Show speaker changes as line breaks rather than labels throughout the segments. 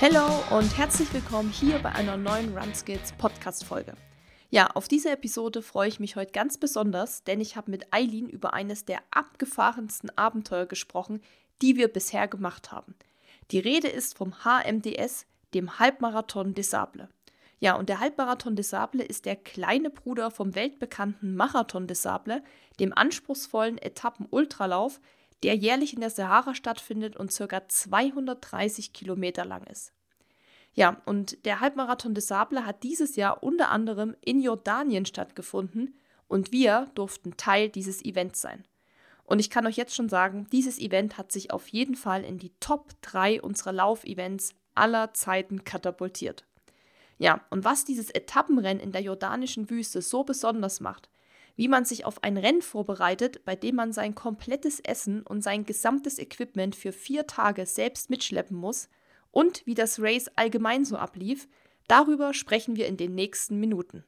Hallo und herzlich willkommen hier bei einer neuen Runskills Podcast-Folge. Ja, auf diese Episode freue ich mich heute ganz besonders, denn ich habe mit Eileen über eines der abgefahrensten Abenteuer gesprochen, die wir bisher gemacht haben. Die Rede ist vom HMDS, dem Halbmarathon des Sable. Ja, und der Halbmarathon des Sable ist der kleine Bruder vom weltbekannten Marathon des Sable, dem anspruchsvollen Etappen-Ultralauf, der jährlich in der Sahara stattfindet und ca. 230 Kilometer lang ist. Ja, und der Halbmarathon des Sable hat dieses Jahr unter anderem in Jordanien stattgefunden und wir durften Teil dieses Events sein. Und ich kann euch jetzt schon sagen, dieses Event hat sich auf jeden Fall in die Top 3 unserer Laufevents aller Zeiten katapultiert. Ja, und was dieses Etappenrennen in der jordanischen Wüste so besonders macht, wie man sich auf ein Rennen vorbereitet, bei dem man sein komplettes Essen und sein gesamtes Equipment für vier Tage selbst mitschleppen muss und wie das Race allgemein so ablief, darüber sprechen wir in den nächsten Minuten.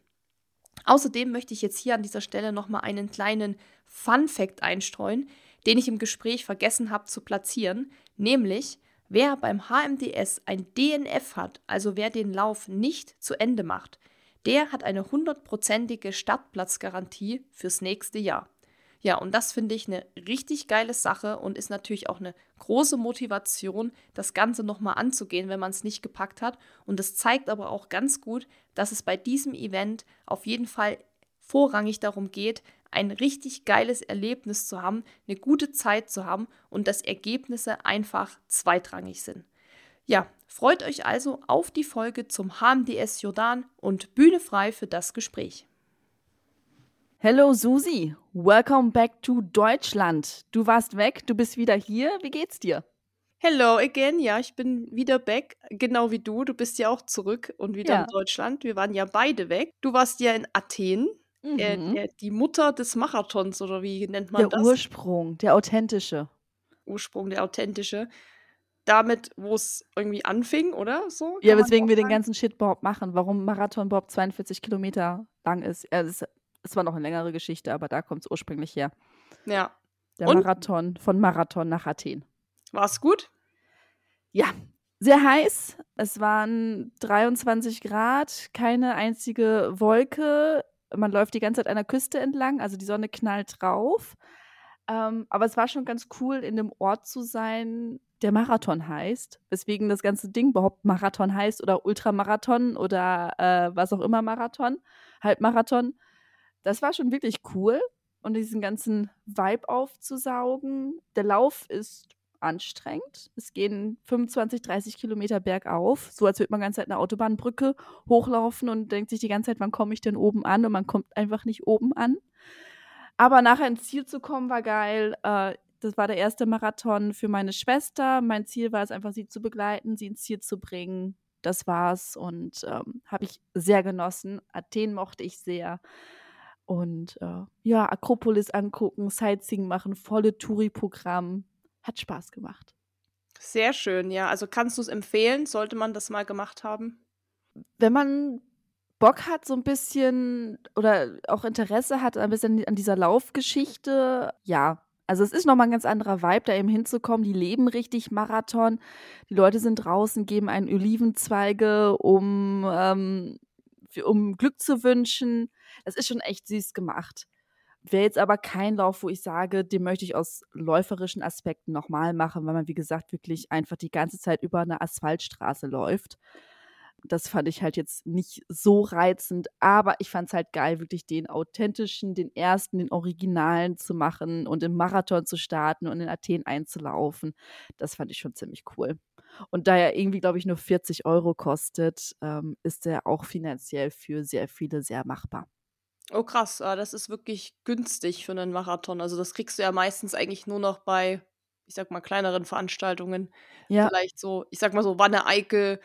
Außerdem möchte ich jetzt hier an dieser Stelle nochmal einen kleinen Fun Fact einstreuen, den ich im Gespräch vergessen habe zu platzieren, nämlich wer beim HMDS ein DNF hat, also wer den Lauf nicht zu Ende macht, der hat eine hundertprozentige Startplatzgarantie fürs nächste Jahr. Ja, und das finde ich eine richtig geile Sache und ist natürlich auch eine große Motivation, das Ganze nochmal anzugehen, wenn man es nicht gepackt hat. Und es zeigt aber auch ganz gut, dass es bei diesem Event auf jeden Fall vorrangig darum geht, ein richtig geiles Erlebnis zu haben, eine gute Zeit zu haben und dass Ergebnisse einfach zweitrangig sind. Ja, freut euch also auf die Folge zum HMDS Jordan und Bühne frei für das Gespräch.
Hello Susi, welcome back to Deutschland. Du warst weg, du bist wieder hier. Wie geht's dir?
Hello again, ja, ich bin wieder back, genau wie du. Du bist ja auch zurück und wieder ja. in Deutschland. Wir waren ja beide weg. Du warst ja in Athen, mhm. äh, die Mutter des Marathons oder wie nennt man
der
das?
Der Ursprung, der authentische.
Ursprung, der authentische damit, wo es irgendwie anfing, oder so?
ja, weswegen wir den ganzen Shit überhaupt machen, warum Marathon überhaupt 42 Kilometer lang ist. Ja, es, es war noch eine längere Geschichte, aber da kommt es ursprünglich her.
Ja.
Der Und? Marathon von Marathon nach Athen.
War es gut?
Ja, sehr heiß. Es waren 23 Grad, keine einzige Wolke. Man läuft die ganze Zeit der Küste entlang, also die Sonne knallt drauf. Ähm, aber es war schon ganz cool, in einem Ort zu sein, der Marathon heißt, weswegen das ganze Ding überhaupt Marathon heißt oder Ultramarathon oder äh, was auch immer Marathon, Halbmarathon. Das war schon wirklich cool und diesen ganzen Vibe aufzusaugen. Der Lauf ist anstrengend. Es gehen 25, 30 Kilometer bergauf, so als würde man die ganze Zeit eine Autobahnbrücke hochlaufen und denkt sich die ganze Zeit, wann komme ich denn oben an? Und man kommt einfach nicht oben an. Aber nachher ins Ziel zu kommen, war geil. Äh, das war der erste Marathon für meine Schwester. Mein Ziel war es einfach, sie zu begleiten, sie ins Ziel zu bringen. Das war's und ähm, habe ich sehr genossen. Athen mochte ich sehr. Und äh, ja, Akropolis angucken, Sightseeing machen, volle Touri-Programm. Hat Spaß gemacht.
Sehr schön, ja. Also kannst du es empfehlen? Sollte man das mal gemacht haben?
Wenn man Bock hat, so ein bisschen oder auch Interesse hat, ein bisschen an dieser Laufgeschichte, ja, also es ist nochmal ein ganz anderer Vibe, da eben hinzukommen. Die leben richtig Marathon. Die Leute sind draußen, geben einen Olivenzweige, um, ähm, um Glück zu wünschen. Das ist schon echt süß gemacht. Wäre jetzt aber kein Lauf, wo ich sage, den möchte ich aus läuferischen Aspekten nochmal machen, weil man, wie gesagt, wirklich einfach die ganze Zeit über eine Asphaltstraße läuft das fand ich halt jetzt nicht so reizend, aber ich fand es halt geil, wirklich den authentischen, den ersten, den originalen zu machen und im Marathon zu starten und in Athen einzulaufen. Das fand ich schon ziemlich cool. Und da er irgendwie, glaube ich, nur 40 Euro kostet, ähm, ist er auch finanziell für sehr viele sehr machbar.
Oh krass, ah, das ist wirklich günstig für einen Marathon. Also das kriegst du ja meistens eigentlich nur noch bei, ich sag mal, kleineren Veranstaltungen. Ja. Vielleicht so, ich sag mal so Wanne-Eickel,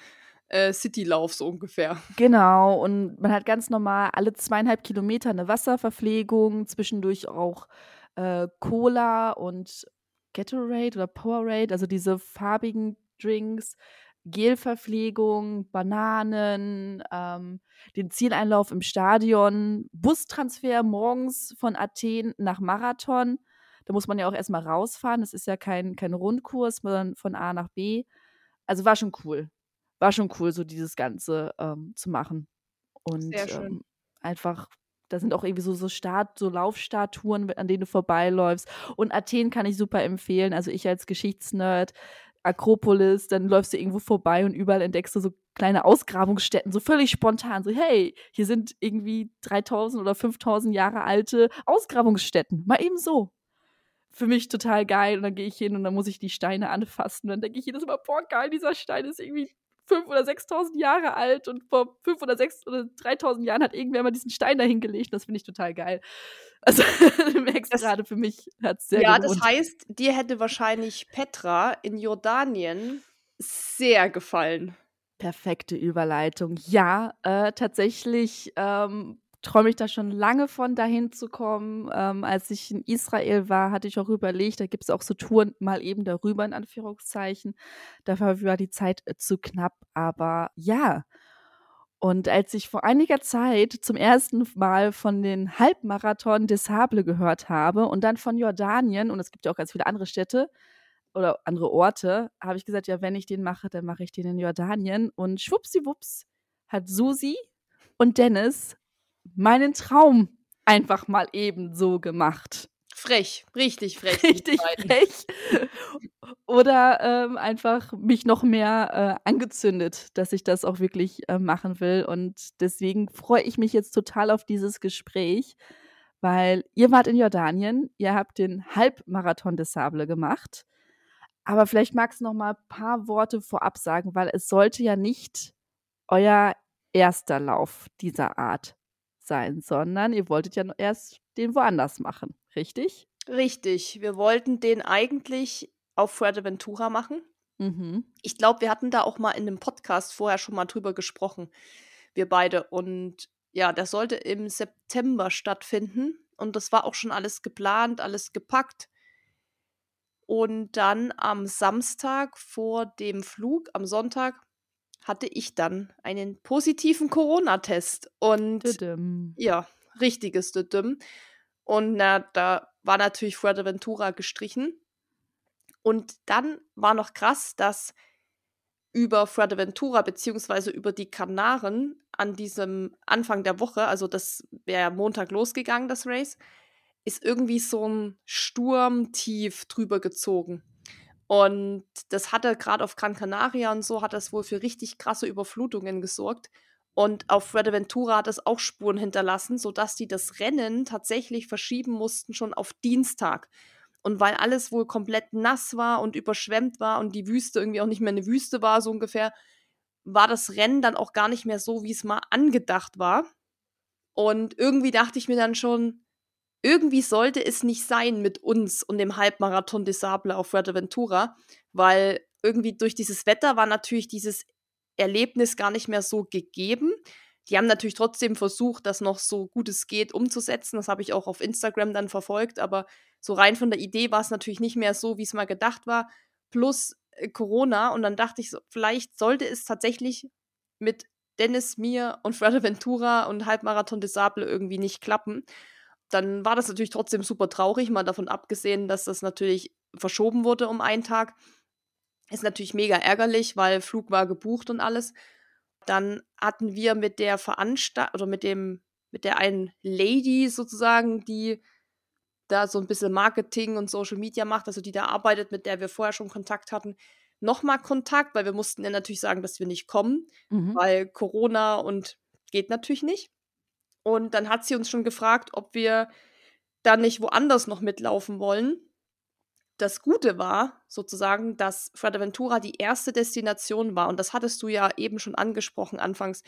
äh, Citylauf so ungefähr.
Genau, und man hat ganz normal alle zweieinhalb Kilometer eine Wasserverpflegung, zwischendurch auch äh, Cola und Gatorade oder Powerade, also diese farbigen Drinks, Gelverpflegung, Bananen, ähm, den Zieleinlauf im Stadion, Bustransfer morgens von Athen nach Marathon. Da muss man ja auch erstmal rausfahren. Das ist ja kein, kein Rundkurs, sondern von A nach B. Also war schon cool. War schon cool, so dieses Ganze ähm, zu machen. Und ähm, einfach, da sind auch irgendwie so, so Start, so Laufstatuen, an denen du vorbeiläufst. Und Athen kann ich super empfehlen. Also ich als Geschichtsnerd, Akropolis, dann läufst du irgendwo vorbei und überall entdeckst du so kleine Ausgrabungsstätten, so völlig spontan. So, hey, hier sind irgendwie 3000 oder 5000 Jahre alte Ausgrabungsstätten. Mal eben so. Für mich total geil. Und dann gehe ich hin und dann muss ich die Steine anfassen. Und dann denke ich jedes Mal, boah, geil, dieser Stein ist irgendwie 5.000 oder 6.000 Jahre alt und vor 5 oder 6 oder 3.000 Jahren hat irgendwer mal diesen Stein dahin gelegt. Das finde ich total geil. Also du merkst gerade für mich hat es sehr
Ja,
gelohnt.
das heißt, dir hätte wahrscheinlich Petra in Jordanien sehr gefallen.
Perfekte Überleitung. Ja, äh, tatsächlich ähm, träume ich da schon lange von, dahin zu kommen. Ähm, als ich in Israel war, hatte ich auch überlegt, da gibt es auch so Touren mal eben darüber, in Anführungszeichen. Dafür war die Zeit äh, zu knapp, aber ja. Und als ich vor einiger Zeit zum ersten Mal von den Halbmarathon des Sable gehört habe und dann von Jordanien, und es gibt ja auch ganz viele andere Städte, oder andere Orte, habe ich gesagt, ja, wenn ich den mache, dann mache ich den in Jordanien. Und schwuppsiwupps hat Susi und Dennis meinen Traum einfach mal eben so gemacht.
Frech, richtig frech.
Richtig frech. Oder ähm, einfach mich noch mehr äh, angezündet, dass ich das auch wirklich äh, machen will. Und deswegen freue ich mich jetzt total auf dieses Gespräch, weil ihr wart in Jordanien, ihr habt den Halbmarathon des Sable gemacht. Aber vielleicht magst du noch mal ein paar Worte vorab sagen, weil es sollte ja nicht euer erster Lauf dieser Art sein, sondern ihr wolltet ja erst den woanders machen, richtig?
Richtig. Wir wollten den eigentlich auf Fuerteventura machen.
Mhm.
Ich glaube, wir hatten da auch mal in einem Podcast vorher schon mal drüber gesprochen, wir beide. Und ja, der sollte im September stattfinden. Und das war auch schon alles geplant, alles gepackt. Und dann am Samstag vor dem Flug, am Sonntag, hatte ich dann einen positiven Corona-Test. Und
Düdüm.
ja, richtiges Düdüm. Und na, da war natürlich Fuerteventura gestrichen. Und dann war noch krass, dass über Fuerteventura beziehungsweise über die Kanaren an diesem Anfang der Woche, also das wäre Montag losgegangen, das Race, ist irgendwie so ein Sturmtief drüber gezogen. Und das hatte gerade auf Gran Canaria und so, hat das wohl für richtig krasse Überflutungen gesorgt. Und auf Fuerteventura hat es auch Spuren hinterlassen, sodass die das Rennen tatsächlich verschieben mussten schon auf Dienstag. Und weil alles wohl komplett nass war und überschwemmt war und die Wüste irgendwie auch nicht mehr eine Wüste war, so ungefähr, war das Rennen dann auch gar nicht mehr so, wie es mal angedacht war. Und irgendwie dachte ich mir dann schon, irgendwie sollte es nicht sein mit uns und dem Halbmarathon des Sable auf Fuerteventura, weil irgendwie durch dieses Wetter war natürlich dieses Erlebnis gar nicht mehr so gegeben. Die haben natürlich trotzdem versucht, das noch so gut es geht umzusetzen. Das habe ich auch auf Instagram dann verfolgt, aber so rein von der Idee war es natürlich nicht mehr so, wie es mal gedacht war. Plus äh, Corona und dann dachte ich, so, vielleicht sollte es tatsächlich mit Dennis, mir und Fuerteventura und Halbmarathon des Sable irgendwie nicht klappen. Dann war das natürlich trotzdem super traurig, mal davon abgesehen, dass das natürlich verschoben wurde um einen Tag. Ist natürlich mega ärgerlich, weil Flug war gebucht und alles. Dann hatten wir mit der Veranstaltung oder mit dem, mit der einen Lady sozusagen, die da so ein bisschen Marketing und Social Media macht, also die da arbeitet, mit der wir vorher schon Kontakt hatten, nochmal Kontakt, weil wir mussten ihr natürlich sagen, dass wir nicht kommen,
Mhm.
weil Corona und geht natürlich nicht. Und dann hat sie uns schon gefragt, ob wir da nicht woanders noch mitlaufen wollen. Das Gute war sozusagen, dass Fuerteventura die erste Destination war. Und das hattest du ja eben schon angesprochen anfangs,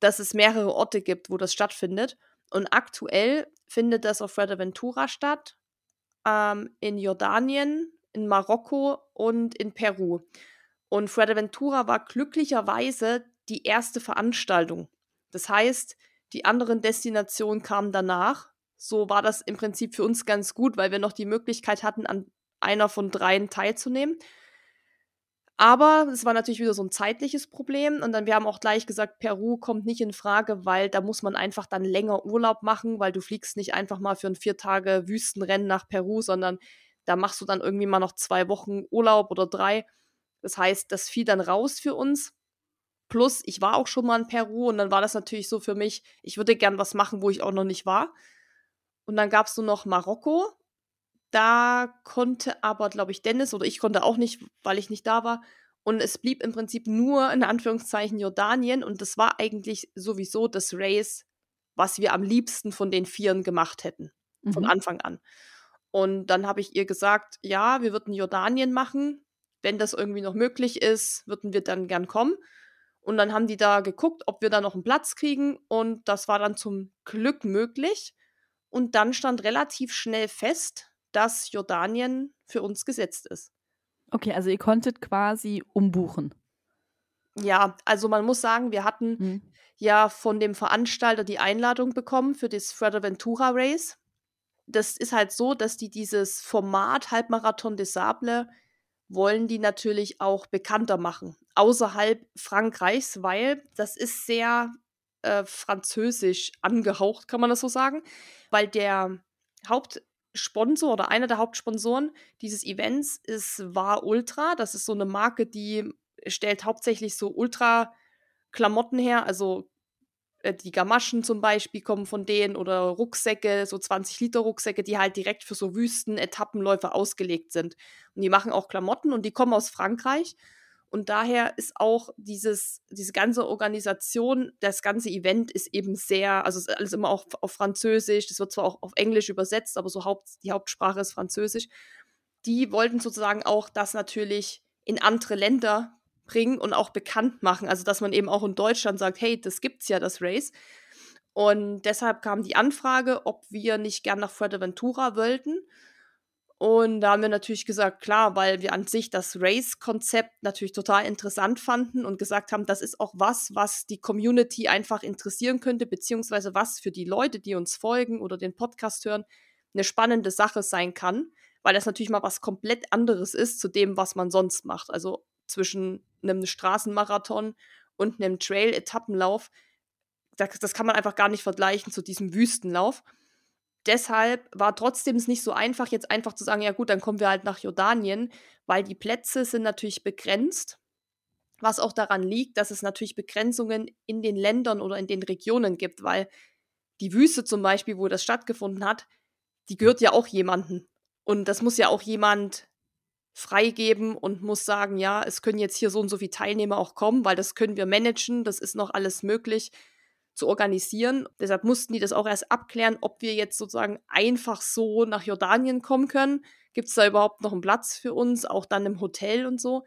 dass es mehrere Orte gibt, wo das stattfindet. Und aktuell findet das auf Fuerteventura statt, ähm, in Jordanien, in Marokko und in Peru. Und Fuerteventura war glücklicherweise die erste Veranstaltung. Das heißt, die anderen Destinationen kamen danach. So war das im Prinzip für uns ganz gut, weil wir noch die Möglichkeit hatten, an einer von dreien teilzunehmen. Aber es war natürlich wieder so ein zeitliches Problem. Und dann, wir haben auch gleich gesagt, Peru kommt nicht in Frage, weil da muss man einfach dann länger Urlaub machen, weil du fliegst nicht einfach mal für ein vier Tage Wüstenrennen nach Peru, sondern da machst du dann irgendwie mal noch zwei Wochen Urlaub oder drei. Das heißt, das fiel dann raus für uns. Plus, ich war auch schon mal in Peru und dann war das natürlich so für mich, ich würde gern was machen, wo ich auch noch nicht war. Und dann gab es nur noch Marokko. Da konnte aber, glaube ich, Dennis oder ich konnte auch nicht, weil ich nicht da war. Und es blieb im Prinzip nur in Anführungszeichen Jordanien und das war eigentlich sowieso das Race, was wir am liebsten von den Vieren gemacht hätten, mhm. von Anfang an. Und dann habe ich ihr gesagt, ja, wir würden Jordanien machen. Wenn das irgendwie noch möglich ist, würden wir dann gern kommen. Und dann haben die da geguckt, ob wir da noch einen Platz kriegen. Und das war dann zum Glück möglich. Und dann stand relativ schnell fest, dass Jordanien für uns gesetzt ist.
Okay, also ihr konntet quasi umbuchen.
Ja, also man muss sagen, wir hatten hm. ja von dem Veranstalter die Einladung bekommen für das Fuerteventura Race. Das ist halt so, dass die dieses Format Halbmarathon des Sable wollen die natürlich auch bekannter machen, außerhalb Frankreichs, weil das ist sehr äh, französisch angehaucht, kann man das so sagen, weil der Haupt Sponsor oder einer der Hauptsponsoren dieses Events ist War Ultra. Das ist so eine Marke, die stellt hauptsächlich so Ultra-Klamotten her. Also die Gamaschen zum Beispiel kommen von denen oder Rucksäcke, so 20 Liter Rucksäcke, die halt direkt für so Wüsten-Etappenläufe ausgelegt sind. Und die machen auch Klamotten und die kommen aus Frankreich. Und daher ist auch dieses, diese ganze Organisation, das ganze Event ist eben sehr, also ist alles immer auch auf Französisch, das wird zwar auch auf Englisch übersetzt, aber so Haupt, die Hauptsprache ist Französisch. Die wollten sozusagen auch das natürlich in andere Länder bringen und auch bekannt machen. Also, dass man eben auch in Deutschland sagt, hey, das gibt's ja, das Race. Und deshalb kam die Anfrage, ob wir nicht gern nach Fuerteventura wollten. Und da haben wir natürlich gesagt, klar, weil wir an sich das Race-Konzept natürlich total interessant fanden und gesagt haben, das ist auch was, was die Community einfach interessieren könnte, beziehungsweise was für die Leute, die uns folgen oder den Podcast hören, eine spannende Sache sein kann, weil das natürlich mal was komplett anderes ist zu dem, was man sonst macht. Also zwischen einem Straßenmarathon und einem Trail-Etappenlauf, das, das kann man einfach gar nicht vergleichen zu diesem Wüstenlauf deshalb war trotzdem es nicht so einfach, jetzt einfach zu sagen, ja gut, dann kommen wir halt nach Jordanien, weil die Plätze sind natürlich begrenzt. Was auch daran liegt, dass es natürlich Begrenzungen in den Ländern oder in den Regionen gibt, weil die Wüste zum Beispiel, wo das stattgefunden hat, die gehört ja auch jemandem. Und das muss ja auch jemand freigeben und muss sagen, ja, es können jetzt hier so und so viele Teilnehmer auch kommen, weil das können wir managen, das ist noch alles möglich zu organisieren. Deshalb mussten die das auch erst abklären, ob wir jetzt sozusagen einfach so nach Jordanien kommen können. Gibt es da überhaupt noch einen Platz für uns, auch dann im Hotel und so?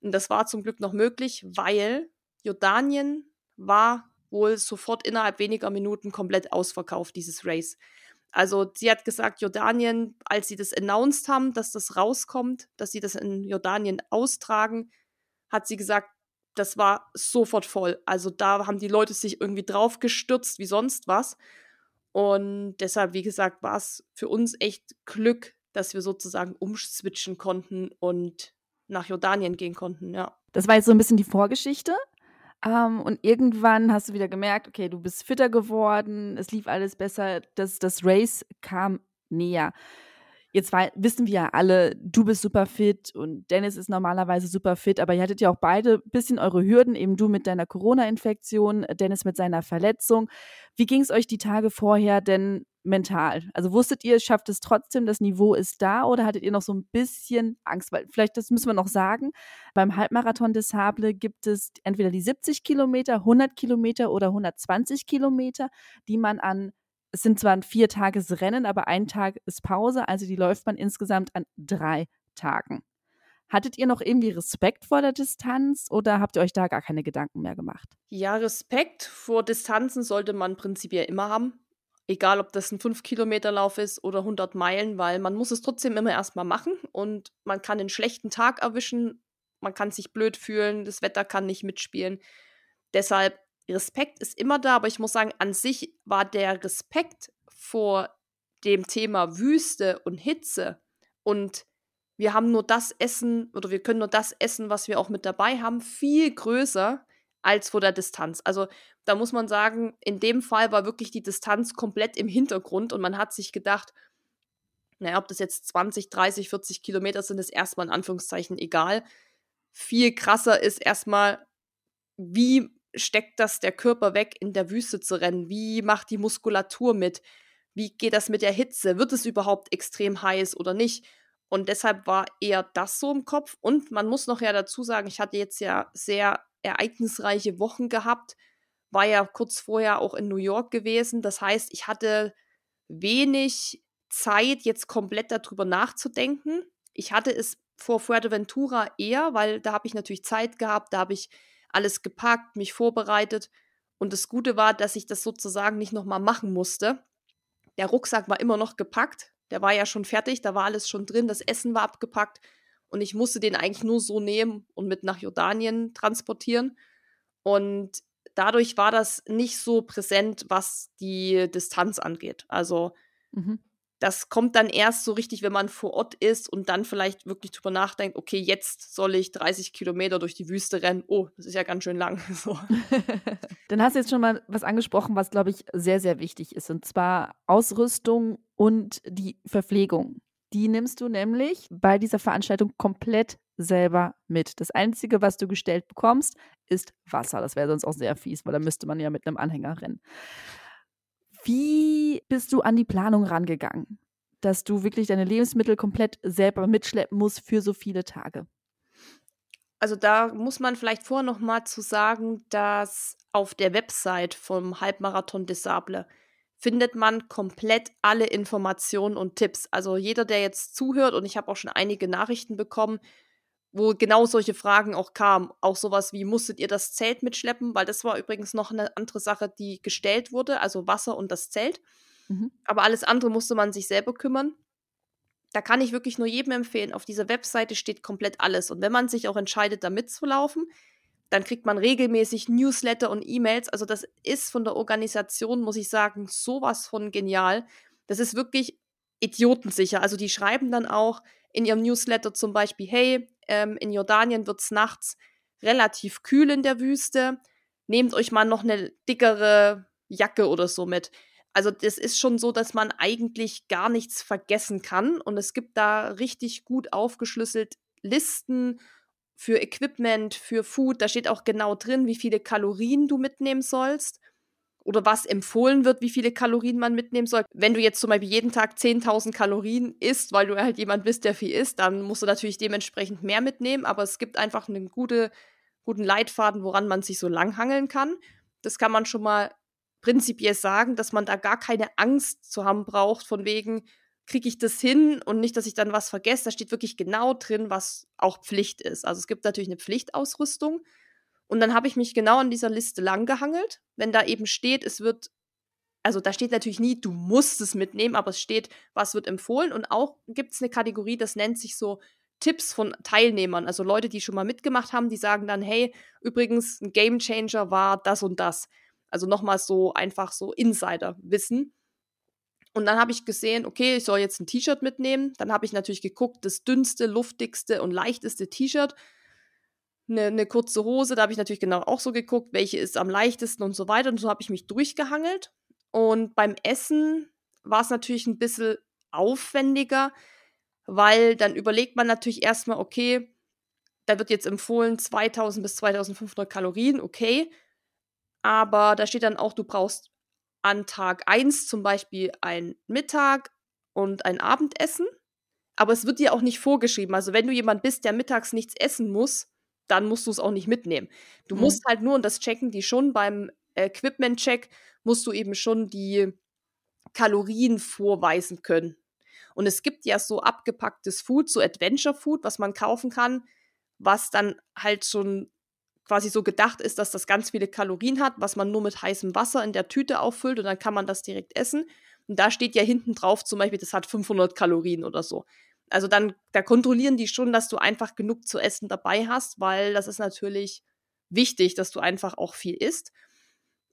Und das war zum Glück noch möglich, weil Jordanien war wohl sofort innerhalb weniger Minuten komplett ausverkauft, dieses Race. Also sie hat gesagt, Jordanien, als sie das announced haben, dass das rauskommt, dass sie das in Jordanien austragen, hat sie gesagt, das war sofort voll. Also da haben die Leute sich irgendwie drauf gestürzt wie sonst was. Und deshalb, wie gesagt, war es für uns echt Glück, dass wir sozusagen umswitchen konnten und nach Jordanien gehen konnten, ja.
Das war jetzt so ein bisschen die Vorgeschichte. Um, ähm, und irgendwann hast du wieder gemerkt, okay, du bist fitter geworden, es lief alles besser, das, das Race kam näher. Jetzt wissen wir ja alle, du bist super fit und Dennis ist normalerweise super fit, aber ihr hattet ja auch beide ein bisschen eure Hürden, eben du mit deiner Corona-Infektion, Dennis mit seiner Verletzung. Wie ging es euch die Tage vorher denn mental? Also wusstet ihr, schafft es trotzdem, das Niveau ist da oder hattet ihr noch so ein bisschen Angst? Weil vielleicht, das müssen wir noch sagen, beim Halbmarathon des Sable gibt es entweder die 70 Kilometer, 100 Kilometer oder 120 Kilometer, die man an es sind zwar ein Viertagesrennen, aber ein Tag ist Pause, also die läuft man insgesamt an drei Tagen. Hattet ihr noch irgendwie Respekt vor der Distanz oder habt ihr euch da gar keine Gedanken mehr gemacht?
Ja, Respekt vor Distanzen sollte man prinzipiell immer haben. Egal, ob das ein 5-Kilometer-Lauf ist oder 100 Meilen, weil man muss es trotzdem immer erstmal machen und man kann einen schlechten Tag erwischen, man kann sich blöd fühlen, das Wetter kann nicht mitspielen. Deshalb Respekt ist immer da, aber ich muss sagen, an sich war der Respekt vor dem Thema Wüste und Hitze und wir haben nur das Essen oder wir können nur das essen, was wir auch mit dabei haben, viel größer als vor der Distanz. Also da muss man sagen, in dem Fall war wirklich die Distanz komplett im Hintergrund und man hat sich gedacht, naja, ob das jetzt 20, 30, 40 Kilometer sind, ist erstmal in Anführungszeichen egal. Viel krasser ist erstmal wie steckt das der Körper weg, in der Wüste zu rennen? Wie macht die Muskulatur mit? Wie geht das mit der Hitze? Wird es überhaupt extrem heiß oder nicht? Und deshalb war eher das so im Kopf. Und man muss noch ja dazu sagen, ich hatte jetzt ja sehr ereignisreiche Wochen gehabt, war ja kurz vorher auch in New York gewesen. Das heißt, ich hatte wenig Zeit, jetzt komplett darüber nachzudenken. Ich hatte es vor Fuerteventura eher, weil da habe ich natürlich Zeit gehabt, da habe ich alles gepackt, mich vorbereitet. Und das Gute war, dass ich das sozusagen nicht nochmal machen musste. Der Rucksack war immer noch gepackt, der war ja schon fertig, da war alles schon drin, das Essen war abgepackt und ich musste den eigentlich nur so nehmen und mit nach Jordanien transportieren. Und dadurch war das nicht so präsent, was die Distanz angeht. Also mhm das kommt dann erst so richtig, wenn man vor Ort ist und dann vielleicht wirklich drüber nachdenkt, okay, jetzt soll ich 30 Kilometer durch die Wüste rennen. Oh, das ist ja ganz schön lang. So.
dann hast du jetzt schon mal was angesprochen, was, glaube ich, sehr, sehr wichtig ist. Und zwar Ausrüstung und die Verpflegung. Die nimmst du nämlich bei dieser Veranstaltung komplett selber mit. Das Einzige, was du gestellt bekommst, ist Wasser. Das wäre sonst auch sehr fies, weil da müsste man ja mit einem Anhänger rennen. Wie bist du an die Planung rangegangen, dass du wirklich deine Lebensmittel komplett selber mitschleppen musst für so viele Tage?
Also da muss man vielleicht vorher noch mal zu sagen, dass auf der Website vom Halbmarathon des Sable findet man komplett alle Informationen und Tipps. Also jeder, der jetzt zuhört, und ich habe auch schon einige Nachrichten bekommen, wo genau solche Fragen auch kamen. Auch sowas wie, musstet ihr das Zelt mitschleppen? Weil das war übrigens noch eine andere Sache, die gestellt wurde, also Wasser und das Zelt. Mhm. Aber alles andere musste man sich selber kümmern. Da kann ich wirklich nur jedem empfehlen, auf dieser Webseite steht komplett alles. Und wenn man sich auch entscheidet, da mitzulaufen, dann kriegt man regelmäßig Newsletter und E-Mails. Also das ist von der Organisation, muss ich sagen, sowas von genial. Das ist wirklich idiotensicher. Also die schreiben dann auch in ihrem Newsletter zum Beispiel, hey, ähm, in Jordanien wird es nachts relativ kühl in der Wüste. Nehmt euch mal noch eine dickere Jacke oder so mit. Also das ist schon so, dass man eigentlich gar nichts vergessen kann. Und es gibt da richtig gut aufgeschlüsselt Listen für Equipment, für Food. Da steht auch genau drin, wie viele Kalorien du mitnehmen sollst oder was empfohlen wird, wie viele Kalorien man mitnehmen soll. Wenn du jetzt zum Beispiel jeden Tag 10.000 Kalorien isst, weil du halt jemand bist, der viel isst, dann musst du natürlich dementsprechend mehr mitnehmen. Aber es gibt einfach einen gute, guten Leitfaden, woran man sich so langhangeln kann. Das kann man schon mal prinzipiell sagen, dass man da gar keine Angst zu haben braucht, von wegen, kriege ich das hin und nicht, dass ich dann was vergesse. Da steht wirklich genau drin, was auch Pflicht ist. Also es gibt natürlich eine Pflichtausrüstung. Und dann habe ich mich genau an dieser Liste langgehangelt. Wenn da eben steht, es wird, also da steht natürlich nie, du musst es mitnehmen, aber es steht, was wird empfohlen. Und auch gibt es eine Kategorie, das nennt sich so Tipps von Teilnehmern, also Leute, die schon mal mitgemacht haben, die sagen dann, hey, übrigens, ein Game Changer war das und das. Also nochmal so einfach so Insider-Wissen. Und dann habe ich gesehen, okay, ich soll jetzt ein T-Shirt mitnehmen. Dann habe ich natürlich geguckt, das dünnste, luftigste und leichteste T-Shirt eine, eine kurze Hose, da habe ich natürlich genau auch so geguckt, welche ist am leichtesten und so weiter. Und so habe ich mich durchgehangelt. Und beim Essen war es natürlich ein bisschen aufwendiger, weil dann überlegt man natürlich erstmal, okay, da wird jetzt empfohlen 2000 bis 2500 Kalorien, okay. Aber da steht dann auch, du brauchst an Tag 1 zum Beispiel ein Mittag und ein Abendessen. Aber es wird dir auch nicht vorgeschrieben. Also wenn du jemand bist, der mittags nichts essen muss, dann musst du es auch nicht mitnehmen. Du mhm. musst halt nur, und das checken die schon beim Equipment-Check, musst du eben schon die Kalorien vorweisen können. Und es gibt ja so abgepacktes Food, so Adventure Food, was man kaufen kann, was dann halt schon quasi so gedacht ist, dass das ganz viele Kalorien hat, was man nur mit heißem Wasser in der Tüte auffüllt und dann kann man das direkt essen. Und da steht ja hinten drauf zum Beispiel, das hat 500 Kalorien oder so. Also dann, da kontrollieren die schon, dass du einfach genug zu essen dabei hast, weil das ist natürlich wichtig, dass du einfach auch viel isst.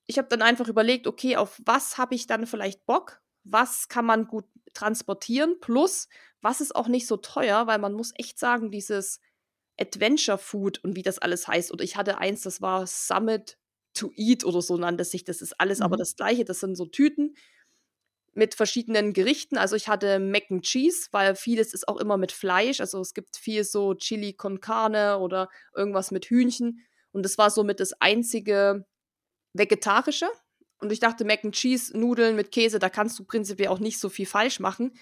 Ich habe dann einfach überlegt, okay, auf was habe ich dann vielleicht Bock? Was kann man gut transportieren? Plus, was ist auch nicht so teuer, weil man muss echt sagen, dieses Adventure Food und wie das alles heißt. Und ich hatte eins, das war Summit to Eat oder so nannte sich. Das ist alles mhm. aber das gleiche. Das sind so Tüten mit verschiedenen Gerichten. Also ich hatte Mac and Cheese, weil vieles ist auch immer mit Fleisch. Also es gibt viel so Chili con Carne oder irgendwas mit Hühnchen. Und das war somit das einzige vegetarische. Und ich dachte, Mac and Cheese, Nudeln mit Käse, da kannst du prinzipiell auch nicht so viel falsch machen.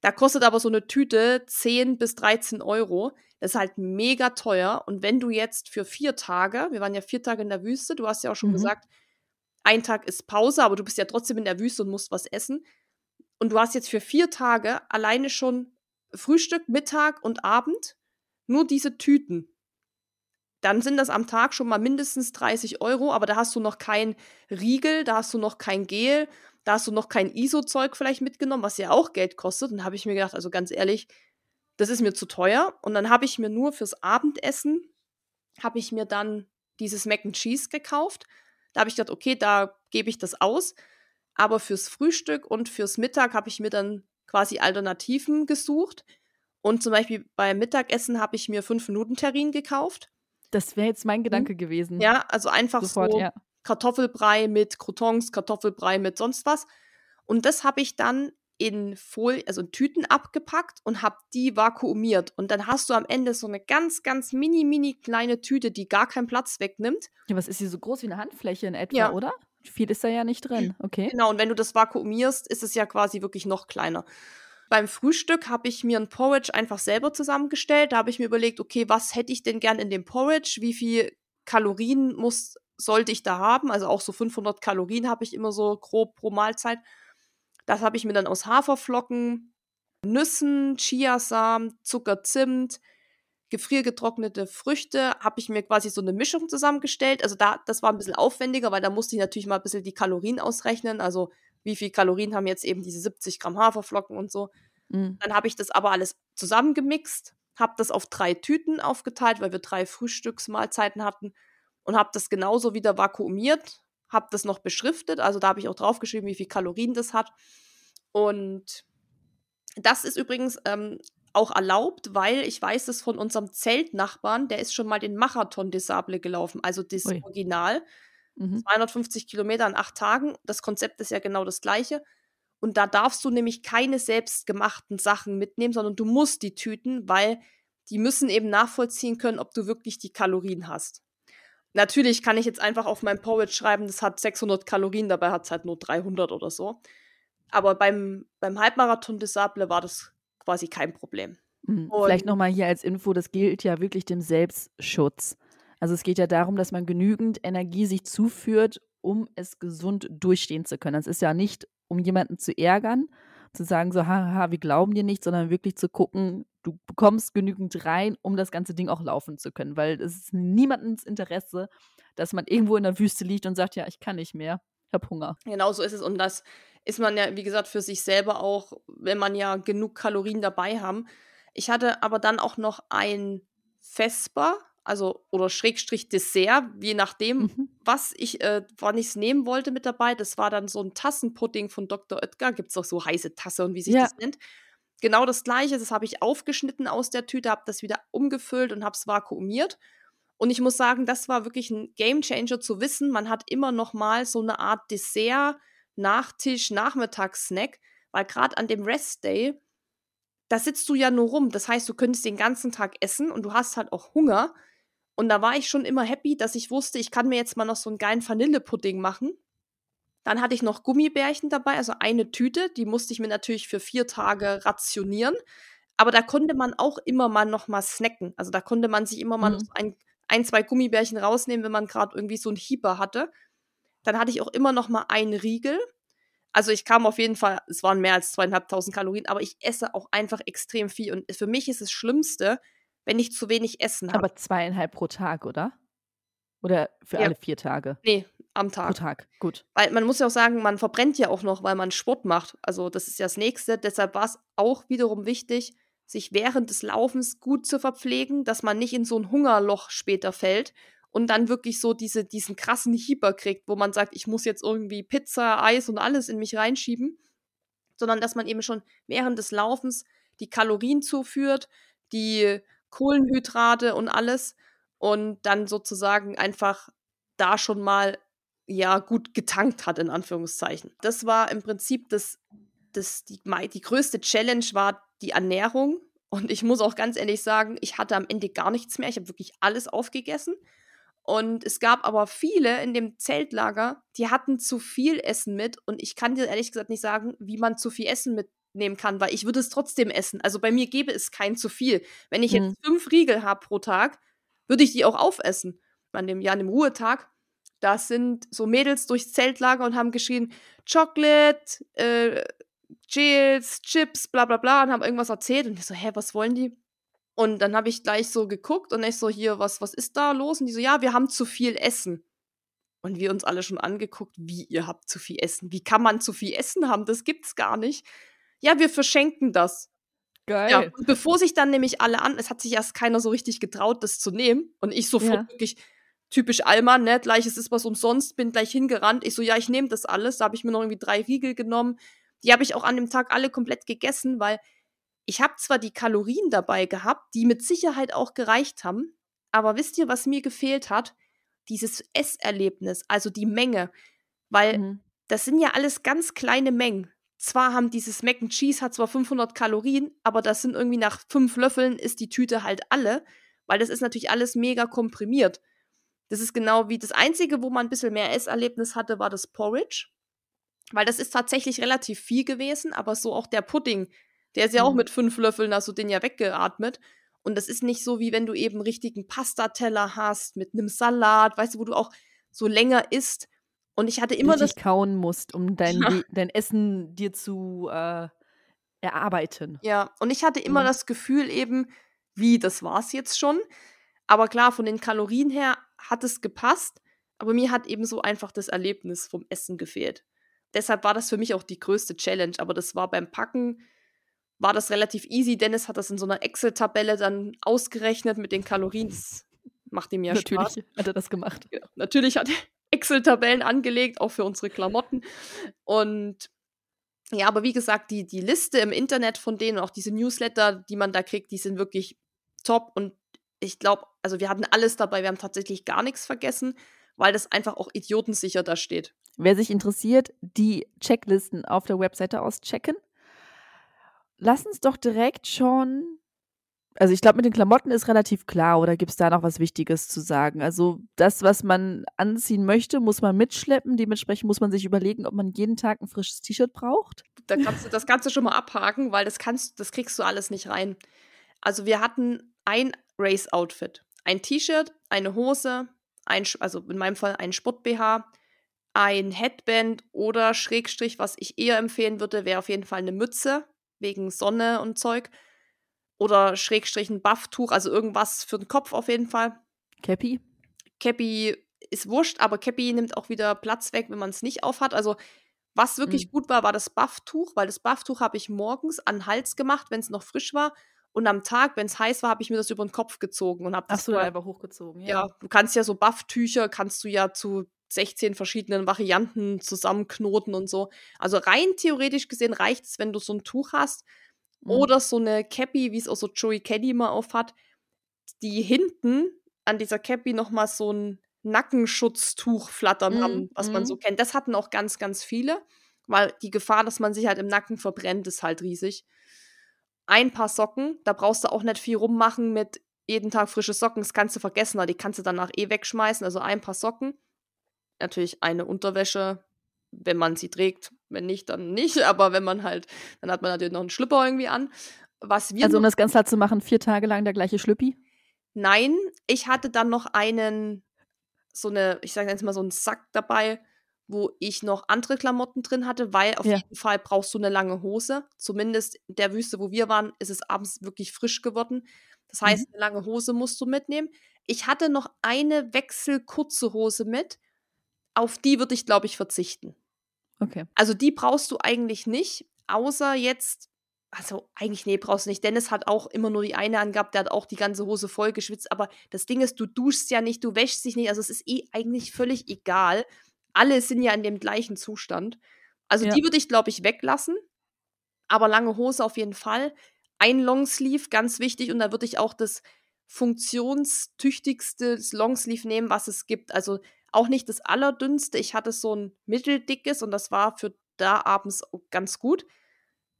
Da kostet aber so eine Tüte 10 bis 13 Euro. Das ist halt mega teuer. Und wenn du jetzt für vier Tage, wir waren ja vier Tage in der Wüste, du hast ja auch schon mhm. gesagt, ein Tag ist Pause, aber du bist ja trotzdem in der Wüste und musst was essen. Und du hast jetzt für vier Tage alleine schon Frühstück, Mittag und Abend nur diese Tüten dann sind das am Tag schon mal mindestens 30 Euro, aber da hast du noch kein Riegel, da hast du noch kein Gel, da hast du noch kein ISO-Zeug vielleicht mitgenommen, was ja auch Geld kostet. Und habe ich mir gedacht, also ganz ehrlich, das ist mir zu teuer. Und dann habe ich mir nur fürs Abendessen, habe ich mir dann dieses Mac and Cheese gekauft. Da habe ich gedacht, okay, da gebe ich das aus. Aber fürs Frühstück und fürs Mittag habe ich mir dann quasi Alternativen gesucht. Und zum Beispiel beim Mittagessen habe ich mir 5-Minuten-Terrin gekauft.
Das wäre jetzt mein mhm. Gedanke gewesen.
Ja, also einfach Sofort, so ja. Kartoffelbrei mit Croutons, Kartoffelbrei mit sonst was. Und das habe ich dann in Folie, also in Tüten abgepackt und habe die vakuumiert. Und dann hast du am Ende so eine ganz, ganz mini, mini kleine Tüte, die gar keinen Platz wegnimmt.
Ja, was ist sie so groß wie eine Handfläche in etwa, ja. oder? Viel ist da ja nicht drin, okay.
Genau, und wenn du das vakuumierst, ist es ja quasi wirklich noch kleiner. Beim Frühstück habe ich mir ein Porridge einfach selber zusammengestellt. Da habe ich mir überlegt, okay, was hätte ich denn gern in dem Porridge? Wie viel Kalorien muss, sollte ich da haben? Also auch so 500 Kalorien habe ich immer so grob pro Mahlzeit. Das habe ich mir dann aus Haferflocken, Nüssen, Chiasamen, Zucker, Zimt, gefriergetrocknete Früchte, habe ich mir quasi so eine Mischung zusammengestellt. Also da, das war ein bisschen aufwendiger, weil da musste ich natürlich mal ein bisschen die Kalorien ausrechnen. Also wie viel Kalorien haben jetzt eben diese 70 Gramm Haferflocken und so. Mhm. Dann habe ich das aber alles zusammengemixt, habe das auf drei Tüten aufgeteilt, weil wir drei Frühstücksmahlzeiten hatten und habe das genauso wieder vakuumiert, habe das noch beschriftet, also da habe ich auch draufgeschrieben, wie viel Kalorien das hat. Und das ist übrigens ähm, auch erlaubt, weil ich weiß es von unserem Zeltnachbarn, der ist schon mal den Marathon des Sable gelaufen, also das Ui. Original. Mhm. 250 Kilometer in acht Tagen. Das Konzept ist ja genau das gleiche. Und da darfst du nämlich keine selbstgemachten Sachen mitnehmen, sondern du musst die Tüten, weil die müssen eben nachvollziehen können, ob du wirklich die Kalorien hast. Natürlich kann ich jetzt einfach auf meinem Porridge schreiben, das hat 600 Kalorien, dabei hat es halt nur 300 oder so. Aber beim, beim Halbmarathon des Sable war das quasi kein Problem.
Mhm. Vielleicht nochmal hier als Info, das gilt ja wirklich dem Selbstschutz. Also es geht ja darum, dass man genügend Energie sich zuführt, um es gesund durchstehen zu können. Das ist ja nicht, um jemanden zu ärgern, zu sagen so, haha, wir glauben dir nicht, sondern wirklich zu gucken, du bekommst genügend rein, um das ganze Ding auch laufen zu können. Weil es ist niemandens Interesse, dass man irgendwo in der Wüste liegt und sagt, ja, ich kann nicht mehr, ich habe Hunger.
Genau so ist es. Und das ist man ja, wie gesagt, für sich selber auch, wenn man ja genug Kalorien dabei haben. Ich hatte aber dann auch noch ein Vesper, also oder Schrägstrich Dessert, je nachdem, mhm. was ich, äh, wann ich es nehmen wollte mit dabei. Das war dann so ein Tassenpudding von Dr. Oetker. Gibt es auch so heiße Tasse und wie sich ja. das nennt. Genau das gleiche, das habe ich aufgeschnitten aus der Tüte, habe das wieder umgefüllt und habe es vakuumiert. Und ich muss sagen, das war wirklich ein Gamechanger zu wissen, man hat immer noch mal so eine Art Dessert, Nachtisch, Nachmittagssnack, weil gerade an dem Rest Day, da sitzt du ja nur rum. Das heißt, du könntest den ganzen Tag essen und du hast halt auch Hunger. Und da war ich schon immer happy, dass ich wusste, ich kann mir jetzt mal noch so einen geilen Vanillepudding machen. Dann hatte ich noch Gummibärchen dabei, also eine Tüte. Die musste ich mir natürlich für vier Tage rationieren. Aber da konnte man auch immer mal noch mal snacken. Also da konnte man sich immer mal mhm. ein, ein, zwei Gummibärchen rausnehmen, wenn man gerade irgendwie so einen Hieber hatte. Dann hatte ich auch immer noch mal einen Riegel. Also ich kam auf jeden Fall, es waren mehr als zweieinhalbtausend Kalorien, aber ich esse auch einfach extrem viel. Und für mich ist das Schlimmste, wenn ich zu wenig Essen habe.
Aber zweieinhalb pro Tag, oder? Oder für ja. alle vier Tage?
Nee, am Tag.
Pro Tag, gut.
Weil man muss ja auch sagen, man verbrennt ja auch noch, weil man Sport macht. Also das ist ja das Nächste. Deshalb war es auch wiederum wichtig, sich während des Laufens gut zu verpflegen, dass man nicht in so ein Hungerloch später fällt und dann wirklich so diese, diesen krassen Hieber kriegt, wo man sagt, ich muss jetzt irgendwie Pizza, Eis und alles in mich reinschieben, sondern dass man eben schon während des Laufens die Kalorien zuführt, die Kohlenhydrate und alles und dann sozusagen einfach da schon mal ja gut getankt hat in Anführungszeichen. Das war im Prinzip das, das die, die größte Challenge war die Ernährung und ich muss auch ganz ehrlich sagen, ich hatte am Ende gar nichts mehr. Ich habe wirklich alles aufgegessen Und es gab aber viele in dem Zeltlager, die hatten zu viel Essen mit. Und ich kann dir ehrlich gesagt nicht sagen, wie man zu viel Essen mitnehmen kann, weil ich würde es trotzdem essen. Also bei mir gäbe es kein zu viel. Wenn ich jetzt
Mhm.
fünf Riegel habe pro Tag, würde ich die auch aufessen. An dem, ja, an dem Ruhetag, da sind so Mädels durchs Zeltlager und haben geschrien, Chocolate, äh, Jills, Chips, bla bla bla und haben irgendwas erzählt. Und ich so, hä, was wollen die? Und dann habe ich gleich so geguckt und ich so, hier, was, was ist da los? Und die so, ja, wir haben zu viel Essen. Und wir uns alle schon angeguckt, wie ihr habt zu viel Essen. Wie kann man zu viel Essen haben? Das gibt's gar nicht. Ja, wir verschenken das.
Geil.
Ja, und bevor sich dann nämlich alle an, es hat sich erst keiner so richtig getraut, das zu nehmen. Und ich sofort
Ja.
wirklich typisch Alman, ne? Gleich, es ist was umsonst, bin gleich hingerannt. Ich so, ja, ich nehme das alles. Da habe ich mir noch irgendwie drei Riegel genommen. Die habe ich auch an dem Tag alle komplett gegessen, weil ich habe zwar die Kalorien dabei gehabt, die mit Sicherheit auch gereicht haben, aber wisst ihr, was mir gefehlt hat? Dieses Esserlebnis, also die Menge. Weil
Mhm.
das sind ja alles ganz kleine Mengen. Zwar haben dieses Mac and Cheese hat zwar 500 Kalorien, aber das sind irgendwie nach fünf Löffeln ist die Tüte halt alle, weil das ist natürlich alles mega komprimiert. Das ist genau wie das Einzige, wo man ein bisschen mehr Esserlebnis hatte, war das Porridge. Weil das ist tatsächlich relativ viel gewesen, aber so auch der Pudding, der ist ja auch
Mhm.
mit fünf Löffeln, hast du den ja weggeatmet. Und das ist nicht so, wie wenn du eben richtigen Pastateller hast mit einem Salat, weißt du, wo du auch so länger isst. Und ich hatte immer das
Richtig kauen musst, um dein,
Ja.
Dein Essen dir zu äh, erarbeiten.
Ja, und ich hatte immer
Mhm.
das Gefühl eben, wie, das war's jetzt schon. Aber klar, von den Kalorien her hat es gepasst, aber mir hat eben so einfach das Erlebnis vom Essen gefehlt. Deshalb war das für mich auch die größte Challenge, aber das war beim Packen, war das relativ easy. Dennis hat das in so einer Excel-Tabelle dann ausgerechnet mit den Kalorien. Das macht ihm ja
Natürlich
Spaß.
hat er das gemacht.
Ja, natürlich hat er Excel-Tabellen angelegt, auch für unsere Klamotten. Und ja, aber wie gesagt, die, die Liste im Internet von denen, auch diese Newsletter, die man da kriegt, die sind wirklich top. Und ich glaube, also wir hatten alles dabei, wir haben tatsächlich gar nichts vergessen, weil das einfach auch idiotensicher da steht.
Wer sich interessiert, die Checklisten auf der Webseite auschecken. Lass uns doch direkt schon. Also ich glaube, mit den Klamotten ist relativ klar, oder gibt es da noch was Wichtiges zu sagen? Also das, was man anziehen möchte, muss man mitschleppen. Dementsprechend muss man sich überlegen, ob man jeden Tag ein frisches T-Shirt braucht.
Da kannst du das Ganze schon mal abhaken, weil das kannst, das kriegst du alles nicht rein. Also wir hatten ein Race-Outfit. Ein T-Shirt, eine Hose, ein, also in meinem Fall ein Sport-BH, ein Headband oder Schrägstrich, was ich eher empfehlen würde, wäre auf jeden Fall eine Mütze, wegen Sonne und Zeug. Oder Schrägstrich ein Bufftuch, also irgendwas für den Kopf auf jeden Fall.
Cappy?
Cappy ist wurscht, aber Cappy nimmt auch wieder Platz weg, wenn man es nicht aufhat. Also, was wirklich
Mhm.
gut war, war das Bufftuch, weil das Bufftuch habe ich morgens an den Hals gemacht, wenn es noch frisch war. Und am Tag, wenn es heiß war, habe ich mir das über den Kopf gezogen und habe das
Achso,
vorher-
einfach hochgezogen.
ja, du kannst ja so Bufftücher, kannst du ja zu 16 verschiedenen Varianten zusammenknoten und so. Also rein theoretisch gesehen reicht es, wenn du so ein Tuch hast
Mhm.
oder so eine Cappy, wie es auch so Joey Caddy mal aufhat, die hinten an dieser Cappy nochmal so ein Nackenschutztuch flattern
Mhm,
haben, was man
mhm.
so kennt. Das hatten auch ganz, ganz viele, weil die Gefahr, dass man sich halt im Nacken verbrennt, ist halt riesig. Ein paar Socken, da brauchst du auch nicht viel rummachen mit jeden Tag frische Socken, das kannst du vergessen, weil die kannst du danach eh wegschmeißen. Also ein paar Socken. Natürlich eine Unterwäsche, wenn man sie trägt. Wenn nicht, dann nicht. Aber wenn man halt, dann hat man natürlich noch einen Schlüpper irgendwie an. Was wir
Also um das ganz klar zu machen, vier Tage lang der gleiche Schlüppi.
Nein, ich hatte dann noch einen, so eine, ich sage jetzt mal so einen Sack dabei, wo ich noch andere Klamotten drin hatte, weil auf
Ja.
jeden Fall brauchst du eine lange Hose. Zumindest in der Wüste, wo wir waren, ist es abends wirklich frisch geworden. Das heißt, eine lange Hose musst du mitnehmen. Ich hatte noch eine wechselkurze Hose mit. Auf die würde ich, glaube ich, verzichten.
Okay.
Also die brauchst du eigentlich nicht, außer jetzt, also eigentlich, nee, brauchst du nicht. Dennis hat auch immer nur die eine angehabt, der hat auch die ganze Hose voll geschwitzt. Aber das Ding ist, du duschst ja nicht, du wäschst dich nicht. Also es ist eh eigentlich völlig egal. Alle sind ja in dem gleichen Zustand. Also
Ja.
die würde ich, glaube ich, weglassen. Aber lange Hose auf jeden Fall. Ein Longsleeve, ganz wichtig. Und da würde ich auch das funktionstüchtigste Longsleeve nehmen, was es gibt. Also auch nicht das allerdünnste. Ich hatte so ein mitteldickes und das war für da abends ganz gut.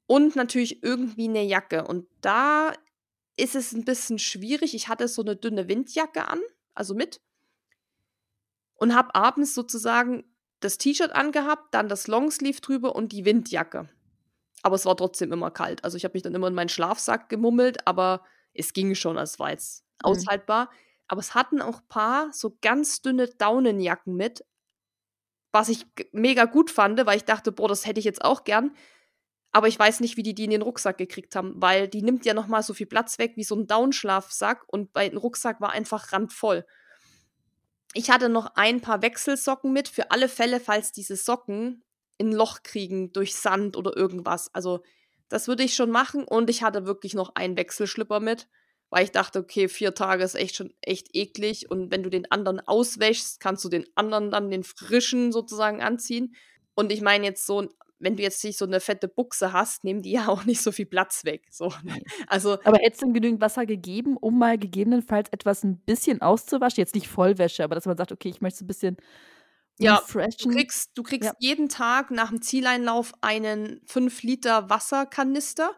Und natürlich irgendwie eine Jacke. Und da ist es ein bisschen schwierig. Ich hatte so eine dünne Windjacke an, also mit. Und habe abends sozusagen das T-Shirt angehabt, dann das Longsleeve drüber und die Windjacke. Aber es war trotzdem immer kalt. Also ich habe mich dann immer in meinen Schlafsack gemummelt, aber es ging schon, es war jetzt mhm. aushaltbar. Aber es hatten auch ein paar so ganz dünne Daunenjacken mit, was ich mega gut fand, weil ich dachte, boah, das hätte ich jetzt auch gern. Aber ich weiß nicht, wie die die in den Rucksack gekriegt haben, weil die nimmt ja noch mal so viel Platz weg wie so ein Downschlafsack und bei dem Rucksack war einfach randvoll. Ich hatte noch ein paar Wechselsocken mit, für alle Fälle, falls diese Socken ein Loch kriegen durch Sand oder irgendwas. Also, das würde ich schon machen. Und ich hatte wirklich noch einen Wechselschlipper mit, weil ich dachte, okay, vier Tage ist echt schon echt eklig. Und wenn du den anderen auswäschst, kannst du den anderen dann den frischen sozusagen anziehen. Und ich meine jetzt so wenn du jetzt nicht so eine fette Buchse hast, nehmen die ja auch nicht so viel Platz weg. So.
Also, aber hättest du genügend Wasser gegeben, um mal gegebenenfalls etwas ein bisschen auszuwaschen? Jetzt nicht Vollwäsche, aber dass man sagt, okay, ich möchte es ein bisschen
ja, du kriegst, du kriegst ja. jeden Tag nach dem Zieleinlauf einen 5 Liter Wasserkanister.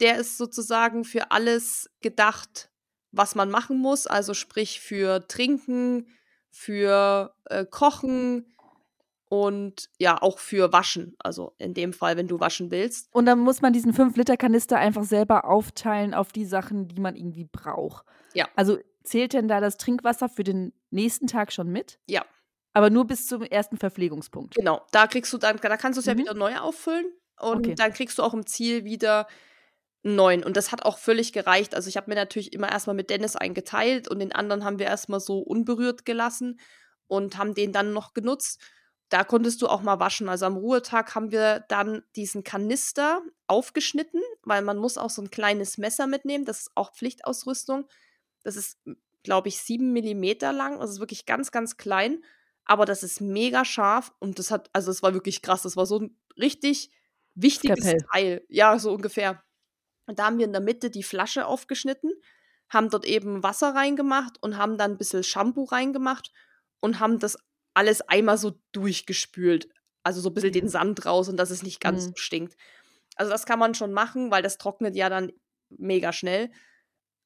Der ist sozusagen für alles gedacht, was man machen muss. Also sprich für Trinken, für äh, Kochen, und ja, auch für Waschen. Also in dem Fall, wenn du waschen willst.
Und dann muss man diesen 5-Liter-Kanister einfach selber aufteilen auf die Sachen, die man irgendwie braucht.
Ja.
Also zählt denn da das Trinkwasser für den nächsten Tag schon mit?
Ja.
Aber nur bis zum ersten Verpflegungspunkt.
Genau, da kriegst du dann, da kannst du es mhm. ja wieder neu auffüllen und okay. dann kriegst du auch im Ziel wieder einen neuen. Und das hat auch völlig gereicht. Also ich habe mir natürlich immer erstmal mit Dennis eingeteilt und den anderen haben wir erstmal so unberührt gelassen und haben den dann noch genutzt da konntest du auch mal waschen. Also am Ruhetag haben wir dann diesen Kanister aufgeschnitten, weil man muss auch so ein kleines Messer mitnehmen. Das ist auch Pflichtausrüstung. Das ist, glaube ich, sieben Millimeter lang. Das ist wirklich ganz, ganz klein. Aber das ist mega scharf und das hat, also es war wirklich krass. Das war so ein richtig wichtiges Skapell. Teil. Ja, so ungefähr. Und da haben wir in der Mitte die Flasche aufgeschnitten, haben dort eben Wasser reingemacht und haben dann ein bisschen Shampoo reingemacht und haben das alles einmal so durchgespült. Also so ein bisschen den mhm. Sand raus und dass es nicht ganz mhm. so stinkt. Also das kann man schon machen, weil das trocknet ja dann mega schnell.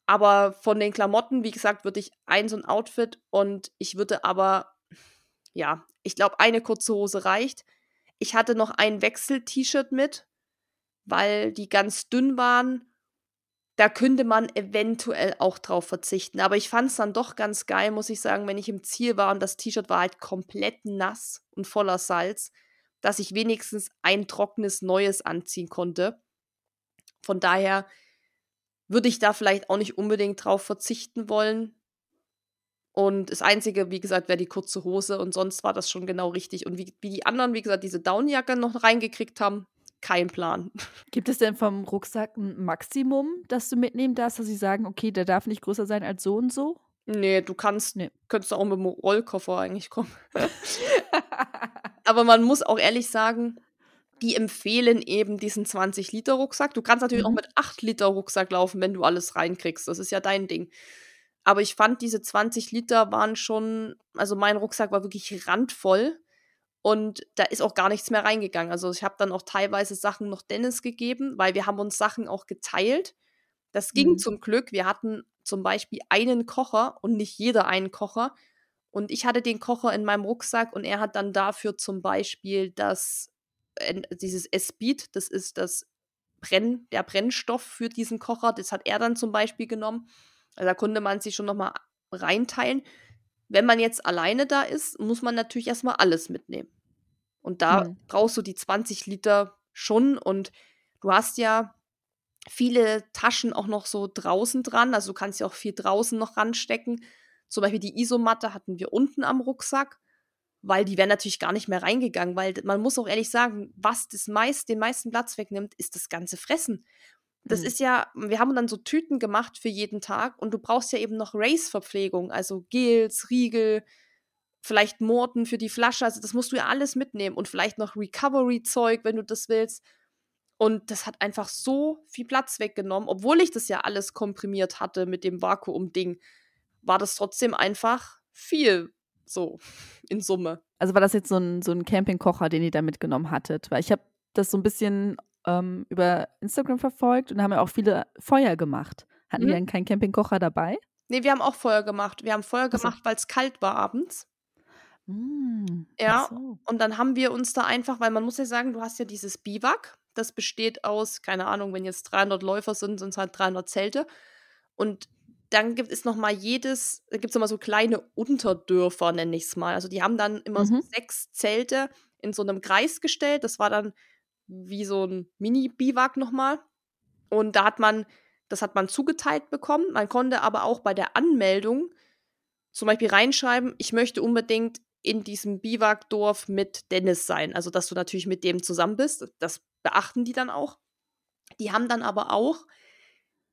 Aber von den Klamotten, wie gesagt, würde ich ein so ein Outfit und ich würde aber, ja, ich glaube, eine kurze Hose reicht. Ich hatte noch ein Wechsel-T-Shirt mit, weil die ganz dünn waren da könnte man eventuell auch drauf verzichten. Aber ich fand es dann doch ganz geil, muss ich sagen, wenn ich im Ziel war und das T-Shirt war halt komplett nass und voller Salz, dass ich wenigstens ein trockenes Neues anziehen konnte. Von daher würde ich da vielleicht auch nicht unbedingt drauf verzichten wollen. Und das Einzige, wie gesagt, wäre die kurze Hose und sonst war das schon genau richtig. Und wie, wie die anderen, wie gesagt, diese Downjacke noch reingekriegt haben, kein Plan.
Gibt es denn vom Rucksack ein Maximum, das du mitnehmen darfst, dass sie sagen, okay, der darf nicht größer sein als so und so?
Nee, du kannst, nee. könntest auch mit dem Rollkoffer eigentlich kommen. Aber man muss auch ehrlich sagen, die empfehlen eben diesen 20-Liter-Rucksack. Du kannst natürlich mhm. auch mit 8-Liter-Rucksack laufen, wenn du alles reinkriegst. Das ist ja dein Ding. Aber ich fand, diese 20 Liter waren schon, also mein Rucksack war wirklich randvoll. Und da ist auch gar nichts mehr reingegangen. Also ich habe dann auch teilweise Sachen noch Dennis gegeben, weil wir haben uns Sachen auch geteilt. Das ging mhm. zum Glück. Wir hatten zum Beispiel einen Kocher und nicht jeder einen Kocher. Und ich hatte den Kocher in meinem Rucksack und er hat dann dafür zum Beispiel das, äh, dieses S-Beat, das ist das Brenn, der Brennstoff für diesen Kocher, das hat er dann zum Beispiel genommen. Also da konnte man sich schon nochmal reinteilen. Wenn man jetzt alleine da ist, muss man natürlich erstmal alles mitnehmen. Und da mhm. brauchst du die 20 Liter schon und du hast ja viele Taschen auch noch so draußen dran. Also du kannst ja auch viel draußen noch ranstecken. Zum Beispiel die Isomatte hatten wir unten am Rucksack, weil die wäre natürlich gar nicht mehr reingegangen, weil man muss auch ehrlich sagen, was das meist, den meisten Platz wegnimmt, ist das ganze Fressen. Das mhm. ist ja, wir haben dann so Tüten gemacht für jeden Tag und du brauchst ja eben noch Race-Verpflegung, also Gels, Riegel, vielleicht Morten für die Flasche, also das musst du ja alles mitnehmen und vielleicht noch Recovery-Zeug, wenn du das willst. Und das hat einfach so viel Platz weggenommen, obwohl ich das ja alles komprimiert hatte mit dem Vakuum-Ding, war das trotzdem einfach viel so in Summe.
Also war das jetzt so ein, so ein Campingkocher, den ihr da mitgenommen hattet? Weil ich habe das so ein bisschen ähm, über Instagram verfolgt und haben ja auch viele Feuer gemacht. Hatten mhm. die dann keinen Campingkocher dabei?
Nee, wir haben auch Feuer gemacht. Wir haben Feuer gemacht, weil es kalt war abends.
Mm,
Ja,
so.
und dann haben wir uns da einfach weil man muss ja sagen, du hast ja dieses Biwak, das besteht aus, keine Ahnung, wenn jetzt 300 Läufer sind, sind es halt 300 Zelte. Und dann gibt es noch mal jedes da gibt's immer so kleine Unterdörfer, nenne ich es mal. Also, die haben dann immer so
Mhm.
6 Zelte in so einem Kreis gestellt. Das war dann wie so ein Mini-Biwak noch mal. Und da hat man das hat man zugeteilt bekommen. Man konnte aber auch bei der Anmeldung zum Beispiel reinschreiben: „Ich möchte unbedingt in diesem Biwakdorf mit Dennis sein.“ Also, dass du natürlich mit dem zusammen bist. Das beachten die dann auch. Die haben dann aber auch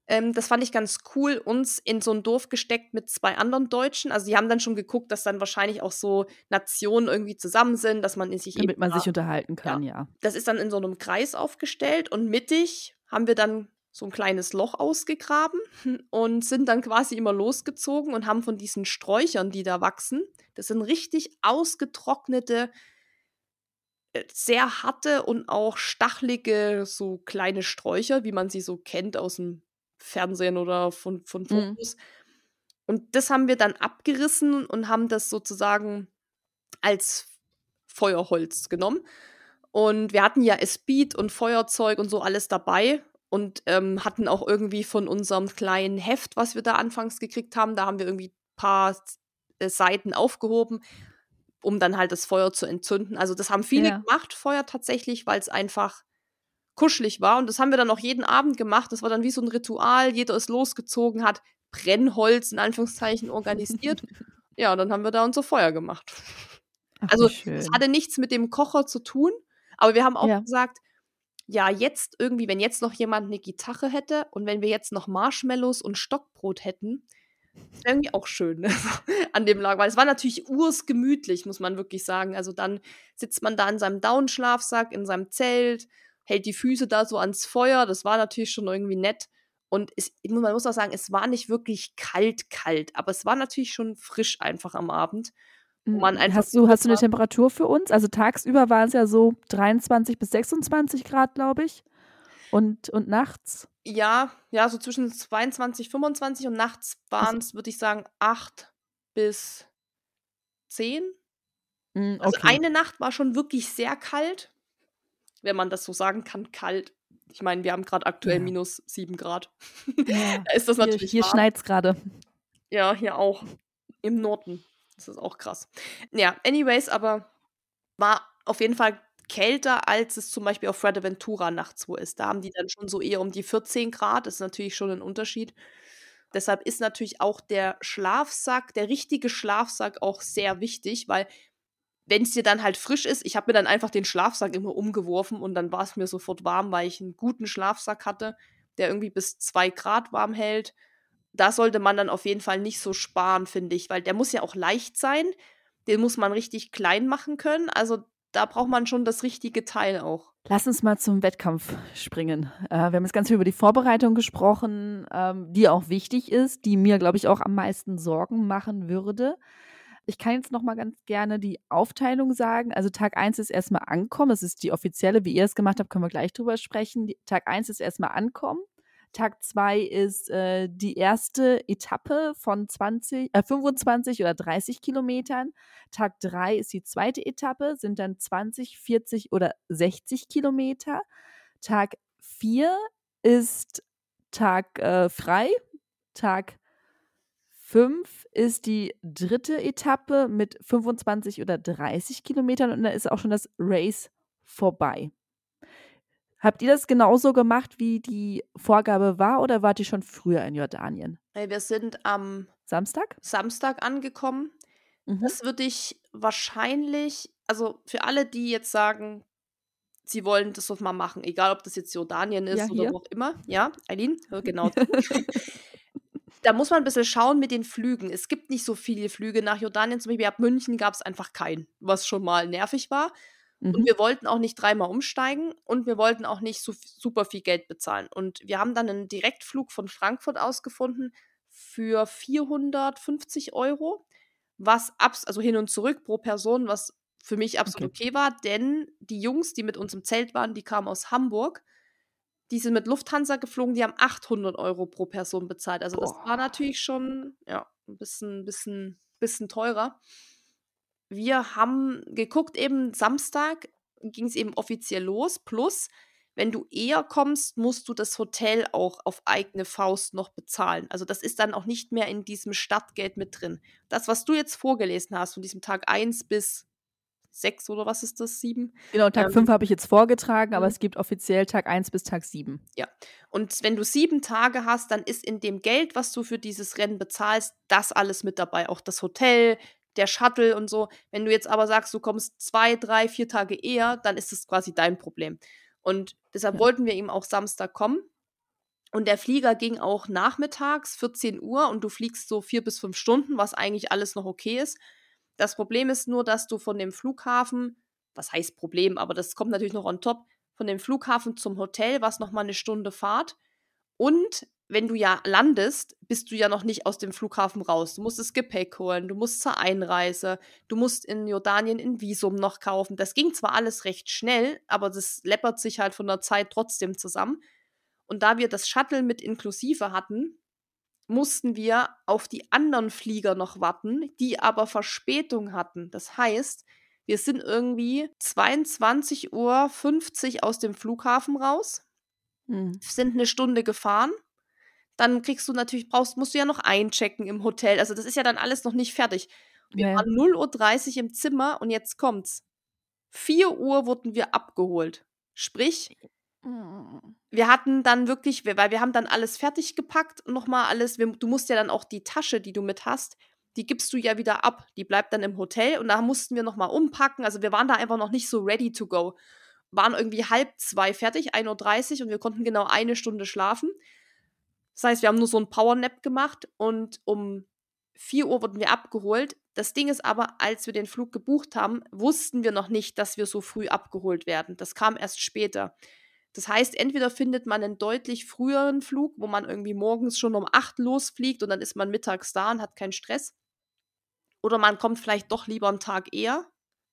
ähm, das fand ich ganz cool, uns in so ein Dorf gesteckt mit 2 anderen Deutschen. Also, die haben dann schon geguckt, dass dann wahrscheinlich auch so Nationen irgendwie zusammen sind, dass man sich
Damit man sich unterhalten kann, ja.
das ist dann in so einem Kreis aufgestellt und mittig haben wir dann so ein kleines Loch ausgegraben und sind dann quasi immer losgezogen und haben von diesen Sträuchern, die da wachsen das sind richtig ausgetrocknete, äh, sehr harte und auch stachelige so kleine Sträucher, wie man sie so kennt aus dem Fernsehen oder von von
Mhm.
Fotos. Und das haben wir dann abgerissen und haben das sozusagen als Feuerholz genommen. Und wir hatten ja Speed und Feuerzeug und so alles dabei und, ähm, hatten auch irgendwie von unserem kleinen Heft, was wir da anfangs gekriegt haben da haben wir irgendwie paar s äh, Seiten aufgehoben, um dann halt das Feuer zu entzünden. Also, das haben viele
Ja.
gemacht, Feuer tatsächlich, weil's einfach kuschelig war. Und das haben wir dann auch jeden Abend gemacht. Das war dann wie so 'n Ritual. Jeder ist losgezogen, hat Brennholz in Anführungszeichen organisiert. Ja, und dann haben wir da unser Feuer gemacht.
Ach,
Also, es hatte nichts mit dem Kocher zu tun, aber wir haben auch
Ja.
gesagt: „Ja, jetzt irgendwie wenn jetzt noch jemand 'ne Gitarre hätte und wenn wir jetzt noch Marshmallows und Stockbrot hätten, das wäre irgendwie auch schön“, ne, an dem Lager. Weil es war natürlich ursgemütlich, muss man wirklich sagen. Also, dann sitzt man da in seinem Down-Schlafsack, in seinem Zelt, hält die Füße da so ans Feuer. Das war natürlich schon irgendwie nett. Und es man muss auch sagen, es war nicht wirklich kalt, kalt, aber es war natürlich schon frisch einfach am Abend,
Hm,
einfach
hast du hast du 'ne
war
Temperatur für uns? Also, tagsüber war es ja so 23 bis 26 Grad, glaube ich. Und und nachts?
Ja, ja, so zwischen 22, 25 und nachts
Also
waren's, würde ich sagen, 8 bis 10.
Hm,
Also,
okay.
eine Nacht war schon wirklich sehr kalt, wenn man das so sagen kann, kalt. Ich meine, wir haben grad aktuell
Ja.
minus 7 Grad.
Ja,
Da ist das
hier
natürlich
hier
warm.
schneit's grade.
Ja, hier auch. Im Norden. Das ist auch krass. Ja, anyways, aber war auf jeden Fall kälter, als es zum Beispiel auf Fuerteventura nachts wo ist. Da haben die dann schon so eher um die 14 Grad. Das ist natürlich schon 'n Unterschied. Deshalb ist natürlich auch der Schlafsack der richtige Schlafsack auch sehr wichtig, weil wenn's dir dann halt frisch ist ich habe mir dann einfach den Schlafsack immer umgeworfen und dann war's mir sofort warm, weil ich 'n guten Schlafsack hatte, der irgendwie bis 2 Grad warm hält. Da sollte man dann auf jeden Fall nicht so sparen, finde ich, weil der muss ja auch leicht sein. Den muss man richtig klein machen können. Also, da braucht man schon das richtige Teil auch.
Lass uns mal zum Wettkampf springen. Äh, wir haben jetzt ganz viel über die Vorbereitung gesprochen, ähm, die auch wichtig ist, die mir, glaube ich, auch am meisten Sorgen machen würde. Ich kann jetzt noch mal ganz gerne die Aufteilung sagen. Also, Tag 1 ist erst mal ankommen. Das ist die offizielle. Wie ihr es gemacht habt, können wir gleich drüber sprechen. Die Tag 1 ist erst mal ankommen. Tag 2 ist, äh, die erste Etappe von 20 äh, 25 oder 30 Kilometern. Tag 3 ist die zweite Etappe, sind dann 20, 40 oder 60 Kilometer. Tag 4 ist Tag, äh, frei. Tag 5 ist die dritte Etappe mit 25 oder 30 Kilometern und dann ist auch schon das Race vorbei. Habt ihr das genauso gemacht, wie die Vorgabe war, oder wart ihr schon früher in Jordanien?
Wir sind am
Samstag?
Samstag angekommen.
Mhm.
Das würde ich wahrscheinlich also, für alle, die jetzt sagen, sie wollen das doch mal machen, egal ob das jetzt Jordanien ist
Ja,
oder wo auch immer. Ja, Eileen, hör genau. Da muss man 'n bisschen schauen mit den Flügen. Es gibt nicht so viele Flüge nach Jordanien. Zum Beispiel ab München gab's einfach keinen, was schon mal nervig war. Und
Mhm.
wir wollten auch nicht dreimal umsteigen und wir wollten auch nicht so super viel Geld bezahlen. Und wir haben dann 'nen Direktflug von Frankfurt aus gefunden für 450 €, was abs also, hin und zurück pro Person, was für mich absolut
Okay.
okay war, denn die Jungs, die mit uns im Zelt waren, die kamen aus Hamburg. Die sind mit Lufthansa geflogen, die haben 800 € pro Person bezahlt. Also, das war
Boah.
natürlich schon, ja, 'n bisschen bisschen bisschen teurer. wir haben geguckt, eben Samstag ging es eben offiziell los. Plus, wenn du eher kommst, musst du das Hotel auch auf eigene Faust noch bezahlen. Also das ist dann auch nicht mehr in diesem Stadtgeld mit drin. Das, was du jetzt vorgelesen hast, von diesem Tag 1 bis 6 oder was ist das, 7?
Genau, Tag 5 ähm, habe ich jetzt vorgetragen, aber mhm. es gibt offiziell Tag 1 bis Tag 7.
Ja, und wenn du sieben Tage hast, dann ist in dem Geld, was du für dieses Rennen bezahlst, das alles mit dabei. Auch das Hotel, der Shuttle und so. Wenn du jetzt aber sagst, du kommst zwei, drei, vier Tage eher, dann ist es quasi dein Problem. Und deshalb ja. wollten wir ihm auch Samstag kommen. Und der Flieger ging auch nachmittags, 14 Uhr, und du fliegst so vier bis fünf Stunden, was eigentlich alles noch okay ist. Das Problem ist nur, dass du von dem Flughafen, was heißt Problem, aber das kommt natürlich noch on top, von dem Flughafen zum Hotel, was nochmal eine Stunde Fahrt. Und wenn du ja landest, bist du ja noch nicht aus dem Flughafen raus. Du musst das Gepäck holen, du musst zur Einreise, du musst in Jordanien ein Visum noch kaufen. Das ging zwar alles recht schnell, aber das läppert sich halt von der Zeit trotzdem zusammen. Und da wir das Shuttle mit inklusive hatten, mussten wir auf die anderen Flieger noch warten, die aber Verspätung hatten. Das heißt, wir sind irgendwie 22.50 Uhr aus dem Flughafen raus, hm. sind eine Stunde gefahren dann kriegst du natürlich, brauchst, musst du ja noch einchecken im Hotel. Also das ist ja dann alles noch nicht fertig. Wir ja. waren 0.30 Uhr im Zimmer und jetzt kommt's. 4 Uhr wurden wir abgeholt. Sprich. Wir hatten dann wirklich, weil wir haben dann alles fertig gepackt, nochmal alles, du musst ja dann auch die Tasche, die du mit hast, die gibst du ja wieder ab. Die bleibt dann im Hotel und da mussten wir nochmal umpacken. Also wir waren da einfach noch nicht so ready to go. Waren irgendwie halb zwei fertig, 1.30 Uhr und wir konnten genau eine Stunde schlafen. Das heißt, wir haben nur so ein Powernap gemacht und um 4 Uhr wurden wir abgeholt. Das Ding ist aber, als wir den Flug gebucht haben, wussten wir noch nicht, dass wir so früh abgeholt werden. Das kam erst später. Das heißt, entweder findet man einen deutlich früheren Flug, wo man irgendwie morgens schon um 8 losfliegt und dann ist man mittags da und hat keinen Stress. Oder man kommt vielleicht doch lieber einen Tag eher,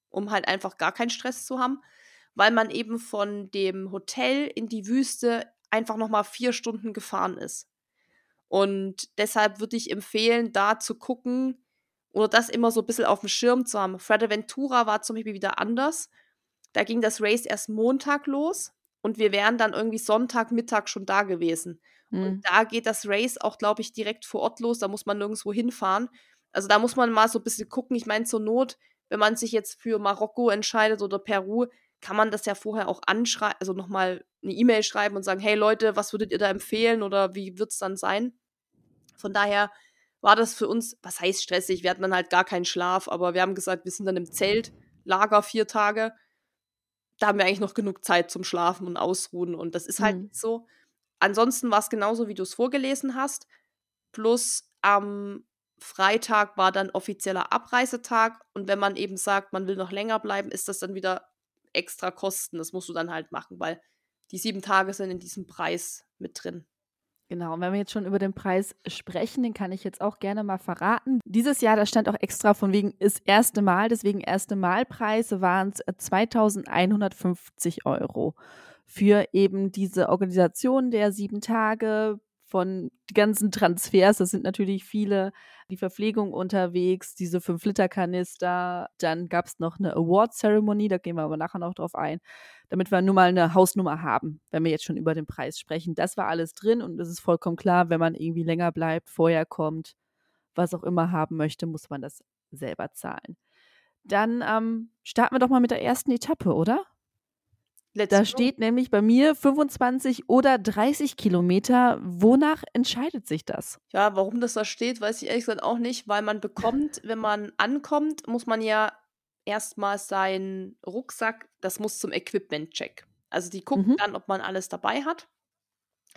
um halt einfach gar keinen Stress zu haben, weil man eben von dem Hotel in die Wüste einfach nochmal vier Stunden gefahren ist. Und deshalb würde ich empfehlen, da zu gucken oder das immer so ein bisschen auf dem Schirm zu haben. Fuerteventura war zum Beispiel wieder anders. Da ging das Race erst Montag los und wir wären dann irgendwie Sonntagmittag schon da gewesen. Mhm. Und da geht das Race auch, glaube ich, direkt vor Ort los. Da muss man nirgendwo hinfahren. Also da muss man mal so ein bisschen gucken. Ich meine, zur Not, wenn man sich jetzt für Marokko entscheidet oder Peru, kann man das ja vorher auch anschreiben, also nochmal eine E-Mail schreiben und sagen, hey Leute, was würdet ihr da empfehlen oder wie wird es dann sein? Von daher war das für uns, was heißt stressig, wir hatten dann halt gar keinen Schlaf, aber wir haben gesagt, wir sind dann im Zelt, Lager vier Tage. Da haben wir eigentlich noch genug Zeit zum Schlafen und Ausruhen und das ist halt mhm. so. Ansonsten war es genauso, wie du es vorgelesen hast. Plus am Freitag war dann offizieller Abreisetag und wenn man eben sagt, man will noch länger bleiben, ist das dann wieder extra Kosten. Das musst du dann halt machen, weil die sieben Tage sind in diesem Preis mit drin.
Genau, und wenn wir jetzt schon über den Preis sprechen, den kann ich jetzt auch gerne mal verraten. Dieses Jahr, da stand auch extra von wegen ist erste Mal, deswegen erste Malpreise waren es 2150 Euro für eben diese Organisation der sieben Tage von die ganzen Transfers, das sind natürlich viele, die Verpflegung unterwegs, diese 5-Liter-Kanister, dann gab es noch eine Award-Ceremony, da gehen wir aber nachher noch drauf ein, damit wir nur mal eine Hausnummer haben, wenn wir jetzt schon über den Preis sprechen. Das war alles drin und es ist vollkommen klar, wenn man irgendwie länger bleibt, vorher kommt, was auch immer haben möchte, muss man das selber zahlen. Dann ähm, starten wir doch mal mit der ersten Etappe, oder? Let's da steht nämlich bei mir 25 oder 30 Kilometer. Wonach entscheidet sich das?
Ja, warum das da steht, weiß ich ehrlich gesagt auch nicht, weil man bekommt, wenn man ankommt, muss man ja erstmal seinen Rucksack, das muss zum Equipment-Check. Also die gucken mhm. dann, ob man alles dabei hat,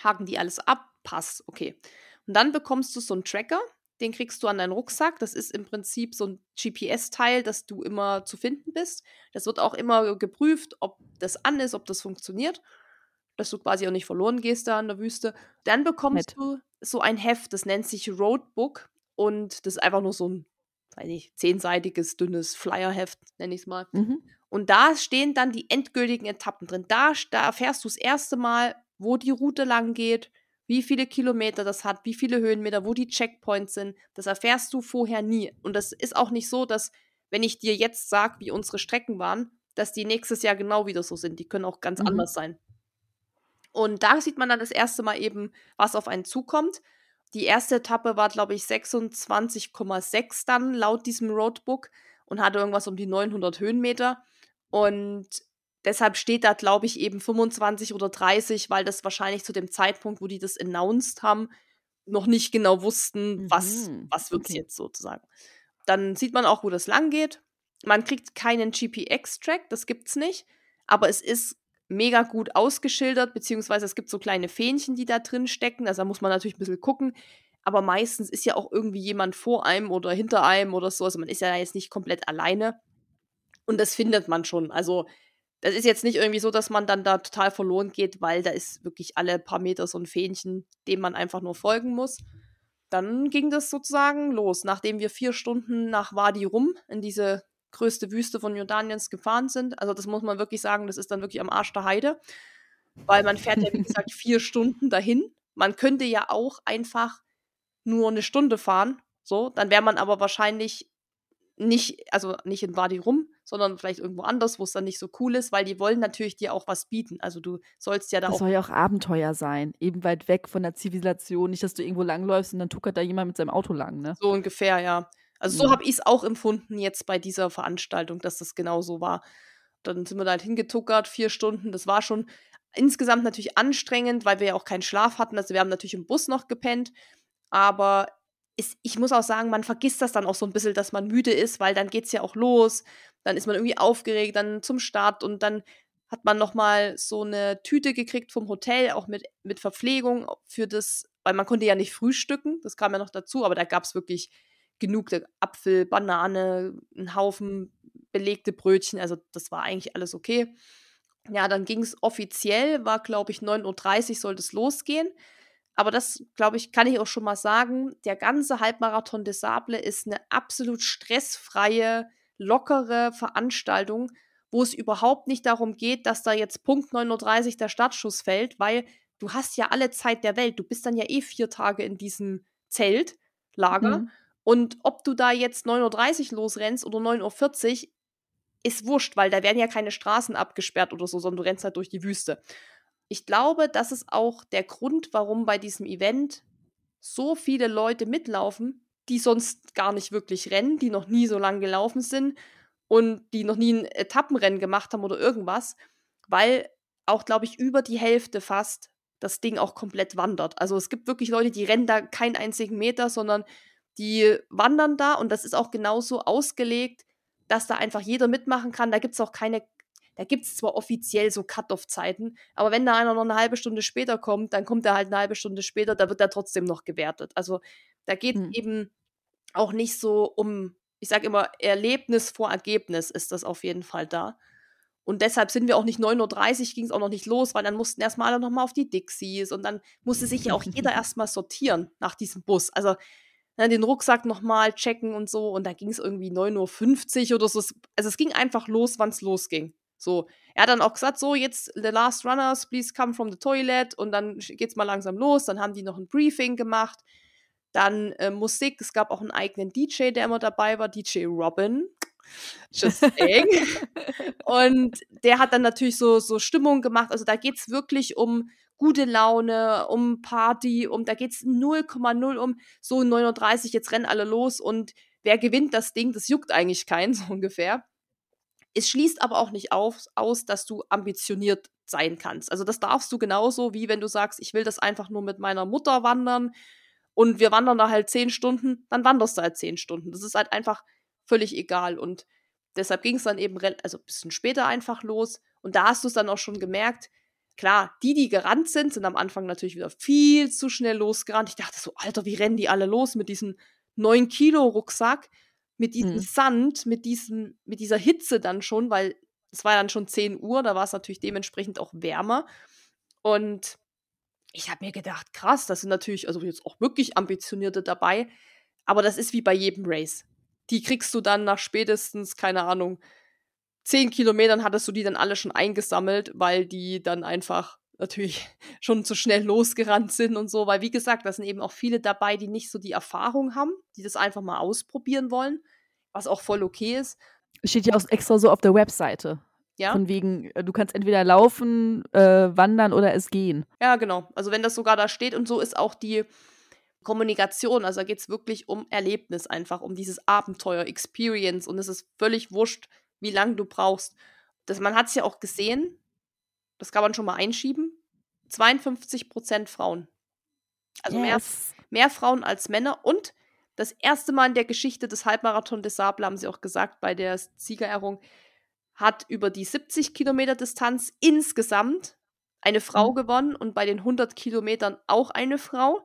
haken die alles ab, passt, okay. Und dann bekommst du so einen Tracker, den kriegst du an deinen Rucksack. Das ist im Prinzip so ein GPS-Teil, das du immer zu finden bist. Das wird auch immer geprüft, ob das an ist, ob das funktioniert. Dass du quasi auch nicht verloren gehst da in der Wüste. Dann bekommst Nett. du so ein Heft, das nennt sich Roadbook. Und das ist einfach nur so ein, weiß nicht, zehnseitiges, dünnes Flyerheft, nenne ich es mal. Mhm. Und da stehen dann die endgültigen Etappen drin. Da, da erfährst du das erste Mal, wo die Route lang geht, wie viele Kilometer das hat, wie viele Höhenmeter, wo die Checkpoints sind. Das erfährst du vorher nie. Und das ist auch nicht so, dass wenn ich dir jetzt sage, wie unsere Strecken waren, dass die nächstes Jahr genau wieder so sind. Die können auch ganz
Mhm.
anders sein. Und da sieht man dann das erste Mal eben, was auf einen zukommt. Die erste Etappe war, glaube ich, 26,6 dann laut diesem Roadbook und hatte irgendwas um die 900 Höhenmeter. Und deshalb steht da, glaube ich, eben 25 oder 30, weil das wahrscheinlich zu dem Zeitpunkt, wo die das announced haben, noch nicht genau wussten, was,
Mhm,
was wird es
okay.
jetzt sozusagen. Dann sieht man auch, wo das lang geht. Man kriegt keinen GPX-Track, das gibt's nicht, aber es ist mega gut ausgeschildert, beziehungsweise es gibt so kleine Fähnchen, die da drin stecken. Also da muss man natürlich ein bisschen gucken. Aber meistens ist ja auch irgendwie jemand vor einem oder hinter einem oder so. Also man ist ja jetzt nicht komplett alleine. Und das findet man schon. Also das ist jetzt nicht irgendwie so, dass man dann da total verloren geht, weil da ist wirklich alle paar Meter so ein Fähnchen, dem man einfach nur folgen muss. Dann ging das sozusagen los, nachdem wir vier Stunden nach Wadi Rum in diese größte Wüste von Jordaniens gefahren sind. Also das muss man wirklich sagen, das ist dann wirklich am Arsch der Heide, weil man fährt ja, wie gesagt, vier Stunden dahin. Man könnte ja auch einfach nur eine Stunde fahren, so, dann wäre man aber wahrscheinlich nicht, also nicht in Wadi Rum, sondern vielleicht irgendwo anders, wo es dann nicht so cool ist, weil die wollen natürlich dir auch was bieten. Also du sollst ja da
Das
auch
soll ja auch Abenteuer sein. Eben weit weg von der Zivilisation. Nicht, dass du irgendwo langläufst und dann tuckert da jemand mit seinem Auto lang, ne?
So ungefähr, ja. Also so
Mhm.
habe ich es auch empfunden jetzt bei dieser Veranstaltung, dass das genau so war. Dann sind wir da halt hingetuckert, vier Stunden. Das war schon insgesamt natürlich anstrengend, weil wir ja auch keinen Schlaf hatten. Also wir haben natürlich im Bus noch gepennt. Aber es, ich muss auch sagen, man vergisst das dann auch so ein bisschen, dass man müde ist, weil dann geht es ja auch los. Dann ist man irgendwie aufgeregt, dann zum Start und dann hat man noch mal so eine Tüte gekriegt vom Hotel, auch mit, mit Verpflegung für das, weil man konnte ja nicht frühstücken, das kam ja noch dazu, aber da gab es wirklich genug Apfel, Banane, einen Haufen belegte Brötchen, also das war eigentlich alles okay. Ja, dann ging es offiziell, war glaube ich 9.30 Uhr sollte es losgehen. Aber das, glaube ich, kann ich auch schon mal sagen, der ganze Halbmarathon des Sable ist eine absolut stressfreie, lockere Veranstaltung, wo es überhaupt nicht darum geht, dass da jetzt Punkt 9.30 Uhr der Startschuss fällt, weil du hast ja alle Zeit der Welt. Du bist dann ja eh vier Tage in diesem Zeltlager.
Mhm.
Und ob du da jetzt 9.30 Uhr losrennst oder 9.40 Uhr, ist wurscht, weil da werden ja keine Straßen abgesperrt oder so, sondern du rennst halt durch die Wüste. Ich glaube, das ist auch der Grund, warum bei diesem Event so viele Leute mitlaufen, die sonst gar nicht wirklich rennen, die noch nie so lang gelaufen sind und die noch nie ein Etappenrennen gemacht haben oder irgendwas, weil auch, glaube ich, über die Hälfte fast das Ding auch komplett wandert. Also es gibt wirklich Leute, die rennen da keinen einzigen Meter, sondern die wandern da und das ist auch genauso ausgelegt, dass da einfach jeder mitmachen kann. Da gibt es auch keine, da gibt es zwar offiziell so Cut-off-Zeiten, aber wenn da einer noch eine halbe Stunde später kommt, dann kommt er halt eine halbe Stunde später, da wird er trotzdem noch gewertet. Also da geht
Hm.
eben auch nicht so um, ich sage immer, Erlebnis vor Ergebnis ist das auf jeden Fall da. Und deshalb sind wir auch nicht 9.30 Uhr, ging es auch noch nicht los, weil dann mussten erstmal alle nochmal auf die Dixies und dann musste sich ja auch jeder erstmal sortieren nach diesem Bus. Also ne, den Rucksack nochmal checken und so. Und da ging es irgendwie 9.50 Uhr oder so. Es- Also es ging einfach los, wann es losging. So, er hat dann auch gesagt, so jetzt the last runners, please come from the toilet und dann geht's mal langsam los. Dann haben die noch ein Briefing gemacht. Dann äh, Musik, es gab auch einen eigenen DJ, der immer dabei war, DJ Robin. Just saying. und der hat dann natürlich so, so Stimmung gemacht. Also da geht's wirklich um gute Laune, um Party, um da geht's 0,0 um so 9.30 Uhr, jetzt rennen alle los und wer gewinnt das Ding, das juckt eigentlich keinen, so ungefähr. Es schließt aber auch nicht auf, aus, dass du ambitioniert sein kannst. Also das darfst du genauso, wie wenn du sagst, ich will das einfach nur mit meiner Mutter wandern und wir wandern da halt zehn Stunden, dann wanderst du halt zehn Stunden. Das ist halt einfach völlig egal. Und deshalb ging es dann eben also ein bisschen später einfach los. Und da hast du es dann auch schon gemerkt, klar, die, die gerannt sind, sind am Anfang natürlich wieder viel zu schnell losgerannt. Ich dachte so, Alter, wie rennen die alle los mit diesem 9 Kilo Rucksack, mit diesem
Mhm.
Sand, mit, diesem, mit dieser Hitze dann schon, weil es war dann schon 10 Uhr, da war es natürlich dementsprechend auch wärmer. Und ich habe mir gedacht, krass, das sind natürlich also jetzt auch wirklich Ambitionierte dabei, aber das ist wie bei jedem Race. Die kriegst du dann nach spätestens, keine Ahnung, 10 Kilometern hattest du die dann alle schon eingesammelt, weil die dann einfach natürlich schon zu schnell losgerannt sind und so, weil wie gesagt, da sind eben auch viele dabei, die nicht so die Erfahrung haben, die das einfach mal ausprobieren wollen. was auch voll okay ist.
Steht ja auch extra so auf der Webseite.
Ja.
Von wegen, äh, du kannst entweder laufen, äh, wandern oder es gehen.
Ja, genau. Also wenn das sogar da steht und so ist auch die Kommunikation. Also da geht es wirklich um Erlebnis einfach, um dieses Abenteuer, Experience. Und es ist völlig wurscht, wie lange du brauchst. Das, man hat es ja auch gesehen, das kann man schon mal einschieben. 52 Prozent Frauen. Also yes. mehr, mehr Frauen als Männer. Und das erste Mal in der Geschichte des Halbmarathon des Sable, haben sie auch gesagt, bei der Siegerehrung, hat über die 70 Kilometer Distanz insgesamt eine Frau mhm. gewonnen und bei den 100 Kilometern auch eine Frau.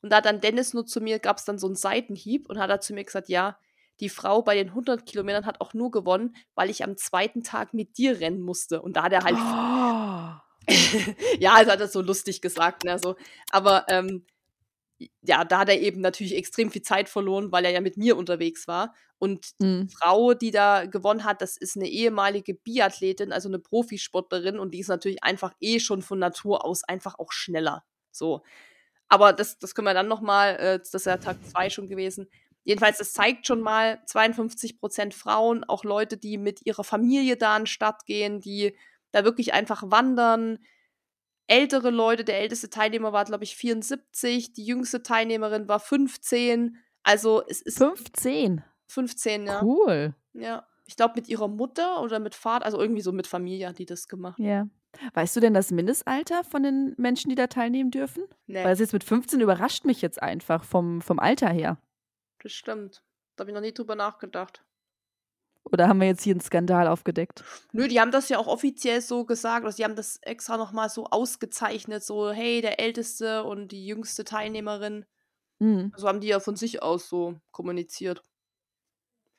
Und da hat dann Dennis nur zu mir, gab es dann so einen Seitenhieb und hat er zu mir gesagt, ja, die Frau bei den 100 Kilometern hat auch nur gewonnen, weil ich am zweiten Tag mit dir rennen musste. Und da hat er halt. Oh. ja, also hat er so lustig gesagt. Ne, so. Aber ähm, ja, da hat er eben natürlich extrem viel Zeit verloren, weil er ja mit mir unterwegs war. Und mhm. die Frau, die da gewonnen hat, das ist eine ehemalige Biathletin, also eine Profisportlerin und die ist natürlich einfach eh schon von Natur aus einfach auch schneller. So. Aber das, das können wir dann nochmal, äh, das ist ja Tag 2 schon gewesen. Jedenfalls, das zeigt schon mal 52 Prozent Frauen, auch Leute, die mit ihrer Familie da an den Start gehen, die da wirklich einfach wandern, ältere Leute. Der älteste Teilnehmer war, glaube ich, 74. Die jüngste Teilnehmerin war 15. Also es ist.
15?
15, ja.
Cool.
Ja. Ich glaube, mit ihrer Mutter oder mit Vater, also irgendwie so mit Familie hat die das gemacht.
Ja. Weißt du denn das Mindestalter von den Menschen, die da teilnehmen dürfen? Nee. Weil es jetzt mit 15 überrascht mich jetzt einfach vom, vom Alter her.
Das stimmt. Da habe ich noch nie drüber nachgedacht.
Oder haben wir jetzt hier einen Skandal aufgedeckt?
Nö, die haben das ja auch offiziell so gesagt. Also die haben das extra nochmal so ausgezeichnet. So, hey, der Älteste und die jüngste Teilnehmerin. Mhm. So haben die ja von sich aus so kommuniziert.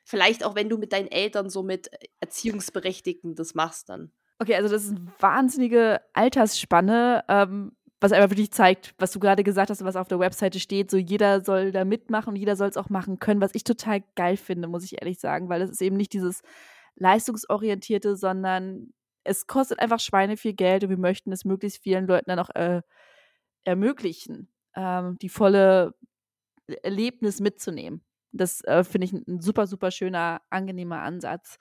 Vielleicht auch, wenn du mit deinen Eltern so mit Erziehungsberechtigten das machst dann.
Okay, also das ist eine wahnsinnige Altersspanne. Ähm, was einfach wirklich zeigt, was du gerade gesagt hast, was auf der Webseite steht, so jeder soll da mitmachen und jeder soll es auch machen können, was ich total geil finde, muss ich ehrlich sagen, weil es ist eben nicht dieses leistungsorientierte, sondern es kostet einfach Schweine viel Geld und wir möchten es möglichst vielen Leuten dann auch äh, ermöglichen, ähm, die volle Erlebnis mitzunehmen. Das äh, finde ich ein super, super schöner, angenehmer Ansatz.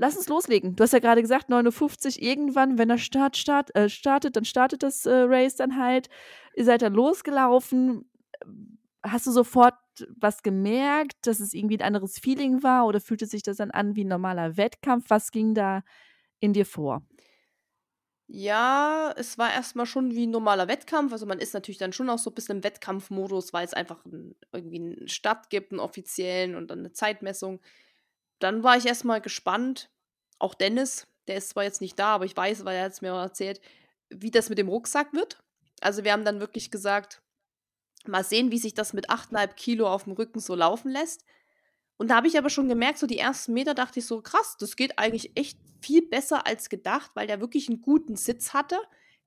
Lass uns loslegen. Du hast ja gerade gesagt, 59 irgendwann, wenn der Start, Start äh, startet, dann startet das äh, Race dann halt. Ihr seid dann losgelaufen. Hast du sofort was gemerkt, dass es irgendwie ein anderes Feeling war oder fühlte sich das dann an wie ein normaler Wettkampf? Was ging da in dir vor?
Ja, es war erstmal schon wie ein normaler Wettkampf. Also man ist natürlich dann schon auch so ein bisschen im Wettkampfmodus, weil es einfach ein, irgendwie einen Start gibt, einen offiziellen und dann eine Zeitmessung dann war ich erstmal gespannt. Auch Dennis, der ist zwar jetzt nicht da, aber ich weiß, weil er es mir erzählt, wie das mit dem Rucksack wird. Also wir haben dann wirklich gesagt, mal sehen, wie sich das mit 8,5 Kilo auf dem Rücken so laufen lässt. Und da habe ich aber schon gemerkt, so die ersten Meter dachte ich so, krass, das geht eigentlich echt viel besser als gedacht, weil der wirklich einen guten Sitz hatte.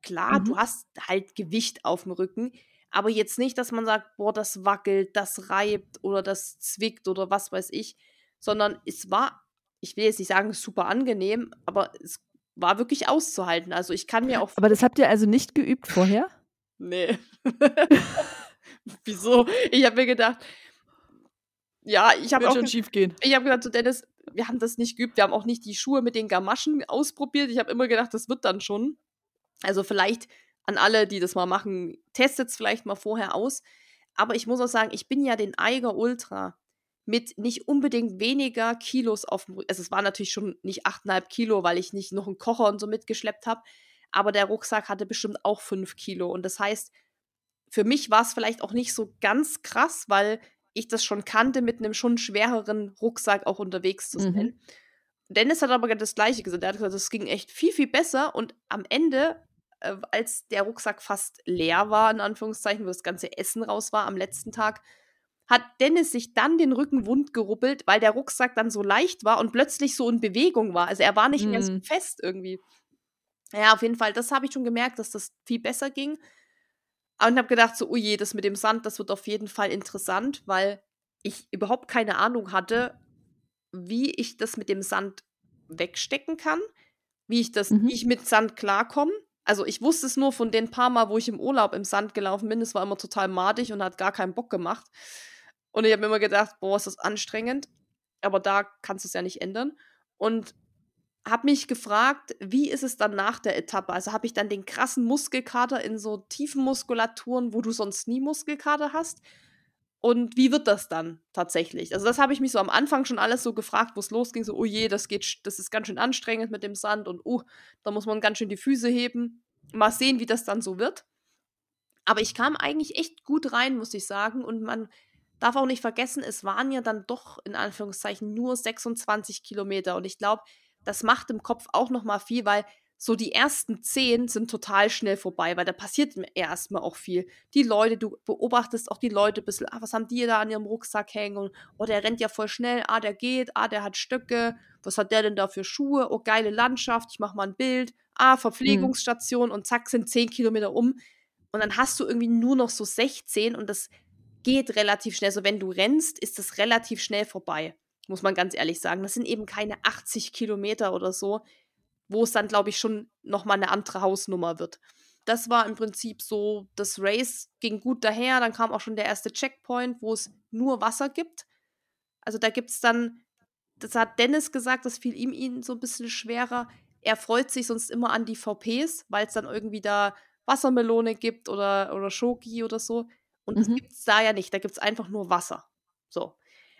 Klar, mhm. du hast halt Gewicht auf dem Rücken, aber jetzt nicht, dass man sagt, boah, das wackelt, das reibt oder das zwickt oder was weiß ich sondern es war, ich will jetzt nicht sagen super angenehm, aber es war wirklich auszuhalten. Also ich kann mir auch.
Aber das habt ihr also nicht geübt vorher?
nee. Wieso? Ich habe mir gedacht, ja, ich habe auch
schon schief gehen.
Ich habe gedacht, so Dennis, wir haben das nicht geübt, wir haben auch nicht die Schuhe mit den Gamaschen ausprobiert. Ich habe immer gedacht, das wird dann schon. Also vielleicht an alle, die das mal machen, testet es vielleicht mal vorher aus. Aber ich muss auch sagen, ich bin ja den Eiger Ultra mit nicht unbedingt weniger Kilos auf dem Rücken. Also es war natürlich schon nicht 8,5 Kilo, weil ich nicht noch einen Kocher und so mitgeschleppt habe. Aber der Rucksack hatte bestimmt auch 5 Kilo. Und das heißt, für mich war es vielleicht auch nicht so ganz krass, weil ich das schon kannte, mit einem schon schwereren Rucksack auch unterwegs zu sein. Mhm. Dennis hat aber das Gleiche gesagt. Er hat gesagt, das ging echt viel, viel besser. Und am Ende, äh, als der Rucksack fast leer war, in Anführungszeichen, wo das ganze Essen raus war am letzten Tag, hat Dennis sich dann den Rücken wund geruppelt, weil der Rucksack dann so leicht war und plötzlich so in Bewegung war. Also er war nicht mm. mehr so mhm. fest irgendwie. Ja, auf jeden Fall, das habe ich schon gemerkt, dass das viel besser ging. Und habe gedacht, so, oh je, das mit dem Sand, das wird auf jeden Fall interessant, weil ich überhaupt keine Ahnung hatte, wie ich das mit dem Sand wegstecken kann, wie ich das, mhm. wie ich mit Sand klarkomme. Also ich wusste es nur von den paar Mal, wo ich im Urlaub im Sand gelaufen bin. Es war immer total madig und hat gar keinen Bock gemacht. Und ich habe mir immer gedacht, boah, ist das anstrengend. aber da kannst du es ja nicht ändern. Und habe mich gefragt, wie ist es dann nach der Etappe? Also habe ich dann den krassen Muskelkater in so tiefen Muskulaturen, wo du sonst nie Muskelkater hast? Und wie wird das dann tatsächlich? Also das habe ich mich so am Anfang schon alles so gefragt, wo es losging, so, oh je, das geht, das ist ganz schön anstrengend mit dem Sand und oh, da muss man ganz schön die Füße heben. Mal sehen, wie das dann so wird. Aber ich kam eigentlich echt gut rein, muss ich sagen. Und man darf auch nicht vergessen, es waren ja dann doch in Anführungszeichen nur 26 Kilometer. Und ich glaube, das macht im Kopf auch noch mal viel, weil so die ersten zehn sind total schnell vorbei, weil da passiert erstmal auch viel. Die Leute, du beobachtest auch die Leute ein bisschen, ah, was haben die da an ihrem Rucksack hängen? Und, oh, der rennt ja voll schnell, ah, der geht, ah, der hat Stöcke, was hat der denn da für Schuhe? Oh, geile Landschaft, ich mach mal ein Bild, ah, mhm. Verpflegungsstation mhm. und zack, sind zehn Kilometer um. Und dann hast du irgendwie nur noch so 16 und das geht relativ schnell. Also wenn du rennst, ist das relativ schnell vorbei muss man ganz ehrlich sagen. Das sind eben keine 80 Kilometer oder so, wo es dann, glaube ich, schon nochmal eine andere Hausnummer wird. Das war im Prinzip so, das Race ging gut daher, dann kam auch schon der erste Checkpoint, wo es nur Wasser gibt. Also da gibt es dann, das hat Dennis gesagt, das fiel ihm ihnen so ein bisschen schwerer. Er freut sich sonst immer an die VPs, weil es dann irgendwie da Wassermelone gibt oder, oder Schoki oder so. Und das mhm. gibt es da ja nicht, da gibt es einfach nur Wasser. So.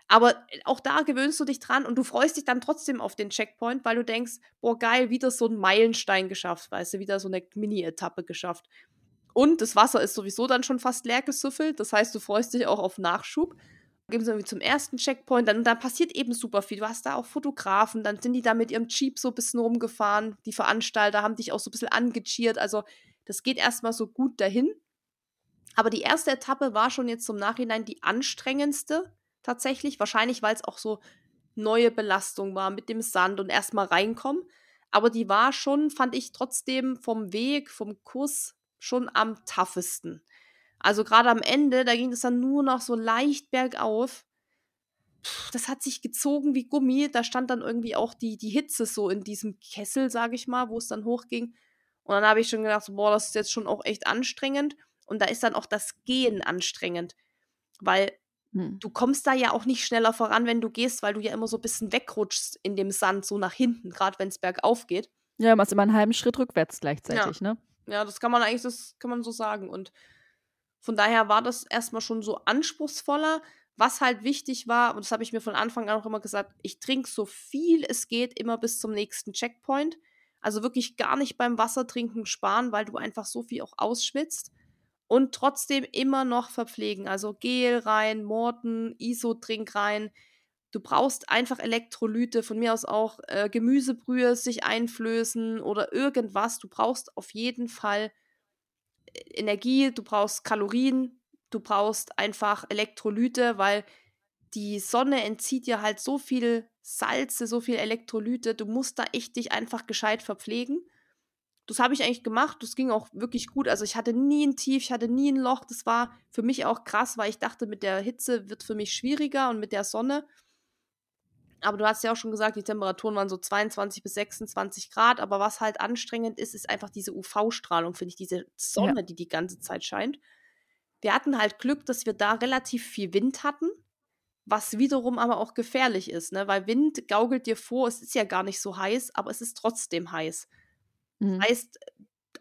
Aber äh, auch da gewöhnst du dich dran und du freust dich dann trotzdem auf den Checkpoint, weil du denkst, boah, geil, wieder so ein Meilenstein geschafft, weißt du, wieder so eine Mini-Etappe geschafft. Und das Wasser ist sowieso dann schon fast leer gesüffelt, das heißt, du freust dich auch auf Nachschub. Gehen wir zum ersten Checkpoint, dann, dann passiert eben super viel. Du hast da auch Fotografen, dann sind die da mit ihrem Jeep so ein bisschen rumgefahren. Die Veranstalter haben dich auch so ein bisschen angecheert. Also, das geht erstmal so gut dahin. Aber die erste Etappe war schon jetzt zum Nachhinein die anstrengendste tatsächlich. Wahrscheinlich, weil es auch so neue Belastung war mit dem Sand und erstmal reinkommen. Aber die war schon, fand ich trotzdem vom Weg, vom Kurs schon am toughesten. Also gerade am Ende, da ging es dann nur noch so leicht bergauf. Das hat sich gezogen wie Gummi. Da stand dann irgendwie auch die, die Hitze so in diesem Kessel, sage ich mal, wo es dann hochging. Und dann habe ich schon gedacht, boah, das ist jetzt schon auch echt anstrengend. Und da ist dann auch das Gehen anstrengend. Weil hm. Du kommst da ja auch nicht schneller voran, wenn du gehst, weil du ja immer so ein bisschen wegrutschst in dem Sand, so nach hinten, gerade wenn es bergauf geht.
Ja, machst immer einen halben Schritt rückwärts gleichzeitig,
ja.
ne?
Ja, das kann man eigentlich, das kann man so sagen. Und von daher war das erstmal schon so anspruchsvoller. Was halt wichtig war, und das habe ich mir von Anfang an auch immer gesagt, ich trinke so viel es geht immer bis zum nächsten Checkpoint. Also wirklich gar nicht beim Wassertrinken sparen, weil du einfach so viel auch ausschwitzt und trotzdem immer noch verpflegen. Also Gel rein, Morten, Isotrink rein. Du brauchst einfach Elektrolyte, von mir aus auch äh, Gemüsebrühe sich einflößen oder irgendwas. Du brauchst auf jeden Fall äh, Energie, du brauchst Kalorien, du brauchst einfach Elektrolyte, weil die Sonne entzieht dir halt so viel Salze, so viel Elektrolyte. Du musst da echt dich einfach gescheit verpflegen das habe ich eigentlich gemacht. Das ging auch wirklich gut. Also ich hatte nie ein Tief, ich hatte nie ein Loch. Das war für mich auch krass, weil ich dachte, mit der Hitze wird für mich schwieriger und mit der Sonne. Aber du hast ja auch schon gesagt, die Temperaturen waren so 22 bis 26 Grad. Aber was halt anstrengend ist, ist einfach diese UV-Strahlung, finde ich, diese Sonne, ja. die die ganze Zeit scheint. Wir hatten halt Glück, dass wir da relativ viel Wind hatten, was wiederum aber auch gefährlich ist, ne? weil Wind gaukelt dir vor, es ist ja gar nicht so heiß, aber es ist trotzdem heiß. Mhm. Heißt,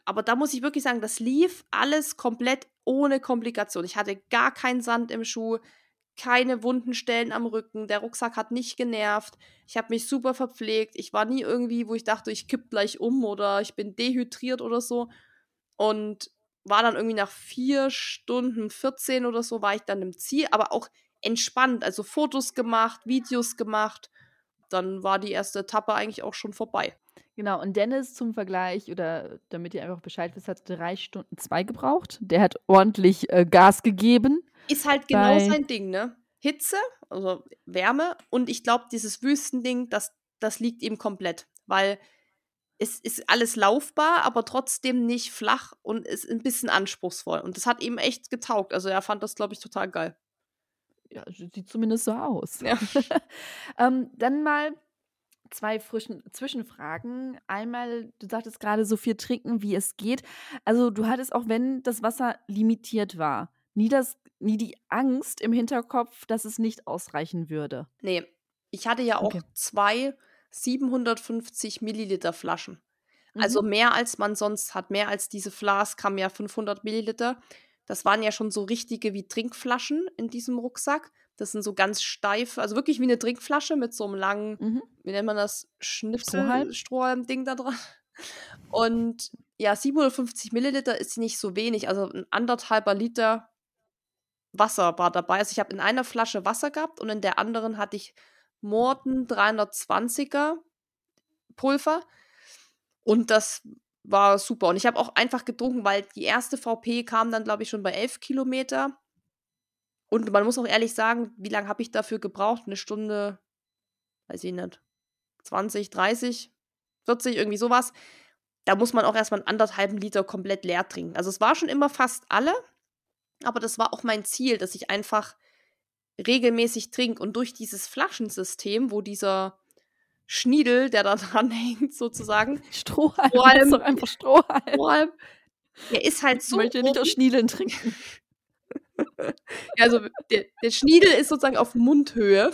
aber da muss ich wirklich sagen, das lief alles komplett ohne Komplikation. Ich hatte gar keinen Sand im Schuh, keine wunden Stellen am Rücken, der Rucksack hat nicht genervt, ich habe mich super verpflegt, ich war nie irgendwie, wo ich dachte, ich kipp gleich um oder ich bin dehydriert oder so. Und war dann irgendwie nach vier Stunden 14 oder so, war ich dann im Ziel, aber auch entspannt, also Fotos gemacht, Videos gemacht. Dann war die erste Etappe eigentlich auch schon vorbei.
Genau, und Dennis zum Vergleich, oder damit ihr einfach Bescheid wisst, hat drei Stunden zwei gebraucht. Der hat ordentlich äh, Gas gegeben.
Ist halt genau sein Ding, ne? Hitze, also Wärme und ich glaube, dieses Wüstending, das, das liegt ihm komplett, weil es ist alles laufbar, aber trotzdem nicht flach und ist ein bisschen anspruchsvoll. Und das hat ihm echt getaugt. Also er fand das, glaube ich, total geil.
Ja, sieht zumindest so aus. Ja. ähm, dann mal zwei frischen Zwischenfragen. Einmal, du sagtest gerade so viel trinken, wie es geht. Also du hattest auch, wenn das Wasser limitiert war, nie, das, nie die Angst im Hinterkopf, dass es nicht ausreichen würde.
Nee, Ich hatte ja auch
Okay.
zwei 750 Milliliter Flaschen. Also
Mhm.
mehr als man sonst hat. Mehr als diese Flask haben ja 500 Milliliter. Das waren ja schon so richtige wie Trinkflaschen in diesem Rucksack. Das sind so ganz steif, also wirklich wie eine Trinkflasche mit so einem langen,
Mhm.
wie nennt man das, Schnipsel,
Strohhalm?
Strohhalm-Ding da dran. Und ja, 750 Milliliter ist nicht so wenig. Also ein anderthalber Liter Wasser war dabei. Also ich habe in einer Flasche Wasser gehabt und in der anderen hatte ich Morten 320er Pulver. Und das war super. Und ich habe auch einfach getrunken, weil die erste VP kam dann, glaube ich, schon bei 11 Kilometer. Und man muss auch ehrlich sagen, wie lange habe ich dafür gebraucht? Eine Stunde, weiß ich nicht, 20, 30, 40, irgendwie sowas. Da muss man auch erstmal einen anderthalben Liter komplett leer trinken. Also es war schon immer fast alle, aber das war auch mein Ziel, dass ich einfach regelmäßig trinke. Und durch dieses Flaschensystem, wo dieser Schniedel, der da dran hängt, sozusagen,
Strohhalm.
Strohhalm.
Das ist doch einfach Strohhalm.
Strohhalm, der ist halt
Ich
so.
möchte nicht aus Schniedeln trinken.
Also der, der Schniedel ist sozusagen auf Mundhöhe.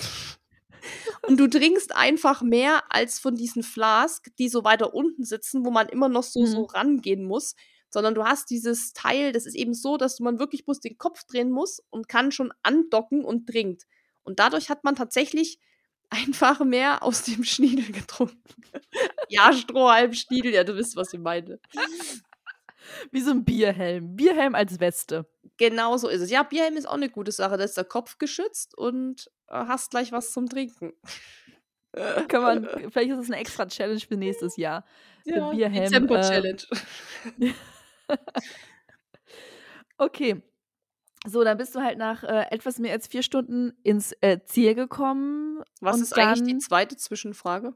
Und du trinkst einfach mehr als von diesen Flask, die so weiter unten sitzen, wo man immer noch so, so
Mhm.
rangehen muss. Sondern du hast dieses Teil, das ist eben so, dass man wirklich bloß den Kopf drehen muss und kann schon andocken und trinkt. Und dadurch hat man tatsächlich einfach mehr aus dem Schniedel getrunken. ja, Strohhalm, Schniedel, ja, du wisst, was ich meine.
Wie so ein Bierhelm. Bierhelm als Weste.
Genau so ist es. Ja, Bierhelm ist auch eine gute Sache. Da ist der Kopf geschützt und äh, hast gleich was zum Trinken.
Kann man, vielleicht ist es eine extra Challenge für nächstes Jahr.
Ja,
Bierhelm, äh,
Dezember-Challenge.
Okay. So, dann bist du halt nach äh, etwas mehr als vier Stunden ins äh, Ziel gekommen.
Was ist eigentlich die
dann-
zweite Zwischenfrage?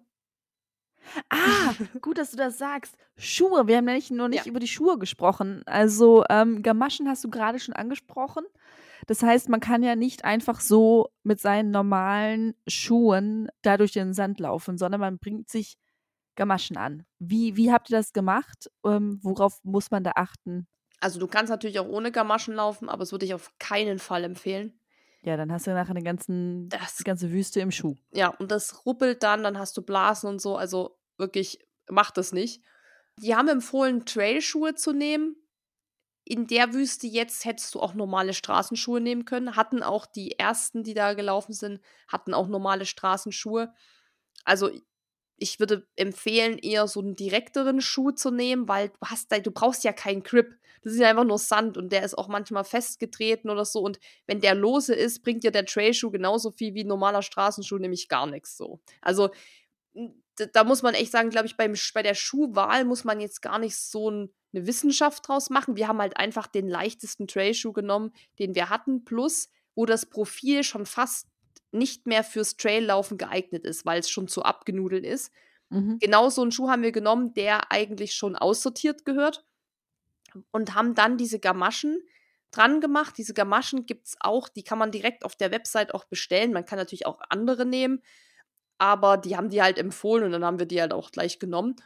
Ah, gut, dass du das sagst. Schuhe. Wir haben nämlich noch nicht
Ja.
über die Schuhe gesprochen. Also, ähm, Gamaschen hast du gerade schon angesprochen. Das heißt, man kann ja nicht einfach so mit seinen normalen Schuhen da durch den Sand laufen, sondern man bringt sich Gamaschen an. Wie, wie habt ihr das gemacht? Ähm, worauf muss man da achten?
Also du kannst natürlich auch ohne Gamaschen laufen, aber das würde ich auf keinen Fall empfehlen.
Ja, dann hast du nachher eine ganzen,
Das-
die ganze Wüste im Schuh.
Ja, und das ruppelt dann, dann hast du Blasen und so. Also wirklich, mach das nicht. Die haben empfohlen, Trailschuhe zu nehmen. In der Wüste jetzt hättest du auch normale Straßenschuhe nehmen können. Hatten auch die ersten, die da gelaufen sind, hatten auch normale Straßenschuhe. Also ich würde empfehlen, eher so einen direkteren Schuh zu nehmen, weil du hast da, du brauchst ja keinen Grip. Das ist ja einfach nur Sand und der ist auch manchmal festgetreten oder so. Und wenn der lose ist, bringt dir der Trailschuh genauso viel wie ein normaler Straßenschuh, nämlich gar nichts so. Also d- da muss man echt sagen, glaube ich, beim, bei der Schuhwahl muss man jetzt gar nicht so ein, eine Wissenschaft draus machen. Wir haben halt einfach den leichtesten Trailschuh genommen, den wir hatten, plus wo das Profil schon fast nicht mehr fürs Traillaufen geeignet ist, weil es schon zu abgenudelt ist.
Mhm.
Genau so einen Schuh haben wir genommen, der eigentlich schon aussortiert gehört und haben dann diese Gamaschen dran gemacht. Diese Gamaschen gibt es auch, die kann man direkt auf der Website auch bestellen. Man kann natürlich auch andere nehmen, aber die haben die halt empfohlen und dann haben wir die halt auch gleich genommen.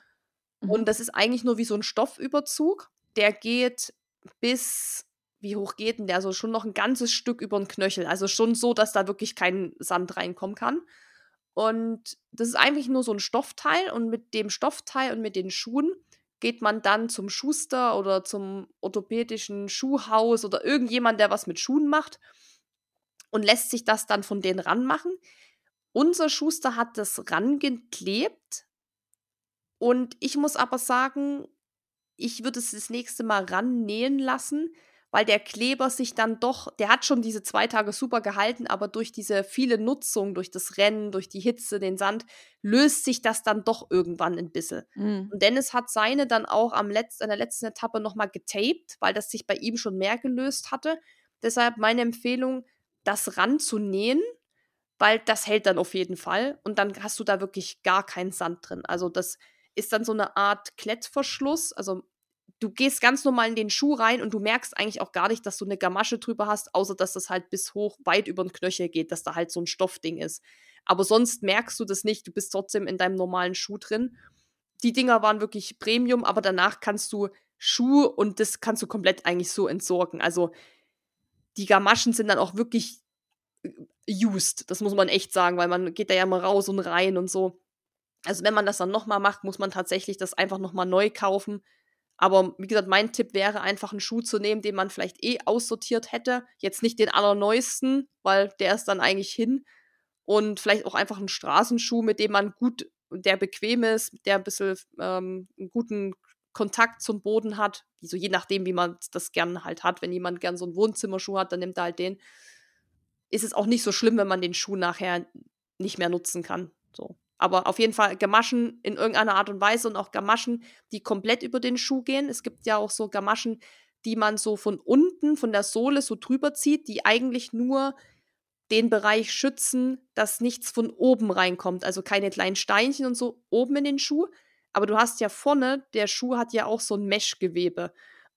Mhm.
Und das ist eigentlich nur wie so ein Stoffüberzug. Der geht bis, wie hoch geht denn der? Also schon noch ein ganzes Stück über den Knöchel. Also schon so, dass da wirklich kein Sand reinkommen kann. Und das ist eigentlich nur so ein Stoffteil. Und mit dem Stoffteil und mit den Schuhen geht man dann zum Schuster oder zum orthopädischen Schuhhaus oder irgendjemand, der was mit Schuhen macht und lässt sich das dann von denen ranmachen. Unser Schuster hat das rangeklebt und ich muss aber sagen, ich würde es das nächste Mal rannähen lassen, weil der Kleber sich dann doch, der hat schon diese zwei Tage super gehalten, aber durch diese viele Nutzung, durch das Rennen, durch die Hitze, den Sand, löst sich das dann doch irgendwann ein bisschen.
Mhm.
Und Dennis hat seine dann auch am Letz-, an der letzten Etappe nochmal getaped, weil das sich bei ihm schon mehr gelöst hatte. Deshalb meine Empfehlung, das ranzunähen, weil das hält dann auf jeden Fall. Und dann hast du da wirklich gar keinen Sand drin. Also das ist dann so eine Art Klettverschluss. Also du gehst ganz normal in den Schuh rein und du merkst eigentlich auch gar nicht, dass du eine Gamasche drüber hast, außer dass das halt bis hoch, weit über den Knöchel geht, dass da halt so ein Stoffding ist. Aber sonst merkst du das nicht. Du bist trotzdem in deinem normalen Schuh drin. Die Dinger waren wirklich Premium, aber danach kannst du Schuh und das kannst du komplett eigentlich so entsorgen. Also die Gamaschen sind dann auch wirklich used. Das muss man echt sagen, weil man geht da ja immer raus und rein und so. Also wenn man das dann nochmal macht, muss man tatsächlich das einfach nochmal neu kaufen. Aber wie gesagt, mein Tipp wäre einfach einen Schuh zu nehmen, den man vielleicht eh aussortiert hätte. Jetzt nicht den allerneuesten, weil der ist dann eigentlich hin. Und vielleicht auch einfach einen Straßenschuh, mit dem man gut, der bequem ist, der ein bisschen ähm, einen guten Kontakt zum Boden hat. So je nachdem, wie man das gern halt hat. Wenn jemand gern so einen Wohnzimmerschuh hat, dann nimmt er halt den. Ist es auch nicht so schlimm, wenn man den Schuh nachher nicht mehr nutzen kann. So. Aber auf jeden Fall Gamaschen in irgendeiner Art und Weise und auch Gamaschen, die komplett über den Schuh gehen. Es gibt ja auch so Gamaschen, die man so von unten, von der Sohle so drüber zieht, die eigentlich nur den Bereich schützen, dass nichts von oben reinkommt. Also keine kleinen Steinchen und so oben in den Schuh. Aber du hast ja vorne, der Schuh hat ja auch so ein Meshgewebe.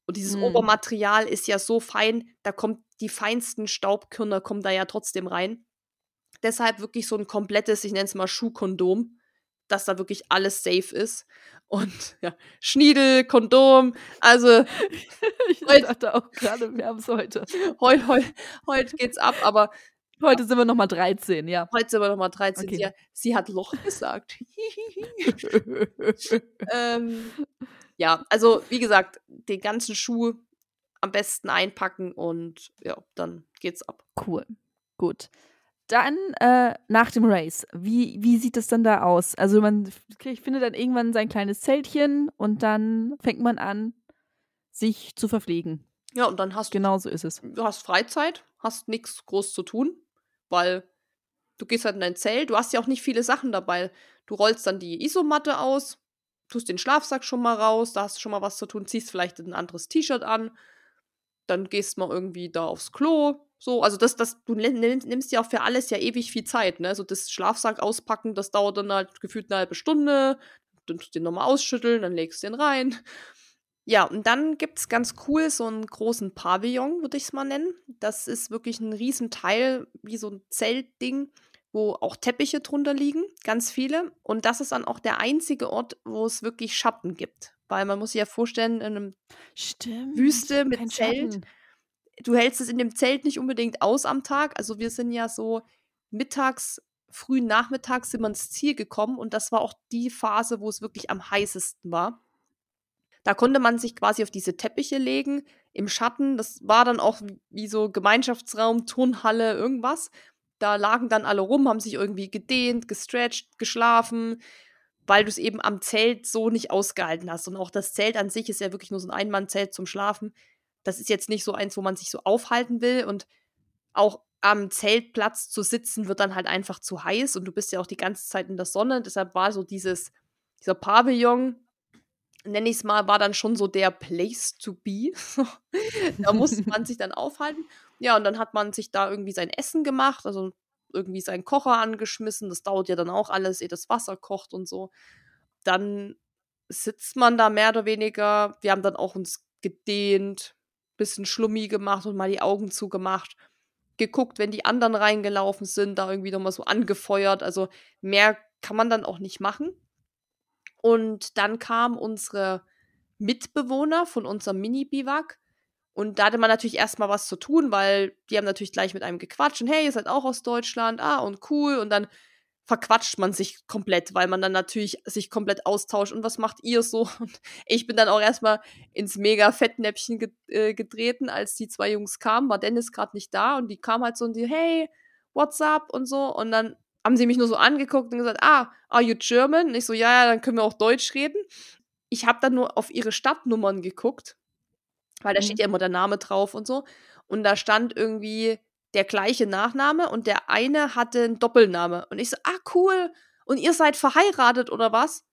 Und dieses hm. Obermaterial ist ja so fein, da kommt die feinsten Staubkörner kommen da ja trotzdem rein. Deshalb wirklich so ein komplettes, ich nenne es mal Schuhkondom, dass da wirklich alles safe ist. Und ja, Schniedel, Kondom, also.
ich heut, dachte auch gerade, wir haben es heute.
Heute heut, heut geht's ab, aber.
Heute sind wir nochmal 13, ja.
Heute sind wir nochmal 13. Okay. Sie, sie, hat Loch gesagt. ähm, ja, also wie gesagt, den ganzen Schuh am besten einpacken und ja, dann geht's ab.
Cool. Gut. Dann äh, nach dem Race, wie, wie sieht es dann da aus? Also man findet dann irgendwann sein kleines Zeltchen und dann fängt man an, sich zu verpflegen.
Ja, und dann hast
du. Genau so ist es.
Du hast Freizeit, hast nichts groß zu tun, weil du gehst halt in dein Zelt, du hast ja auch nicht viele Sachen dabei. Du rollst dann die Isomatte aus, tust den Schlafsack schon mal raus, da hast du schon mal was zu tun, ziehst vielleicht ein anderes T-Shirt an, dann gehst mal irgendwie da aufs Klo, so, also das, das, du nimmst ja auch für alles ja ewig viel Zeit, ne? So das Schlafsack auspacken, das dauert dann halt gefühlt eine halbe Stunde. Dann tust du den nochmal ausschütteln, dann legst du den rein. Ja, und dann gibt es ganz cool so einen großen Pavillon, würde ich es mal nennen. Das ist wirklich ein Riesenteil, wie so ein Zeltding, wo auch Teppiche drunter liegen, ganz viele. Und das ist dann auch der einzige Ort, wo es wirklich Schatten gibt. Weil man muss sich ja vorstellen, in einem
Stimmt,
Wüste mit Zelt. Schatten du hältst es in dem Zelt nicht unbedingt aus am Tag. Also wir sind ja so mittags, frühen Nachmittags sind wir ins Ziel gekommen und das war auch die Phase, wo es wirklich am heißesten war. Da konnte man sich quasi auf diese Teppiche legen im Schatten. Das war dann auch wie so Gemeinschaftsraum, Turnhalle, irgendwas. Da lagen dann alle rum, haben sich irgendwie gedehnt, gestretcht, geschlafen, weil du es eben am Zelt so nicht ausgehalten hast. Und auch das Zelt an sich ist ja wirklich nur so ein Einmannzelt zum Schlafen das ist jetzt nicht so eins, wo man sich so aufhalten will und auch am Zeltplatz zu sitzen wird dann halt einfach zu heiß und du bist ja auch die ganze Zeit in der Sonne. Deshalb war so dieses, dieser Pavillon, nenne ich es mal, war dann schon so der Place to be. da musste man sich dann aufhalten. Ja, und dann hat man sich da irgendwie sein Essen gemacht, also irgendwie seinen Kocher angeschmissen. Das dauert ja dann auch alles, ehe das Wasser kocht und so. Dann sitzt man da mehr oder weniger. Wir haben dann auch uns gedehnt, bisschen Schlummi gemacht und mal die Augen zugemacht. Geguckt, wenn die anderen reingelaufen sind, da irgendwie nochmal so angefeuert. Also mehr kann man dann auch nicht machen. Und dann kamen unsere Mitbewohner von unserem Mini-Biwak. Und da hatte man natürlich erstmal was zu tun, weil die haben natürlich gleich mit einem gequatscht und hey, ihr seid auch aus Deutschland, ah, und cool. Und dann verquatscht man sich komplett, weil man dann natürlich sich komplett austauscht und was macht ihr so? Und ich bin dann auch erstmal ins mega Fettnäpfchen äh, getreten, als die zwei Jungs kamen, war Dennis gerade nicht da und die kamen halt so und die, hey, what's up und so und dann haben sie mich nur so angeguckt und gesagt, ah, are you German? Und ich so, ja, ja, dann können wir auch Deutsch reden. Ich habe dann nur auf ihre Stadtnummern geguckt, weil da mhm. steht ja immer der Name drauf und so. Und da stand irgendwie der gleiche Nachname und der eine hatte einen Doppelname. Und ich so, ah, cool. Und ihr seid verheiratet oder was?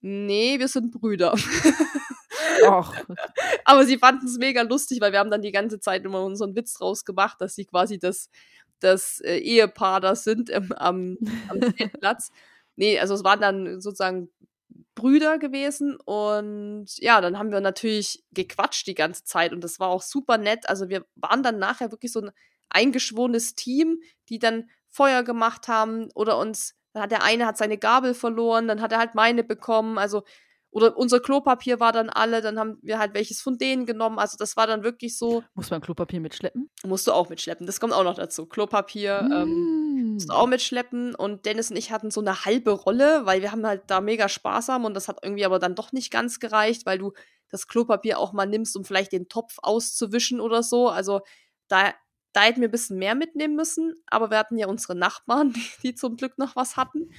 Nee, wir sind Brüder. Och. Aber sie fanden es mega lustig, weil wir haben dann die ganze Zeit immer unseren Witz draus gemacht, dass sie quasi das, das äh, Ehepaar da sind ähm, am, am Platz. nee, also es waren dann sozusagen Brüder gewesen und ja, dann haben wir natürlich gequatscht die ganze Zeit und das war auch super nett. Also wir waren dann nachher wirklich so ein eingeschworenes Team, die dann Feuer gemacht haben oder uns, dann hat der eine hat seine Gabel verloren, dann hat er halt meine bekommen, also Oder unser Klopapier war dann alle, dann haben wir halt welches von denen genommen. Also das war dann wirklich so.
Muss man Klopapier mitschleppen?
Musst du auch mitschleppen. Das kommt auch noch dazu. Klopapier mm. ähm, musst du auch mitschleppen. Und Dennis und ich hatten so eine halbe Rolle, weil wir haben halt da mega Spaß haben und das hat irgendwie aber dann doch nicht ganz gereicht, weil du das Klopapier auch mal nimmst, um vielleicht den Topf auszuwischen oder so. Also da, da hätten wir ein bisschen mehr mitnehmen müssen, aber wir hatten ja unsere Nachbarn, die, die zum Glück noch was hatten.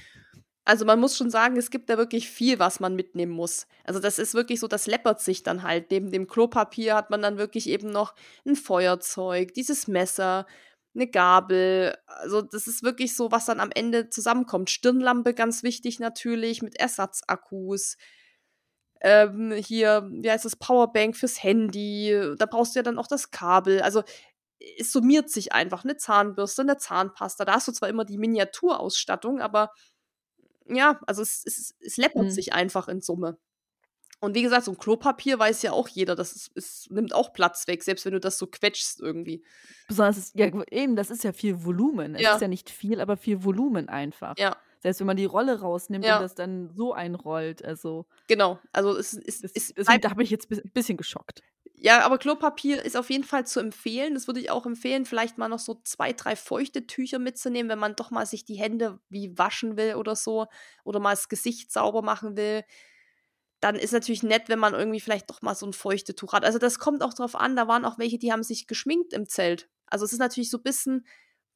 Also man muss schon sagen, es gibt da wirklich viel, was man mitnehmen muss. Also das ist wirklich so, das läppert sich dann halt. Neben dem Klopapier hat man dann wirklich eben noch ein Feuerzeug, dieses Messer, eine Gabel. Also das ist wirklich so, was dann am Ende zusammenkommt. Stirnlampe ganz wichtig natürlich mit Ersatzakkus. Ähm, hier, wie heißt das, Powerbank fürs Handy. Da brauchst du ja dann auch das Kabel. Also es summiert sich einfach eine Zahnbürste, eine Zahnpasta. Da hast du zwar immer die Miniaturausstattung, aber ja, also es, es, es läppert mhm. sich einfach in Summe. Und wie gesagt, so ein Klopapier weiß ja auch jeder, das ist, es nimmt auch Platz weg, selbst wenn du das so quetschst irgendwie.
Besonders, ist, ja, eben, das ist ja viel Volumen. Es ja. ist ja nicht viel, aber viel Volumen einfach.
Ja.
Selbst wenn man die Rolle rausnimmt ja. und das dann so einrollt, also.
Genau, also es ist.
Da habe ich jetzt ein bisschen geschockt.
Ja, aber Klopapier ist auf jeden Fall zu empfehlen. Das würde ich auch empfehlen, vielleicht mal noch so zwei, drei feuchte Tücher mitzunehmen, wenn man doch mal sich die Hände wie waschen will oder so oder mal das Gesicht sauber machen will. Dann ist natürlich nett, wenn man irgendwie vielleicht doch mal so ein feuchte Tuch hat. Also das kommt auch drauf an. Da waren auch welche, die haben sich geschminkt im Zelt. Also es ist natürlich so ein bisschen,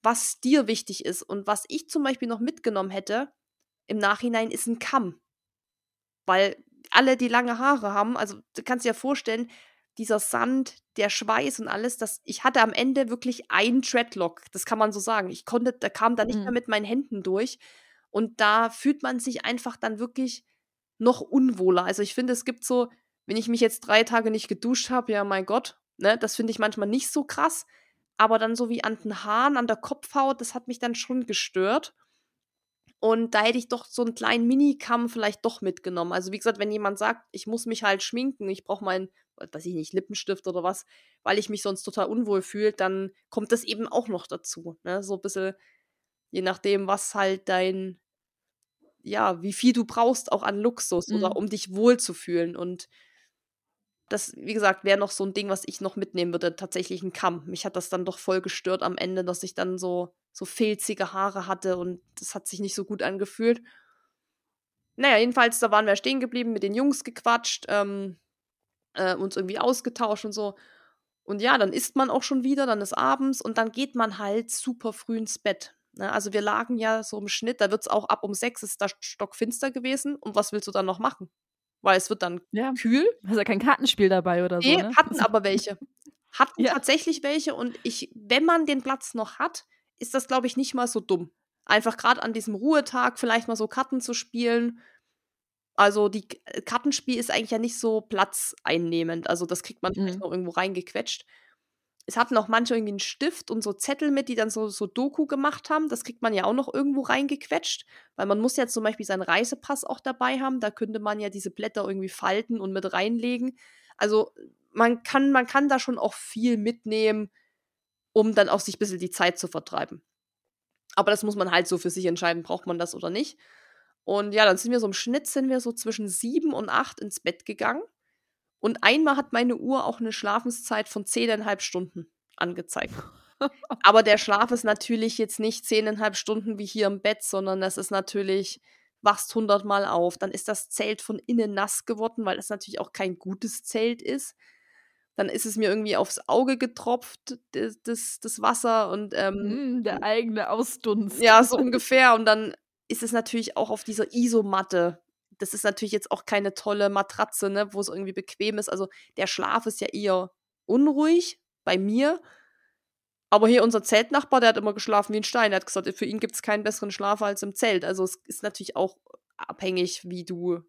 was dir wichtig ist. Und was ich zum Beispiel noch mitgenommen hätte im Nachhinein, ist ein Kamm. Weil alle, die lange Haare haben, also du kannst dir ja vorstellen, dieser Sand, der Schweiß und alles, das, ich hatte am Ende wirklich einen Dreadlock, das kann man so sagen. Ich konnte, da kam da nicht mhm. mehr mit meinen Händen durch. Und da fühlt man sich einfach dann wirklich noch unwohler. Also ich finde, es gibt so, wenn ich mich jetzt drei Tage nicht geduscht habe, ja mein Gott, ne, das finde ich manchmal nicht so krass. Aber dann so wie an den Haaren, an der Kopfhaut, das hat mich dann schon gestört. Und da hätte ich doch so einen kleinen Minikamm vielleicht doch mitgenommen. Also wie gesagt, wenn jemand sagt, ich muss mich halt schminken, ich brauche meinen, weiß ich nicht, Lippenstift oder was, weil ich mich sonst total unwohl fühle, dann kommt das eben auch noch dazu. Ne? So ein bisschen, je nachdem, was halt dein, ja, wie viel du brauchst auch an Luxus mhm. oder um dich wohlzufühlen. Und das, wie gesagt, wäre noch so ein Ding, was ich noch mitnehmen würde, tatsächlich ein Kamm. Mich hat das dann doch voll gestört am Ende, dass ich dann so, so filzige Haare hatte und das hat sich nicht so gut angefühlt. Naja, jedenfalls, da waren wir stehen geblieben, mit den Jungs gequatscht, ähm, äh, uns irgendwie ausgetauscht und so. Und ja, dann isst man auch schon wieder, dann ist abends und dann geht man halt super früh ins Bett. Ne? Also wir lagen ja so im Schnitt, da wird es auch ab um sechs, ist da stockfinster gewesen. Und was willst du dann noch machen? weil es wird dann ja. kühl.
Hast ja kein Kartenspiel dabei oder
nee,
so. Ne?
hatten aber welche. Hatten ja. tatsächlich welche und ich, wenn man den Platz noch hat, ist das, glaube ich, nicht mal so dumm. Einfach gerade an diesem Ruhetag vielleicht mal so Karten zu spielen. Also die Kartenspiel ist eigentlich ja nicht so platzeinnehmend. Also das kriegt man mhm. vielleicht noch irgendwo reingequetscht es hatten auch manche irgendwie einen Stift und so Zettel mit, die dann so, so Doku gemacht haben. Das kriegt man ja auch noch irgendwo reingequetscht, weil man muss ja zum Beispiel seinen Reisepass auch dabei haben. Da könnte man ja diese Blätter irgendwie falten und mit reinlegen. Also man kann, man kann da schon auch viel mitnehmen, um dann auch sich ein bisschen die Zeit zu vertreiben. Aber das muss man halt so für sich entscheiden, braucht man das oder nicht. Und ja, dann sind wir so im Schnitt, sind wir so zwischen sieben und acht ins Bett gegangen. Und einmal hat meine Uhr auch eine Schlafenszeit von zehneinhalb Stunden angezeigt. Aber der Schlaf ist natürlich jetzt nicht zehneinhalb Stunden wie hier im Bett, sondern das ist natürlich, wachst hundertmal auf. Dann ist das Zelt von innen nass geworden, weil das natürlich auch kein gutes Zelt ist. Dann ist es mir irgendwie aufs Auge getropft, das, das, das Wasser und ähm,
mm, der eigene Ausdunst.
Ja, so ungefähr. Und dann ist es natürlich auch auf dieser Isomatte das ist natürlich jetzt auch keine tolle Matratze, ne, wo es irgendwie bequem ist. Also der Schlaf ist ja eher unruhig bei mir. Aber hier unser Zeltnachbar, der hat immer geschlafen wie ein Stein. Er hat gesagt, für ihn gibt es keinen besseren Schlaf als im Zelt. Also es ist natürlich auch abhängig, wie du,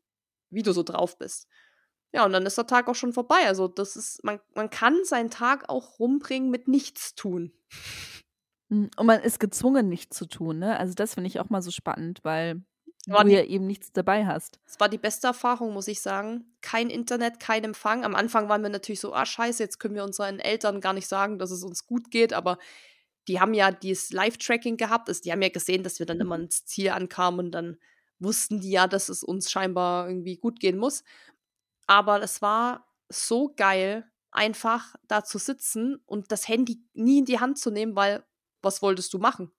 wie du so drauf bist. Ja, und dann ist der Tag auch schon vorbei. Also das ist, man, man kann seinen Tag auch rumbringen mit nichts tun.
Hm, und man ist gezwungen, nichts zu tun, ne? Also das finde ich auch mal so spannend, weil war du ja eben nichts dabei hast.
Es war die beste Erfahrung, muss ich sagen. Kein Internet, kein Empfang. Am Anfang waren wir natürlich so, ah scheiße, jetzt können wir unseren Eltern gar nicht sagen, dass es uns gut geht, aber die haben ja dieses Live-Tracking gehabt. Also die haben ja gesehen, dass wir dann immer ins Ziel ankamen und dann wussten die ja, dass es uns scheinbar irgendwie gut gehen muss. Aber es war so geil, einfach da zu sitzen und das Handy nie in die Hand zu nehmen, weil was wolltest du machen?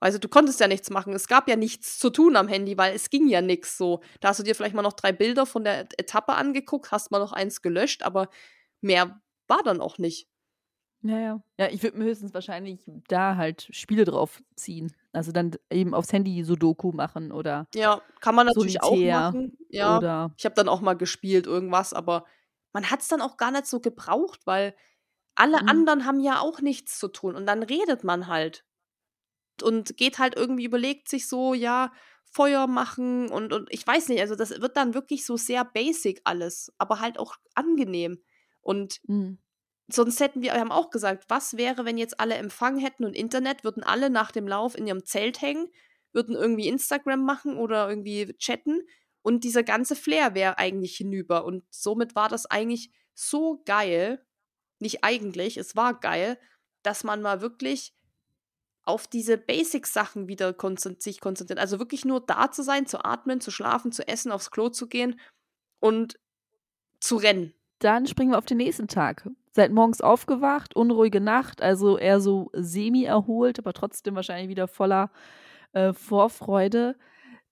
Also du konntest ja nichts machen. Es gab ja nichts zu tun am Handy, weil es ging ja nichts so. Da hast du dir vielleicht mal noch drei Bilder von der Etappe angeguckt, hast mal noch eins gelöscht, aber mehr war dann auch nicht.
Ja, ja. Ja, ich würde mir höchstens wahrscheinlich da halt Spiele drauf ziehen. Also dann eben aufs Handy Sudoku machen oder.
Ja, kann man natürlich
Solitär
auch machen. Ja.
Oder
Ich habe dann auch mal gespielt, irgendwas, aber man hat es dann auch gar nicht so gebraucht, weil alle
Mhm.
anderen haben ja auch nichts zu tun und dann redet man halt. Und geht halt irgendwie, überlegt sich so, ja, Feuer machen und, und ich weiß nicht, also das wird dann wirklich so sehr basic alles, aber halt auch angenehm. Und
Mhm.
sonst hätten wir, wir haben auch gesagt, was wäre, wenn jetzt alle Empfang hätten und Internet, würden alle nach dem Lauf in ihrem Zelt hängen, würden irgendwie Instagram machen oder irgendwie chatten und dieser ganze Flair wäre eigentlich hinüber. Und somit war das eigentlich so geil, nicht eigentlich, es war geil, dass man mal wirklich auf diese Basic-Sachen wieder konzent sich konzentriert. Also wirklich nur da zu sein, zu atmen, zu schlafen, zu essen, aufs Klo zu gehen und zu rennen.
Dann springen wir auf den nächsten Tag. Seid morgens aufgewacht, unruhige Nacht, also eher so semi-erholt, aber trotzdem wahrscheinlich wieder voller äh, Vorfreude.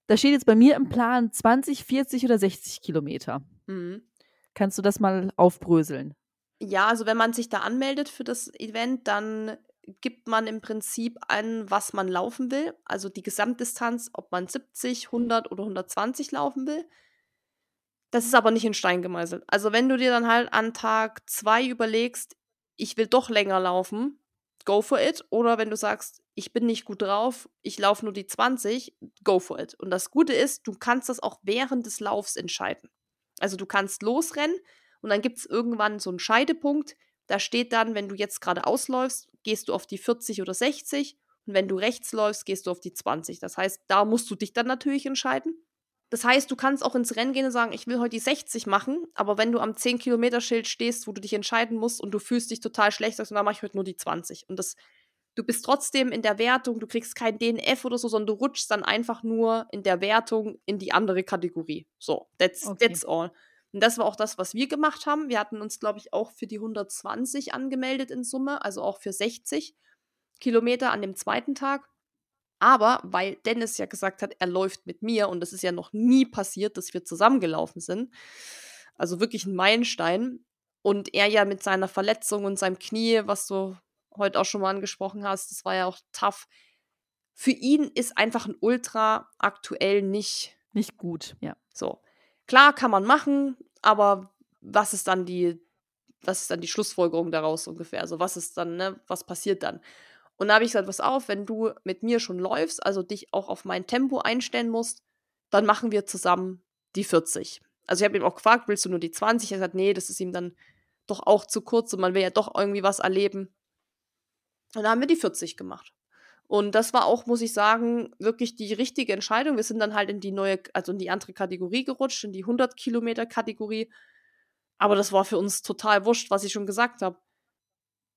Da steht jetzt bei mir im Plan 20, 40 oder 60 Kilometer.
Mhm.
Kannst du das mal aufbröseln?
Ja, also wenn man sich da anmeldet für das Event, dann gibt man im Prinzip an, was man laufen will. Also die Gesamtdistanz, ob man 70, 100 oder 120 laufen will. Das ist aber nicht in Stein gemeißelt. Also wenn du dir dann halt an Tag zwei überlegst, ich will doch länger laufen, go for it. Oder wenn du sagst, ich bin nicht gut drauf, ich laufe nur die 20, go for it. Und das Gute ist, du kannst das auch während des Laufs entscheiden. Also du kannst losrennen und dann gibt es irgendwann so einen Scheidepunkt. Da steht dann, wenn du jetzt gerade ausläufst, gehst du auf die 40 oder 60 und wenn du rechts läufst, gehst du auf die 20. Das heißt, da musst du dich dann natürlich entscheiden. Das heißt, du kannst auch ins Rennen gehen und sagen, ich will heute die 60 machen, aber wenn du am 10-Kilometer-Schild stehst, wo du dich entscheiden musst und du fühlst dich total schlecht, sagst du, dann mache ich heute nur die 20. Und das, du bist trotzdem in der Wertung, du kriegst kein DNF oder so, sondern du rutschst dann einfach nur in der Wertung in die andere Kategorie. So, that's,
Okay.
that's all. Und das war auch das, was wir gemacht haben. Wir hatten uns, glaube ich, auch für die 120 angemeldet in Summe, also auch für 60 Kilometer an dem zweiten Tag. Aber weil Dennis ja gesagt hat, er läuft mit mir und es ist ja noch nie passiert, dass wir zusammengelaufen sind. Also wirklich ein Meilenstein. Und er ja mit seiner Verletzung und seinem Knie, was du heute auch schon mal angesprochen hast, das war ja auch tough. Für ihn ist einfach ein Ultra aktuell nicht
Nicht gut, ja.
so. Klar kann man machen, aber was ist dann die, was ist dann die Schlussfolgerung daraus ungefähr? Also was ist dann, ne, was passiert dann? Und da habe ich gesagt, pass auf, wenn du mit mir schon läufst, also dich auch auf mein Tempo einstellen musst, dann machen wir zusammen die 40. Also ich habe ihm auch gefragt, willst du nur die 20? Er hat gesagt, nee, das ist ihm dann doch auch zu kurz und man will ja doch irgendwie was erleben. Und da haben wir die 40 gemacht. Und das war auch, muss ich sagen, wirklich die richtige Entscheidung. Wir sind dann halt in die neue, also in die andere Kategorie gerutscht, in die 100 Kilometer Kategorie. Aber das war für uns total wurscht, was ich schon gesagt habe.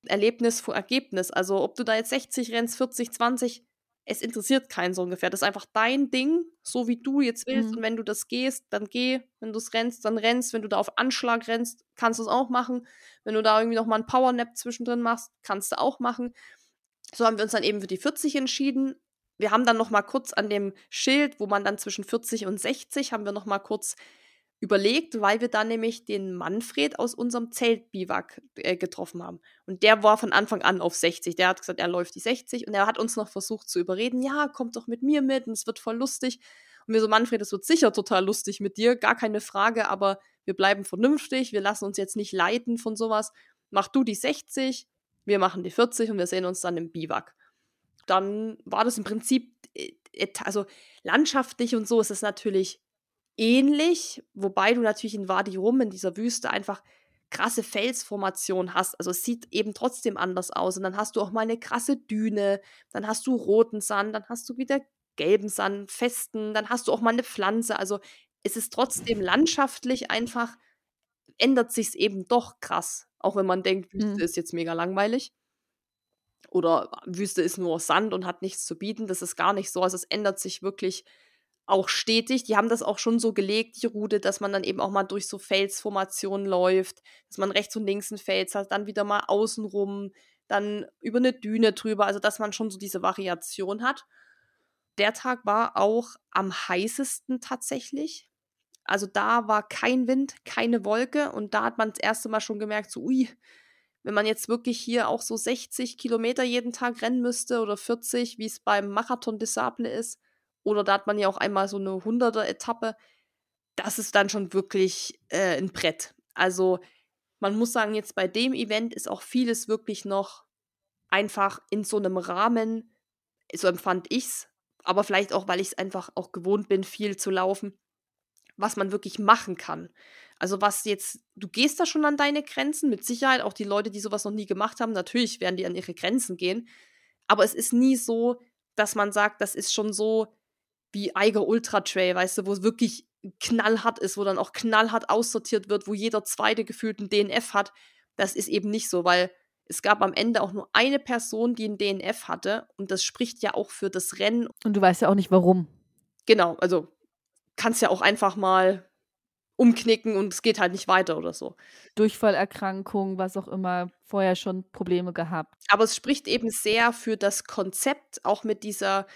Erlebnis vor Ergebnis. Also ob du da jetzt 60 rennst, 40, 20, es interessiert keinen so ungefähr. Das ist einfach dein Ding, so wie du jetzt willst.
Mhm.
Und wenn du das gehst, dann geh. Wenn du es rennst, dann rennst. Wenn du da auf Anschlag rennst, kannst du es auch machen. Wenn du da irgendwie noch mal einen Powernap zwischendrin machst, kannst du auch machen. So haben wir uns dann eben für die 40 entschieden. Wir haben dann noch mal kurz an dem Schild, wo man dann zwischen 40 und 60, haben wir noch mal kurz überlegt, weil wir dann nämlich den Manfred aus unserem Zeltbiwak äh, getroffen haben. Und der war von Anfang an auf 60. Der hat gesagt, er läuft die 60 und er hat uns noch versucht zu überreden, ja, kommt doch mit mir mit und es wird voll lustig. Und wir so, Manfred, es wird sicher total lustig mit dir, gar keine Frage, aber wir bleiben vernünftig, wir lassen uns jetzt nicht leiten von sowas. Mach du die 60, wir machen die 40 und wir sehen uns dann im Biwak. Dann war das im Prinzip, äh, also landschaftlich und so ist es natürlich ähnlich, wobei du natürlich in Wadi Rum, in dieser Wüste, einfach krasse Felsformationen hast. Also es sieht eben trotzdem anders aus. Und dann hast du auch mal eine krasse Düne, dann hast du roten Sand, dann hast du wieder gelben Sand, festen, dann hast du auch mal eine Pflanze. Also es ist trotzdem landschaftlich einfach, ändert sich es eben doch krass. Auch wenn man denkt, Wüste
Mhm.
ist jetzt mega langweilig. Oder Wüste ist nur Sand und hat nichts zu bieten. Das ist gar nicht so. Also es ändert sich wirklich auch stetig. Die haben das auch schon so gelegt, die Route, dass man dann eben auch mal durch so Felsformationen läuft, dass man rechts und links einen Fels hat, dann wieder mal außenrum, dann über eine Düne drüber, also dass man schon so diese Variation hat. Der Tag war auch am heißesten tatsächlich. Also da war kein Wind, keine Wolke und da hat man das erste Mal schon gemerkt, so ui, wenn man jetzt wirklich hier auch so 60 Kilometer jeden Tag rennen müsste oder 40, wie es beim Marathon des Sable ist, oder da hat man ja auch einmal so eine 100er Etappe, das ist dann schon wirklich äh, ein Brett. Also man muss sagen, jetzt bei dem Event ist auch vieles wirklich noch einfach in so einem Rahmen, so empfand ich's, aber vielleicht auch, weil ich es einfach auch gewohnt bin, viel zu laufen, was man wirklich machen kann. Also was jetzt, du gehst da schon an deine Grenzen, mit Sicherheit auch die Leute, die sowas noch nie gemacht haben, natürlich werden die an ihre Grenzen gehen, aber es ist nie so, dass man sagt, das ist schon so wie Eiger Ultra Trail, weißt du, wo es wirklich knallhart ist, wo dann auch knallhart aussortiert wird, wo jeder zweite gefühlt ein DNF hat. Das ist eben nicht so, weil es gab am Ende auch nur eine Person, die ein DNF hatte und das spricht ja auch für das Rennen.
Und du weißt ja auch nicht warum.
Genau, also kannst ja auch einfach mal umknicken und es geht halt nicht weiter oder so.
Durchfallerkrankung, was auch immer, vorher schon Probleme gehabt.
Aber es spricht eben sehr für das Konzept, auch mit dieser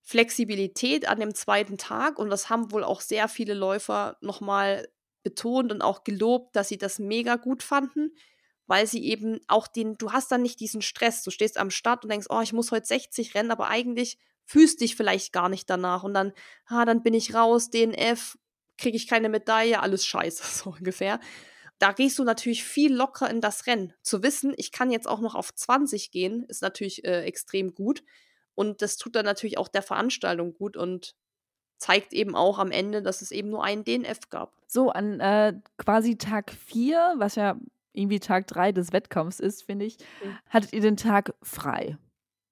Flexibilität an dem zweiten Tag. Und das haben wohl auch sehr viele Läufer nochmal betont und auch gelobt, dass sie das mega gut fanden, weil sie eben auch den, du hast dann nicht diesen Stress. Du stehst am Start und denkst, oh, ich muss heute 60 rennen, aber eigentlich fühlst dich vielleicht gar nicht danach. Und dann, ah, dann bin ich raus, DNF, kriege ich keine Medaille, alles scheiße, so ungefähr. Da gehst du natürlich viel locker in das Rennen. Zu wissen, ich kann jetzt auch noch auf 20 gehen, ist natürlich äh, extrem gut. Und das tut dann natürlich auch der Veranstaltung gut und zeigt eben auch am Ende, dass es eben nur einen DNF gab.
So, an äh, quasi Tag 4, was ja irgendwie Tag 3 des Wettkampfs ist, finde ich, mhm. hattet ihr den Tag frei.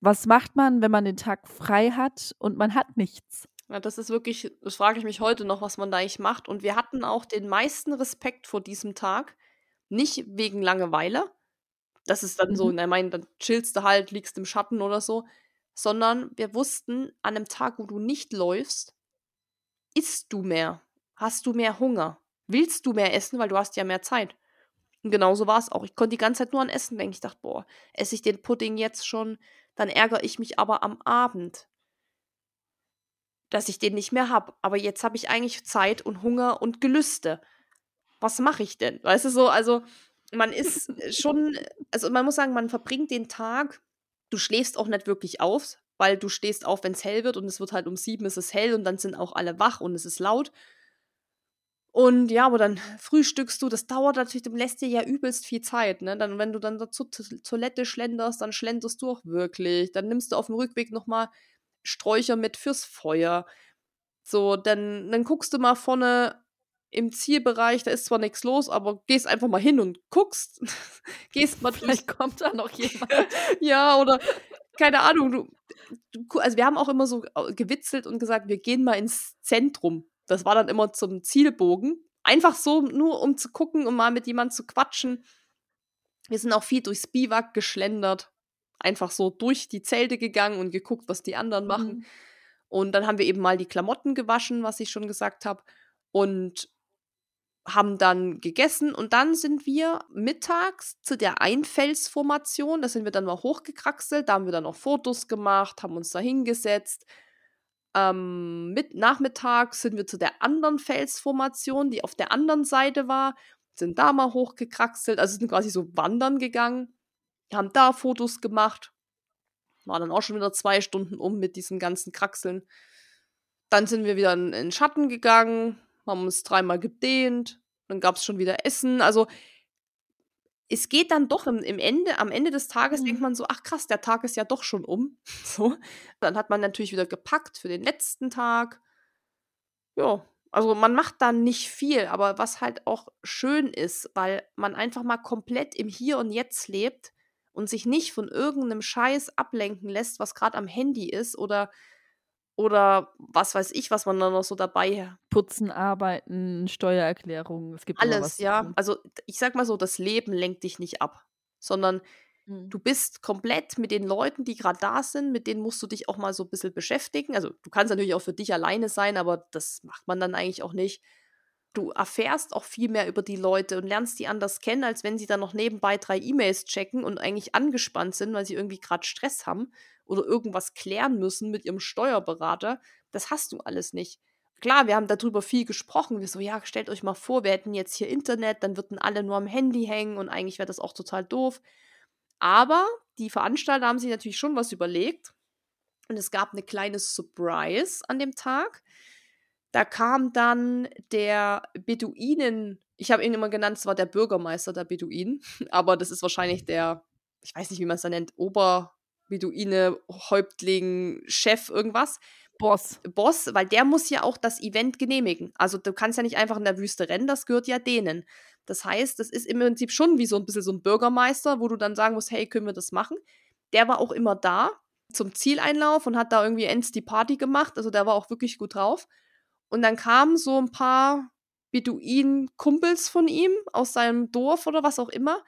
Was macht man, wenn man den Tag frei hat und man hat nichts?
Ja, das ist wirklich, das frage ich mich heute noch, was man da eigentlich macht. Und wir hatten auch den meisten Respekt vor diesem Tag. Nicht wegen Langeweile. Das ist dann mhm. so, ich meine, dann chillst du halt, liegst im Schatten oder so. Sondern wir wussten, an einem Tag, wo du nicht läufst, isst du mehr. Hast du mehr Hunger. Willst du mehr essen, weil du hast ja mehr Zeit. Und genauso war es auch. Ich konnte die ganze Zeit nur an Essen denken. Ich dachte, boah, esse ich den Pudding jetzt schon, dann ärgere ich mich aber am Abend dass ich den nicht mehr habe. Aber jetzt habe ich eigentlich Zeit und Hunger und Gelüste. Was mache ich denn? Weißt du so, also man ist schon, also man muss sagen, man verbringt den Tag, du schläfst auch nicht wirklich auf, weil du stehst auf, wenn es hell wird und es wird halt um sieben ist es hell und dann sind auch alle wach und es ist laut. Und ja, aber dann frühstückst du, das dauert natürlich, du lässt dir ja übelst viel Zeit, ne? Dann, wenn du dann zur Toilette schlenderst, dann schlenderst du auch wirklich. Dann nimmst du auf dem Rückweg nochmal Sträucher mit fürs Feuer. So, dann, dann guckst du mal vorne im Zielbereich, da ist zwar nichts los, aber gehst einfach mal hin und guckst. gehst mal
Vielleicht durch. kommt da noch jemand.
ja, oder keine Ahnung, du, du, also wir haben auch immer so gewitzelt und gesagt, wir gehen mal ins Zentrum. Das war dann immer zum Zielbogen. Einfach so, nur um zu gucken, um mal mit jemandem zu quatschen. Wir sind auch viel durchs Biwak geschlendert einfach so durch die Zelte gegangen und geguckt, was die anderen machen. Mhm. Und dann haben wir eben mal die Klamotten gewaschen, was ich schon gesagt habe. Und haben dann gegessen und dann sind wir mittags zu der Einfelsformation, da sind wir dann mal hochgekraxelt, da haben wir dann noch Fotos gemacht, haben uns da hingesetzt. Ähm, mit nachmittags sind wir zu der anderen Felsformation, die auf der anderen Seite war, sind da mal hochgekraxelt, also sind quasi so wandern gegangen haben da Fotos gemacht. War dann auch schon wieder zwei Stunden um mit diesen ganzen Kraxeln. Dann sind wir wieder in, den Schatten gegangen, haben uns dreimal gedehnt. Dann gab es schon wieder Essen. Also es geht dann doch im, im, Ende, am Ende des Tages mhm. denkt man so, ach krass, der Tag ist ja doch schon um. So. Dann hat man natürlich wieder gepackt für den letzten Tag. Ja, also man macht da nicht viel, aber was halt auch schön ist, weil man einfach mal komplett im Hier und Jetzt lebt und sich nicht von irgendeinem Scheiß ablenken lässt, was gerade am Handy ist oder oder was weiß ich, was man da noch so dabei
putzen, arbeiten, Steuererklärung, es gibt
alles, ja. Also ich sag mal so, das Leben lenkt dich nicht ab, sondern mhm. du bist komplett mit den Leuten, die gerade da sind, mit denen musst du dich auch mal so ein bisschen beschäftigen. Also du kannst natürlich auch für dich alleine sein, aber das macht man dann eigentlich auch nicht. Du erfährst auch viel mehr über die Leute und lernst die anders kennen, als wenn sie dann noch nebenbei drei E-Mails checken und eigentlich angespannt sind, weil sie irgendwie gerade Stress haben oder irgendwas klären müssen mit ihrem Steuerberater. Das hast du alles nicht. Klar, wir haben darüber viel gesprochen. Wir so, ja, stellt euch mal vor, wir hätten jetzt hier Internet, dann würden alle nur am Handy hängen und eigentlich wäre das auch total doof. Aber die Veranstalter haben sich natürlich schon was überlegt. Und es gab eine kleine Surprise an dem Tag. Da kam dann der Beduinen, ich habe ihn immer genannt, es war der Bürgermeister der Beduinen, aber das ist wahrscheinlich der, ich weiß nicht, wie man es da nennt, Oberbeduine, Häuptling, Chef, irgendwas.
Boss.
Boss, weil der muss ja auch das Event genehmigen. Also du kannst ja nicht einfach in der Wüste rennen, das gehört ja denen. Das heißt, das ist im Prinzip schon wie so ein bisschen so ein Bürgermeister, wo du dann sagen musst, hey, können wir das machen? Der war auch immer da zum Zieleinlauf und hat da irgendwie ends die Party gemacht. Also der war auch wirklich gut drauf. Und dann kamen so ein paar Beduinen-Kumpels von ihm aus seinem Dorf oder was auch immer,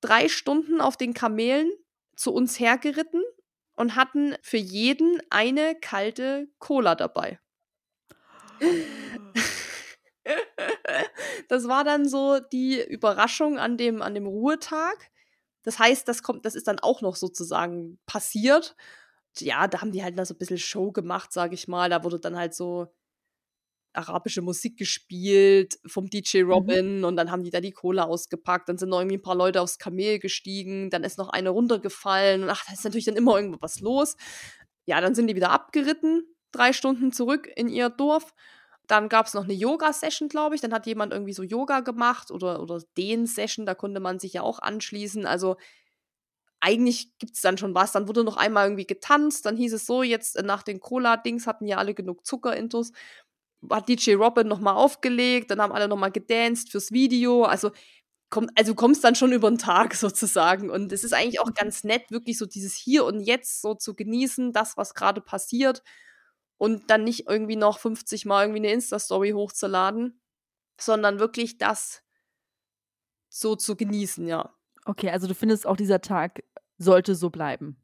drei Stunden auf den Kamelen zu uns hergeritten und hatten für jeden eine kalte Cola dabei. das war dann so die Überraschung an dem, an dem Ruhetag. Das heißt, das kommt, das ist dann auch noch sozusagen passiert. Ja, da haben die halt da so ein bisschen Show gemacht, sag ich mal. Da wurde dann halt so arabische Musik gespielt vom DJ mhm. Robin mhm. und dann haben die da die Cola ausgepackt. Dann sind noch irgendwie ein paar Leute aufs Kamel gestiegen. Dann ist noch eine runtergefallen. Und ach, da ist natürlich dann immer irgendwo was los. Ja, dann sind die wieder abgeritten, drei Stunden zurück in ihr Dorf. Dann gab es noch eine Yoga-Session, glaube ich. Dann hat jemand irgendwie so Yoga gemacht oder, oder den-Session. Da konnte man sich ja auch anschließen. Also eigentlich gibt es dann schon was. Dann wurde noch einmal irgendwie getanzt. Dann hieß es so, jetzt nach den Cola-Dings hatten ja alle genug Zucker-Intos hat DJ Robin nochmal aufgelegt, dann haben alle nochmal gedanced fürs Video. Also, komm, also kommst dann schon über den Tag sozusagen. Und es ist eigentlich auch ganz nett, wirklich so dieses Hier und Jetzt so zu genießen, das, was gerade passiert. Und dann nicht irgendwie noch 50 Mal irgendwie eine Insta-Story hochzuladen, sondern wirklich das so zu genießen, ja.
Okay, also du findest auch dieser Tag sollte so bleiben.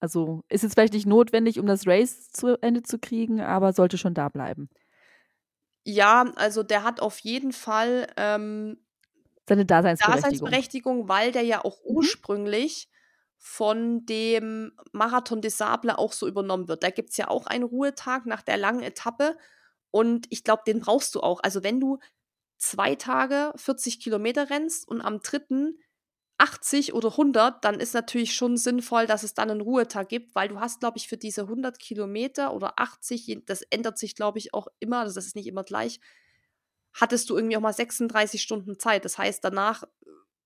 Also ist jetzt vielleicht nicht notwendig, um das Race zu Ende zu kriegen, aber sollte schon da bleiben.
Ja, also der hat auf jeden Fall ähm,
seine Daseinsberechtigung.
Daseinsberechtigung, weil der ja auch mhm. ursprünglich von dem Marathon des Sable auch so übernommen wird. Da gibt es ja auch einen Ruhetag nach der langen Etappe und ich glaube, den brauchst du auch. Also wenn du zwei Tage 40 Kilometer rennst und am dritten 80 oder 100, dann ist natürlich schon sinnvoll, dass es dann einen Ruhetag gibt, weil du hast, glaube ich, für diese 100 Kilometer oder 80, das ändert sich, glaube ich, auch immer, also das ist nicht immer gleich, hattest du irgendwie auch mal 36 Stunden Zeit. Das heißt, danach äh,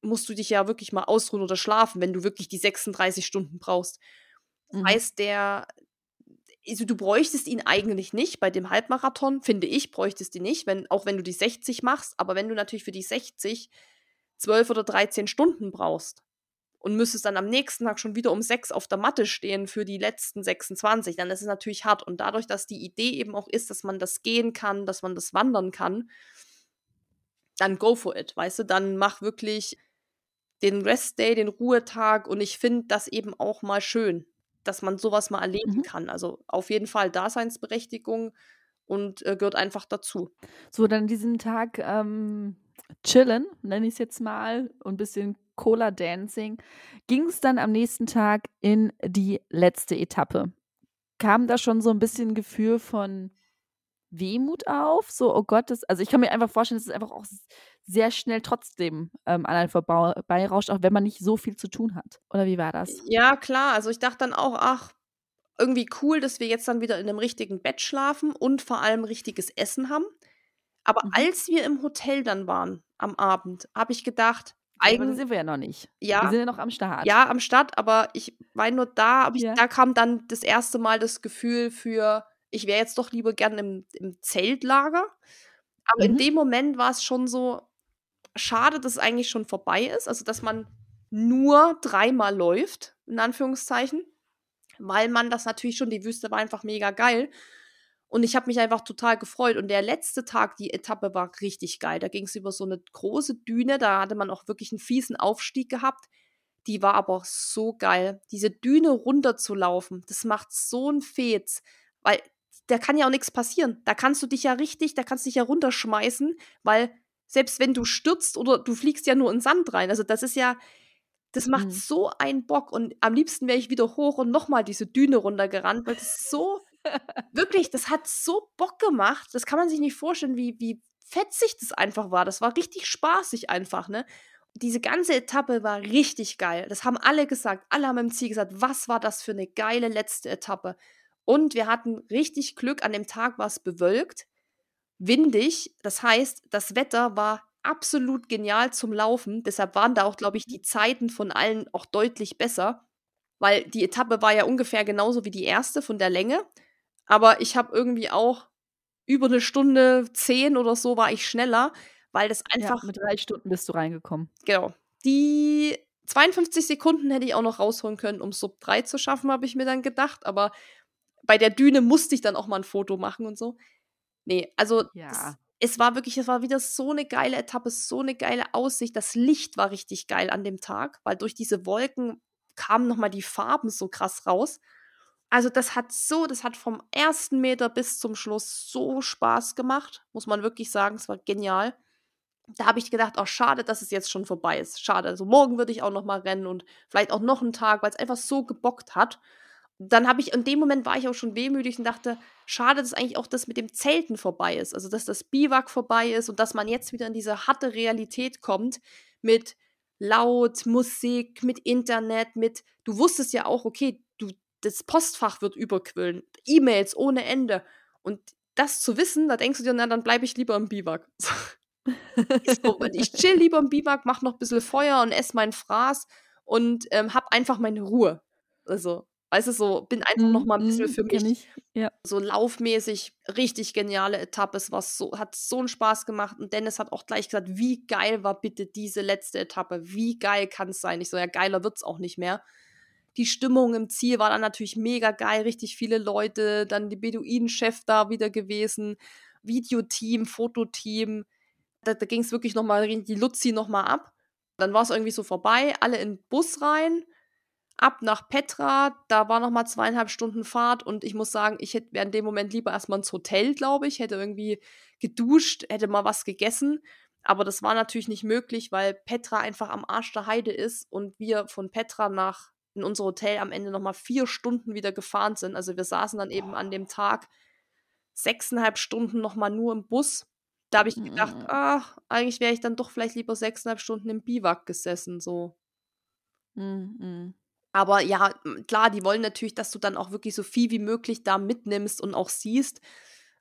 musst du dich ja wirklich mal ausruhen oder schlafen, wenn du wirklich die 36 Stunden brauchst. Das mhm. heißt, der, also du bräuchtest ihn eigentlich nicht bei dem Halbmarathon, finde ich, bräuchtest ihn nicht, wenn, auch wenn du die 60 machst, aber wenn du natürlich für die 60 zwölf oder 13 Stunden brauchst und müsstest dann am nächsten Tag schon wieder um sechs auf der Matte stehen für die letzten 26, dann ist es natürlich hart. Und dadurch, dass die Idee eben auch ist, dass man das gehen kann, dass man das wandern kann, dann go for it, weißt du, dann mach wirklich den Restday, den Ruhetag und ich finde das eben auch mal schön, dass man sowas mal erleben mhm. kann. Also auf jeden Fall Daseinsberechtigung und äh, gehört einfach dazu.
So, dann diesen Tag ähm, chillen, nenne ich es jetzt mal, und ein bisschen Cola Dancing, ging es dann am nächsten Tag in die letzte Etappe. Kam da schon so ein bisschen Gefühl von Wehmut auf? So, oh Gott, das, also ich kann mir einfach vorstellen, dass es einfach auch sehr schnell trotzdem ähm, an einem vorbeirauscht, auch wenn man nicht so viel zu tun hat. Oder wie war das?
Ja, klar. Also ich dachte dann auch, ach, irgendwie cool, dass wir jetzt dann wieder in einem richtigen Bett schlafen und vor allem richtiges Essen haben. Aber mhm. als wir im Hotel dann waren am Abend, habe ich gedacht,
eigentlich sind wir ja noch nicht.
Ja.
Wir sind ja noch am Start.
Ja, am Start, aber ich war nur da, ich, ja. da kam dann das erste Mal das Gefühl für, ich wäre jetzt doch lieber gern im, im Zeltlager. Aber mhm. in dem Moment war es schon so schade, dass es eigentlich schon vorbei ist. Also, dass man nur dreimal läuft, in Anführungszeichen. Weil man das natürlich schon, die Wüste war einfach mega geil. Und ich habe mich einfach total gefreut. Und der letzte Tag, die Etappe war richtig geil. Da ging es über so eine große Düne. Da hatte man auch wirklich einen fiesen Aufstieg gehabt. Die war aber so geil. Diese Düne runterzulaufen, das macht so ein Fetz, weil da kann ja auch nichts passieren. Da kannst du dich ja richtig, da kannst du dich ja runterschmeißen, weil selbst wenn du stürzt oder du fliegst ja nur in Sand rein. Also das ist ja, das macht mhm. so einen Bock und am liebsten wäre ich wieder hoch und nochmal diese Düne runtergerannt, weil das so, wirklich, das hat so Bock gemacht. Das kann man sich nicht vorstellen, wie, wie fetzig das einfach war. Das war richtig spaßig einfach, ne? Diese ganze Etappe war richtig geil. Das haben alle gesagt. Alle haben im Ziel gesagt, was war das für eine geile letzte Etappe. Und wir hatten richtig Glück. An dem Tag war es bewölkt, windig. Das heißt, das Wetter war absolut genial zum Laufen. Deshalb waren da auch, glaube ich, die Zeiten von allen auch deutlich besser, weil die Etappe war ja ungefähr genauso wie die erste von der Länge. Aber ich habe irgendwie auch über eine Stunde zehn oder so war ich schneller, weil das einfach.
Ja, mit drei Stunden bist du reingekommen.
Genau. Die 52 Sekunden hätte ich auch noch rausholen können, um Sub 3 zu schaffen, habe ich mir dann gedacht. Aber bei der Düne musste ich dann auch mal ein Foto machen und so. Nee, also ja. das, es war wirklich, es war wieder so eine geile Etappe, so eine geile Aussicht. Das Licht war richtig geil an dem Tag, weil durch diese Wolken kamen nochmal die Farben so krass raus. Also das hat so, das hat vom ersten Meter bis zum Schluss so Spaß gemacht, muss man wirklich sagen. Es war genial. Da habe ich gedacht, auch oh, schade, dass es jetzt schon vorbei ist. Schade. Also morgen würde ich auch noch mal rennen und vielleicht auch noch einen Tag, weil es einfach so gebockt hat dann habe ich, in dem Moment war ich auch schon wehmütig und dachte, schade, dass eigentlich auch das mit dem Zelten vorbei ist. Also, dass das Biwak vorbei ist und dass man jetzt wieder in diese harte Realität kommt mit laut, Musik, mit Internet, mit, du wusstest ja auch, okay, du, das Postfach wird überquillen, E-Mails ohne Ende. Und das zu wissen, da denkst du dir, na, dann bleibe ich lieber im Biwak. so, ich chill lieber im Biwak, mach noch ein bisschen Feuer und esse meinen Fraß und ähm, hab einfach meine Ruhe. Also, Weißt du, so bin einfach noch mal ein bisschen mhm, für mich ja. so laufmäßig richtig geniale Etappe. Es war so, hat so einen Spaß gemacht. Und Dennis hat auch gleich gesagt, wie geil war bitte diese letzte Etappe? Wie geil kann es sein? Ich so, ja, geiler wird es auch nicht mehr. Die Stimmung im Ziel war dann natürlich mega geil, richtig viele Leute, dann die Beduinenchef da wieder gewesen, Videoteam, Fototeam. Da, da ging es wirklich noch mal die Luzi noch mal ab. Dann war es irgendwie so vorbei, alle in den Bus rein ab nach Petra. Da war noch mal zweieinhalb Stunden Fahrt und ich muss sagen, ich hätte in dem Moment lieber erstmal ins Hotel, glaube ich, hätte irgendwie geduscht, hätte mal was gegessen. Aber das war natürlich nicht möglich, weil Petra einfach am Arsch der Heide ist und wir von Petra nach in unser Hotel am Ende noch mal vier Stunden wieder gefahren sind. Also wir saßen dann eben an dem Tag sechseinhalb Stunden noch mal nur im Bus. Da habe ich gedacht, mhm. ach, eigentlich wäre ich dann doch vielleicht lieber sechseinhalb Stunden im Biwak gesessen, so.
Mhm.
Aber ja, klar, die wollen natürlich, dass du dann auch wirklich so viel wie möglich da mitnimmst und auch siehst.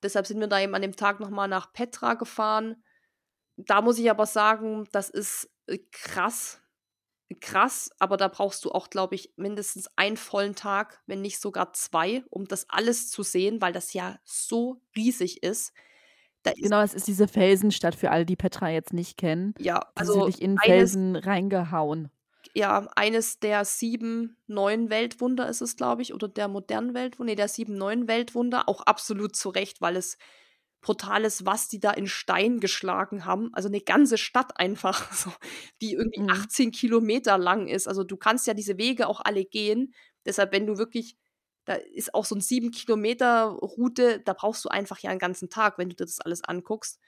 Deshalb sind wir da eben an dem Tag nochmal nach Petra gefahren. Da muss ich aber sagen, das ist äh, krass. Krass, aber da brauchst du auch, glaube ich, mindestens einen vollen Tag, wenn nicht sogar zwei, um das alles zu sehen, weil das ja so riesig ist.
ist genau, es ist diese Felsenstadt für alle, die Petra jetzt nicht kennen.
Ja,
also. wirklich in Felsen reingehauen
ja, eines der sieben neuen Weltwunder ist es, glaube ich, oder der modernen Weltwunder, nee, der sieben neuen Weltwunder, auch absolut zu Recht, weil es brutal ist, was die da in Stein geschlagen haben. Also eine ganze Stadt einfach, so, die irgendwie mhm. 18 Kilometer lang ist. Also du kannst ja diese Wege auch alle gehen. Deshalb, wenn du wirklich, da ist auch so ein sieben Kilometer Route, da brauchst du einfach ja einen ganzen Tag, wenn du dir das alles anguckst.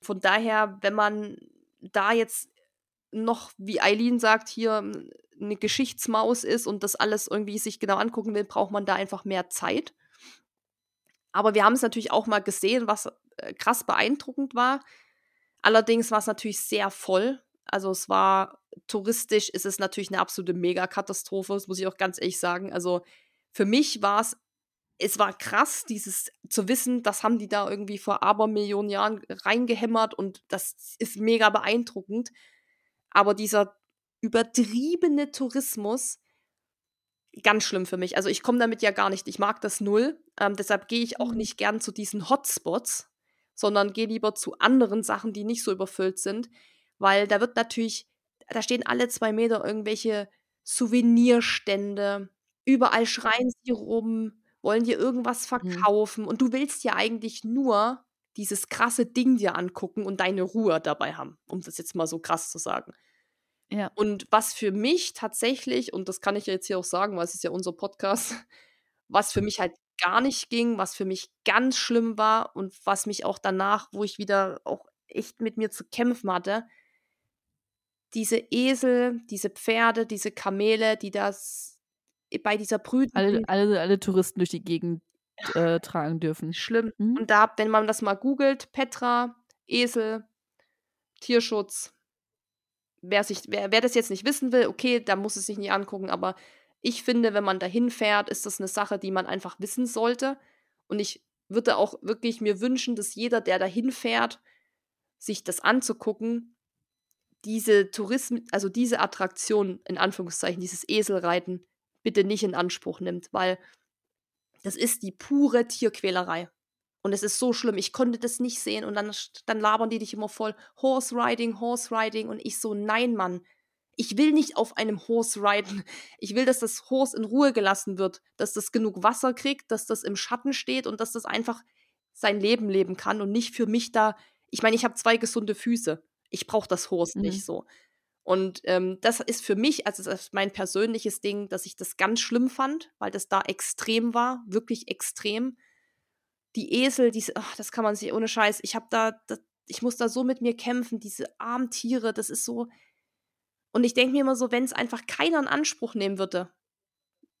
Von daher, wenn man da jetzt noch, wie Eileen sagt, hier eine Geschichtsmaus ist und das alles irgendwie sich genau angucken will, braucht man da einfach mehr Zeit. Aber wir haben es natürlich auch mal gesehen, was äh, krass beeindruckend war. Allerdings war es natürlich sehr voll. Also es war touristisch, ist es natürlich eine absolute Megakatastrophe, das muss ich auch ganz ehrlich sagen. Also für mich war es, es war krass, dieses zu wissen, das haben die da irgendwie vor Abermillionen Jahren reingehämmert und das ist mega beeindruckend. Aber dieser übertriebene Tourismus, ganz schlimm für mich. Also ich komme damit ja gar nicht. Ich mag das null. Ähm, deshalb gehe ich auch mhm. nicht gern zu diesen Hotspots, sondern gehe lieber zu anderen Sachen, die nicht so überfüllt sind. Weil da wird natürlich, da stehen alle zwei Meter irgendwelche Souvenirstände. Überall schreien sie rum, wollen dir irgendwas mhm. verkaufen. Mhm. Und du willst ja eigentlich nur dieses krasse Ding dir angucken und deine Ruhe dabei haben, um das jetzt mal so krass zu sagen.
Ja.
Und was für mich tatsächlich, und das kann ich ja jetzt hier auch sagen, weil es ist ja unser Podcast, was für mich halt gar nicht ging, was für mich ganz schlimm war und was mich auch danach, wo ich wieder auch echt mit mir zu kämpfen hatte, diese Esel, diese Pferde, diese Kamele, die das bei dieser Brüten.
Alle, alle, alle Touristen durch die Gegend äh, tragen dürfen.
Schlimm.
Mhm.
Und da, wenn man das mal googelt, Petra, Esel, Tierschutz, wer, sich, wer, wer das jetzt nicht wissen will, okay, da muss es sich nicht angucken, aber ich finde, wenn man dahin fährt, ist das eine Sache, die man einfach wissen sollte. Und ich würde auch wirklich mir wünschen, dass jeder, der dahin fährt, sich das anzugucken, diese Tourismus, also diese Attraktion, in Anführungszeichen, dieses Eselreiten, bitte nicht in Anspruch nimmt, weil das ist die pure Tierquälerei. Und es ist so schlimm. Ich konnte das nicht sehen. Und dann, dann labern die dich immer voll Horse Riding, Horse Riding. Und ich so, nein, Mann. Ich will nicht auf einem Horse reiten. Ich will, dass das Horse in Ruhe gelassen wird, dass das genug Wasser kriegt, dass das im Schatten steht und dass das einfach sein Leben leben kann und nicht für mich da. Ich meine, ich habe zwei gesunde Füße. Ich brauche das Horse mhm. nicht so. Und ähm, das ist für mich, also das ist mein persönliches Ding, dass ich das ganz schlimm fand, weil das da extrem war, wirklich extrem. Die Esel, diese, ach, das kann man sich ohne Scheiß. Ich habe da, das, ich muss da so mit mir kämpfen. Diese armen Tiere, das ist so. Und ich denke mir immer so, wenn es einfach keiner in Anspruch nehmen würde,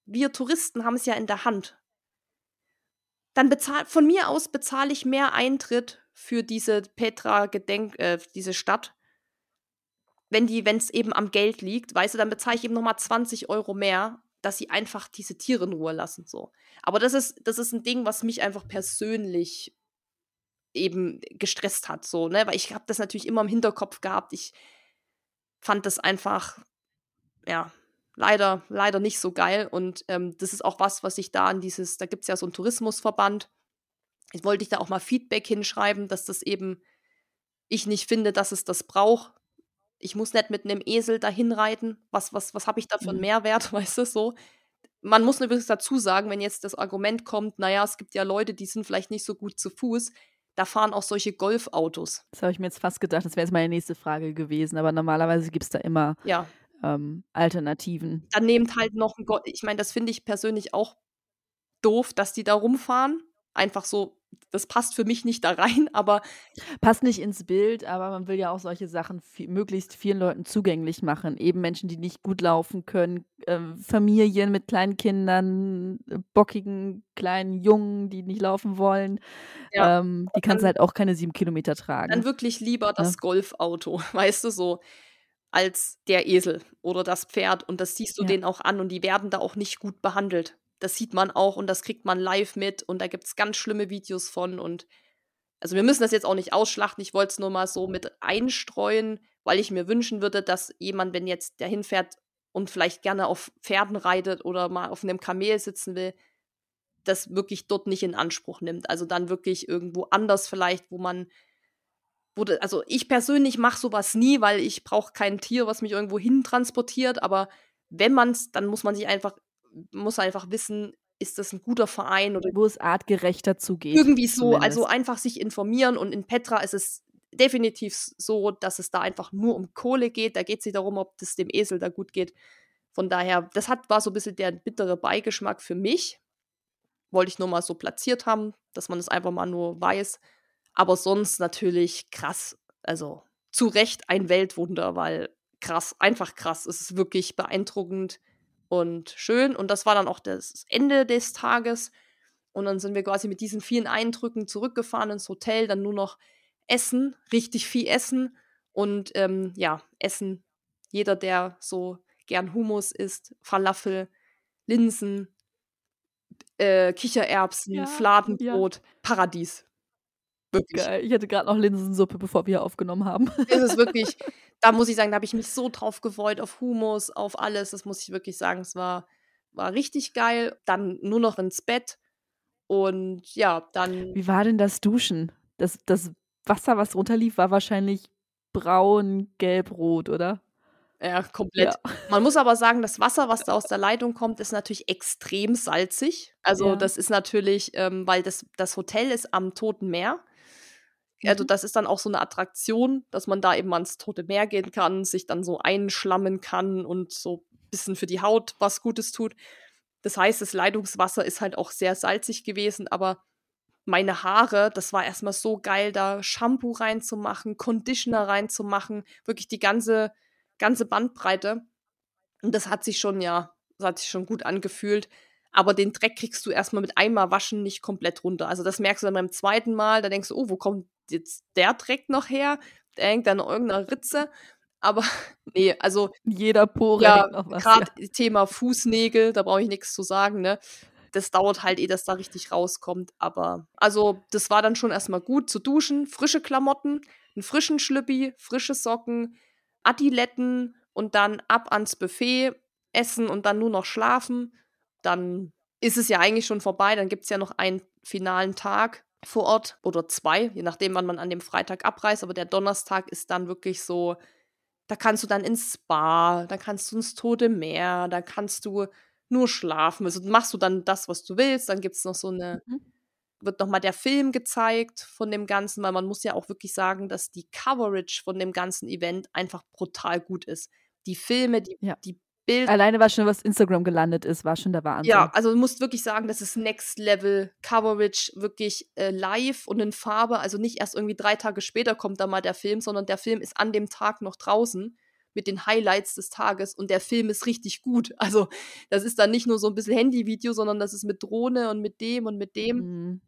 wir Touristen haben es ja in der Hand, dann bezahl, von mir aus bezahle ich mehr Eintritt für diese Petra Gedenk, äh, diese Stadt, wenn die, wenn es eben am Geld liegt, weißt du, dann bezahle ich eben nochmal 20 Euro mehr, dass sie einfach diese Tiere in Ruhe lassen. So. Aber das ist, das ist ein Ding, was mich einfach persönlich eben gestresst hat, so, ne? Weil ich habe das natürlich immer im Hinterkopf gehabt. Ich fand das einfach, ja, leider, leider nicht so geil. Und ähm, das ist auch was, was ich da an dieses, da gibt es ja so einen Tourismusverband. Jetzt wollte ich da auch mal Feedback hinschreiben, dass das eben ich nicht finde, dass es das braucht, ich muss nicht mit einem Esel dahin reiten. Was, was, was habe ich da für einen mhm. Mehrwert, weißt du, so. Man muss übrigens dazu sagen, wenn jetzt das Argument kommt, naja, es gibt ja Leute, die sind vielleicht nicht so gut zu Fuß, da fahren auch solche Golfautos.
Das habe ich mir jetzt fast gedacht, das wäre jetzt meine nächste Frage gewesen, aber normalerweise gibt es da immer
ja.
ähm, Alternativen.
Dann nehmt halt noch ein Golf. Ich meine, das finde ich persönlich auch doof, dass die da rumfahren. Einfach so das passt für mich nicht da rein, aber.
Passt nicht ins Bild, aber man will ja auch solche Sachen viel, möglichst vielen Leuten zugänglich machen. Eben Menschen, die nicht gut laufen können, äh, Familien mit kleinen Kindern, äh, bockigen kleinen Jungen, die nicht laufen wollen. Ja. Ähm, die kannst halt auch keine sieben Kilometer tragen.
Dann wirklich lieber das ja. Golfauto, weißt du, so als der Esel oder das Pferd. Und das siehst du ja. denen auch an und die werden da auch nicht gut behandelt. Das sieht man auch und das kriegt man live mit und da gibt es ganz schlimme Videos von und also wir müssen das jetzt auch nicht ausschlachten, ich wollte es nur mal so mit einstreuen, weil ich mir wünschen würde, dass jemand, wenn jetzt der hinfährt und vielleicht gerne auf Pferden reitet oder mal auf einem Kamel sitzen will, das wirklich dort nicht in Anspruch nimmt. Also dann wirklich irgendwo anders vielleicht, wo man wurde, also ich persönlich mache sowas nie, weil ich brauche kein Tier, was mich irgendwo hin transportiert, aber wenn man es, dann muss man sich einfach muss einfach wissen, ist das ein guter Verein oder
wo es artgerechter zugeht.
Irgendwie so, zumindest. also einfach sich informieren und in Petra ist es definitiv so, dass es da einfach nur um Kohle geht. Da geht es nicht darum, ob das dem Esel da gut geht. Von daher, das hat, war so ein bisschen der bittere Beigeschmack für mich. Wollte ich nur mal so platziert haben, dass man es das einfach mal nur weiß. Aber sonst natürlich krass. Also zu Recht ein Weltwunder, weil krass, einfach krass. Es ist wirklich beeindruckend und schön. Und das war dann auch das Ende des Tages. Und dann sind wir quasi mit diesen vielen Eindrücken zurückgefahren ins Hotel, dann nur noch essen, richtig viel essen. Und ähm, ja, essen. Jeder, der so gern Hummus isst, Falafel, Linsen, äh, Kichererbsen, ja, Fladenbrot, ja. Paradies.
Wirklich. Geil. Ich hatte gerade noch Linsensuppe, bevor wir aufgenommen haben.
Es ist wirklich, da muss ich sagen, da habe ich mich so drauf gefreut, auf Humus, auf alles. Das muss ich wirklich sagen. Es war, war richtig geil. Dann nur noch ins Bett. Und ja, dann.
Wie war denn das Duschen? Das, das Wasser, was runterlief, war wahrscheinlich braun, gelb, rot, oder?
Ja, komplett. Ja. Man muss aber sagen, das Wasser, was da aus der Leitung kommt, ist natürlich extrem salzig. Also, ja. das ist natürlich, ähm, weil das, das Hotel ist am Toten Meer also
Mhm.
das ist dann auch so eine Attraktion, dass man da eben ans Tote Meer gehen kann, sich dann so einschlammen kann und so ein bisschen für die Haut was Gutes tut. Das heißt, das Leitungswasser ist halt auch sehr salzig gewesen, aber meine Haare, das war erstmal so geil, da Shampoo reinzumachen, Conditioner reinzumachen, wirklich die ganze, ganze Bandbreite. Und das hat sich schon, ja, das hat sich schon gut angefühlt. Aber den Dreck kriegst du erstmal mit einmal waschen nicht komplett runter. Also das merkst du dann beim zweiten Mal, da denkst du, oh, wo kommt jetzt der Dreck noch her? Der hängt in irgendeiner Ritze. Aber nee, also
Jeder Pore
ja, gerade Thema Fußnägel, da brauche ich nichts zu sagen, ne? Das dauert halt, ehe das da richtig rauskommt. Aber also, das war dann schon erstmal gut zu duschen, frische Klamotten, einen frischen Schlüppi, frische Socken, Adiletten und dann ab ans Buffet, essen und dann nur noch schlafen. Dann ist es ja eigentlich schon vorbei. Dann gibt es ja noch einen finalen Tag vor Ort oder zwei, je nachdem, wann man an dem Freitag abreist. Aber der Donnerstag ist dann wirklich so, da kannst du dann ins Spa, da kannst du ins Tote Meer, da kannst du nur schlafen. Also machst du dann das, was du willst. Dann gibt es noch so eine,
Mhm.
wird nochmal der Film gezeigt von dem Ganzen, weil man muss ja auch wirklich sagen, dass die Coverage von dem ganzen Event einfach brutal gut ist. Die Filme, die,
Ja.
die Bilder.
Alleine, was schon was Instagram gelandet ist, war schon der Wahnsinn.
Ja, also du musst wirklich sagen, das ist Next Level Coverage, wirklich äh, live und in Farbe. Also nicht erst irgendwie drei Tage später kommt da mal der Film, sondern der Film ist an dem Tag noch draußen mit den Highlights des Tages und der Film ist richtig gut. Also das ist dann nicht nur so ein bisschen Handyvideo, sondern das ist mit Drohne und mit dem und mit dem.
Mhm.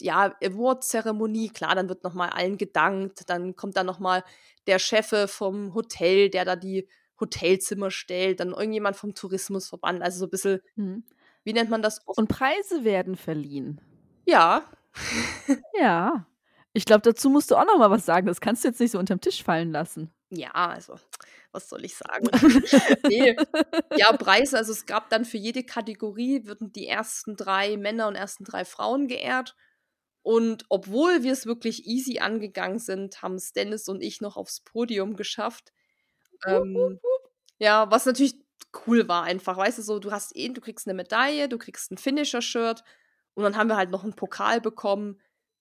Ja, Award-Zeremonie, klar, dann wird nochmal allen gedankt, dann kommt dann nochmal der Chefe vom Hotel, der da die Hotelzimmer stellt, dann irgendjemand vom Tourismusverband, also so ein bisschen,
Mhm.
wie nennt man das?
Und Preise werden verliehen.
Ja,
Ja. Ich glaube, dazu musst du auch noch mal was sagen. Das kannst du jetzt nicht so unterm Tisch fallen lassen.
ja, also, was soll ich sagen? nee. Ja, Preise, also es gab dann für jede Kategorie, würden die ersten drei Männer und ersten drei Frauen geehrt. Und obwohl wir es wirklich easy angegangen sind, haben es Dennis und ich noch aufs Podium geschafft. Ähm, ja, was natürlich cool war einfach, weißt du, so, du hast eh, du kriegst eine Medaille, du kriegst ein Finisher-Shirt und dann haben wir halt noch einen Pokal bekommen.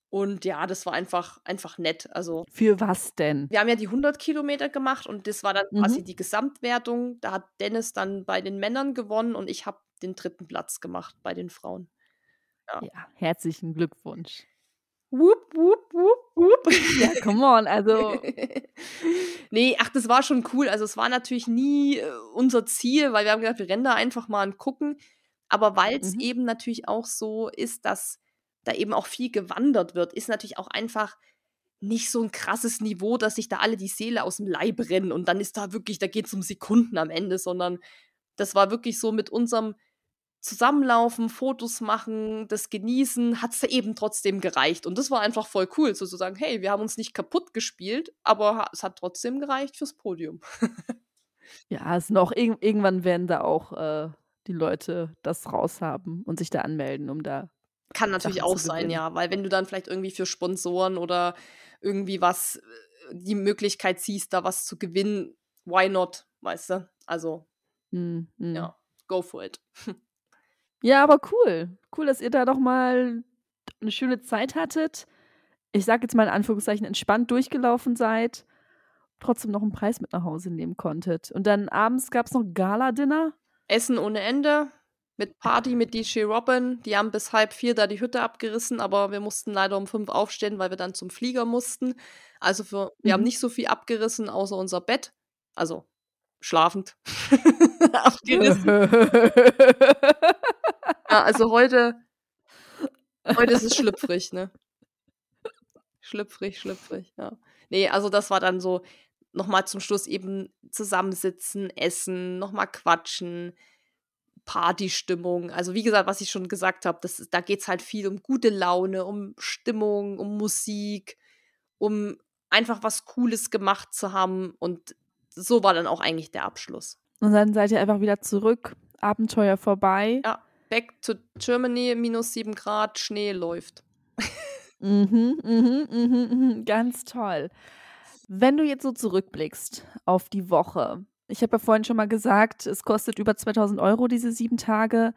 Und ja, das war einfach, einfach nett. Also,
Für was denn?
wir haben ja die 100 Kilometer gemacht und das war dann
Mhm.
quasi die Gesamtwertung. Da hat Dennis dann bei den Männern gewonnen und ich habe den dritten Platz gemacht bei den Frauen.
Ja, herzlichen Glückwunsch.
Wupp, wupp, wupp, wupp.
Ja, come on, also
nee, ach, das war schon cool. Also es war natürlich nie äh, unser Ziel, weil wir haben gedacht, wir rennen da einfach mal und gucken. Aber weil es
Mhm.
eben natürlich auch so ist, dass da eben auch viel gewandert wird, ist natürlich auch einfach nicht so ein krasses Niveau, dass sich da alle die Seele aus dem Leib rennen und dann ist da wirklich, da geht es um Sekunden am Ende, sondern das war wirklich so mit unserem Zusammenlaufen, Fotos machen, das Genießen, hat es eben trotzdem gereicht. Und das war einfach voll cool, so zu sagen, hey, wir haben uns nicht kaputt gespielt, aber es hat trotzdem gereicht fürs Podium.
ja, es noch irg irgendwann werden da auch äh, die Leute das raushaben und sich da anmelden, um da
Kann natürlich
Sachen
auch sein, ja, weil wenn du dann vielleicht irgendwie für Sponsoren oder irgendwie was, äh, die Möglichkeit siehst, da was zu gewinnen, why not, weißt du? Also,
Mm, mm.
ja, go for it.
Ja, aber cool. Cool, dass ihr da doch mal eine schöne Zeit hattet. Ich sage jetzt mal in Anführungszeichen entspannt durchgelaufen seid, trotzdem noch einen Preis mit nach Hause nehmen konntet. Und dann abends gab es noch Gala-Dinner.
Essen ohne Ende. Mit Party mit DJ Robin. Die haben bis halb vier da die Hütte abgerissen, aber wir mussten leider um fünf aufstehen, weil wir dann zum Flieger mussten. Also für, wir haben
Mhm.
nicht so viel abgerissen, außer unser Bett. Also schlafend. abgerissen. Ja, also heute, heute ist es schlüpfrig, ne? Schlüpfrig, schlüpfrig, ja. Nee, also das war dann so nochmal zum Schluss eben zusammensitzen, essen, nochmal quatschen, Partystimmung. Also wie gesagt, was ich schon gesagt habe, das, da geht es halt viel um gute Laune, um Stimmung, um Musik, um einfach was Cooles gemacht zu haben. Und so war dann auch eigentlich der Abschluss.
Und dann seid ihr einfach wieder zurück. Abenteuer vorbei.
Ja, back to Germany, minus sieben Grad, Schnee läuft.
Mhm, mhm, mhm, mhm, ganz toll. Wenn du jetzt so zurückblickst auf die Woche, ich habe ja vorhin schon mal gesagt, es kostet über 2000 Euro diese sieben Tage.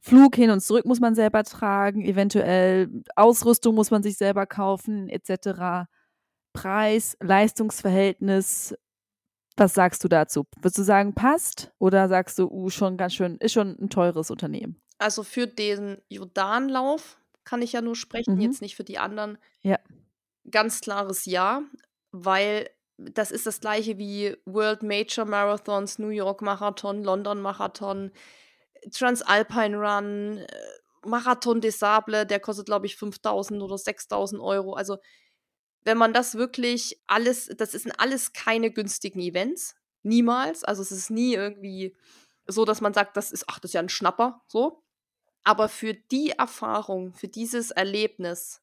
Flug hin und zurück muss man selber tragen, eventuell Ausrüstung muss man sich selber kaufen, etc. Preis, Leistungsverhältnis. Was sagst du dazu? Würdest du sagen, passt? Oder sagst du, uh, schon ganz schön, ist schon ein teures Unternehmen?
Also für den Jordanlauf kann ich ja nur sprechen,
Mhm.
jetzt nicht für die anderen.
Ja.
Ganz klares Ja, weil das ist das gleiche wie World Major Marathons, New York Marathon, London Marathon, Transalpine Run, äh, Marathon des Sables, der kostet, glaube ich, 5000 oder 6000 Euro. Also, wenn man das wirklich alles, das sind alles keine günstigen Events. Niemals. Also, es ist nie irgendwie so, dass man sagt, das ist, ach, das ist ja ein Schnapper, so. Aber für die Erfahrung, für dieses Erlebnis,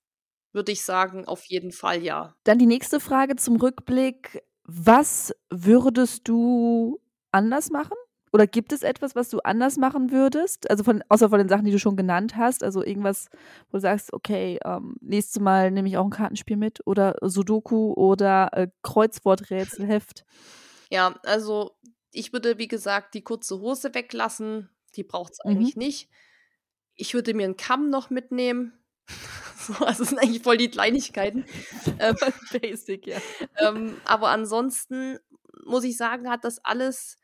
würde ich sagen, auf jeden Fall ja.
Dann die nächste Frage zum Rückblick. Was würdest du anders machen? Oder gibt es etwas, was du anders machen würdest? Also von, außer von den Sachen, die du schon genannt hast. Also irgendwas, wo du sagst, okay, ähm, nächstes Mal nehme ich auch ein Kartenspiel mit oder Sudoku oder äh, Kreuzworträtselheft.
Ja, also ich würde, wie gesagt, die kurze Hose weglassen. Die braucht es
Mhm.
eigentlich nicht. Ich würde mir einen Kamm noch mitnehmen. so, also es sind eigentlich voll die Kleinigkeiten. ähm,
Basic, ja.
ähm, aber ansonsten muss ich sagen, hat das alles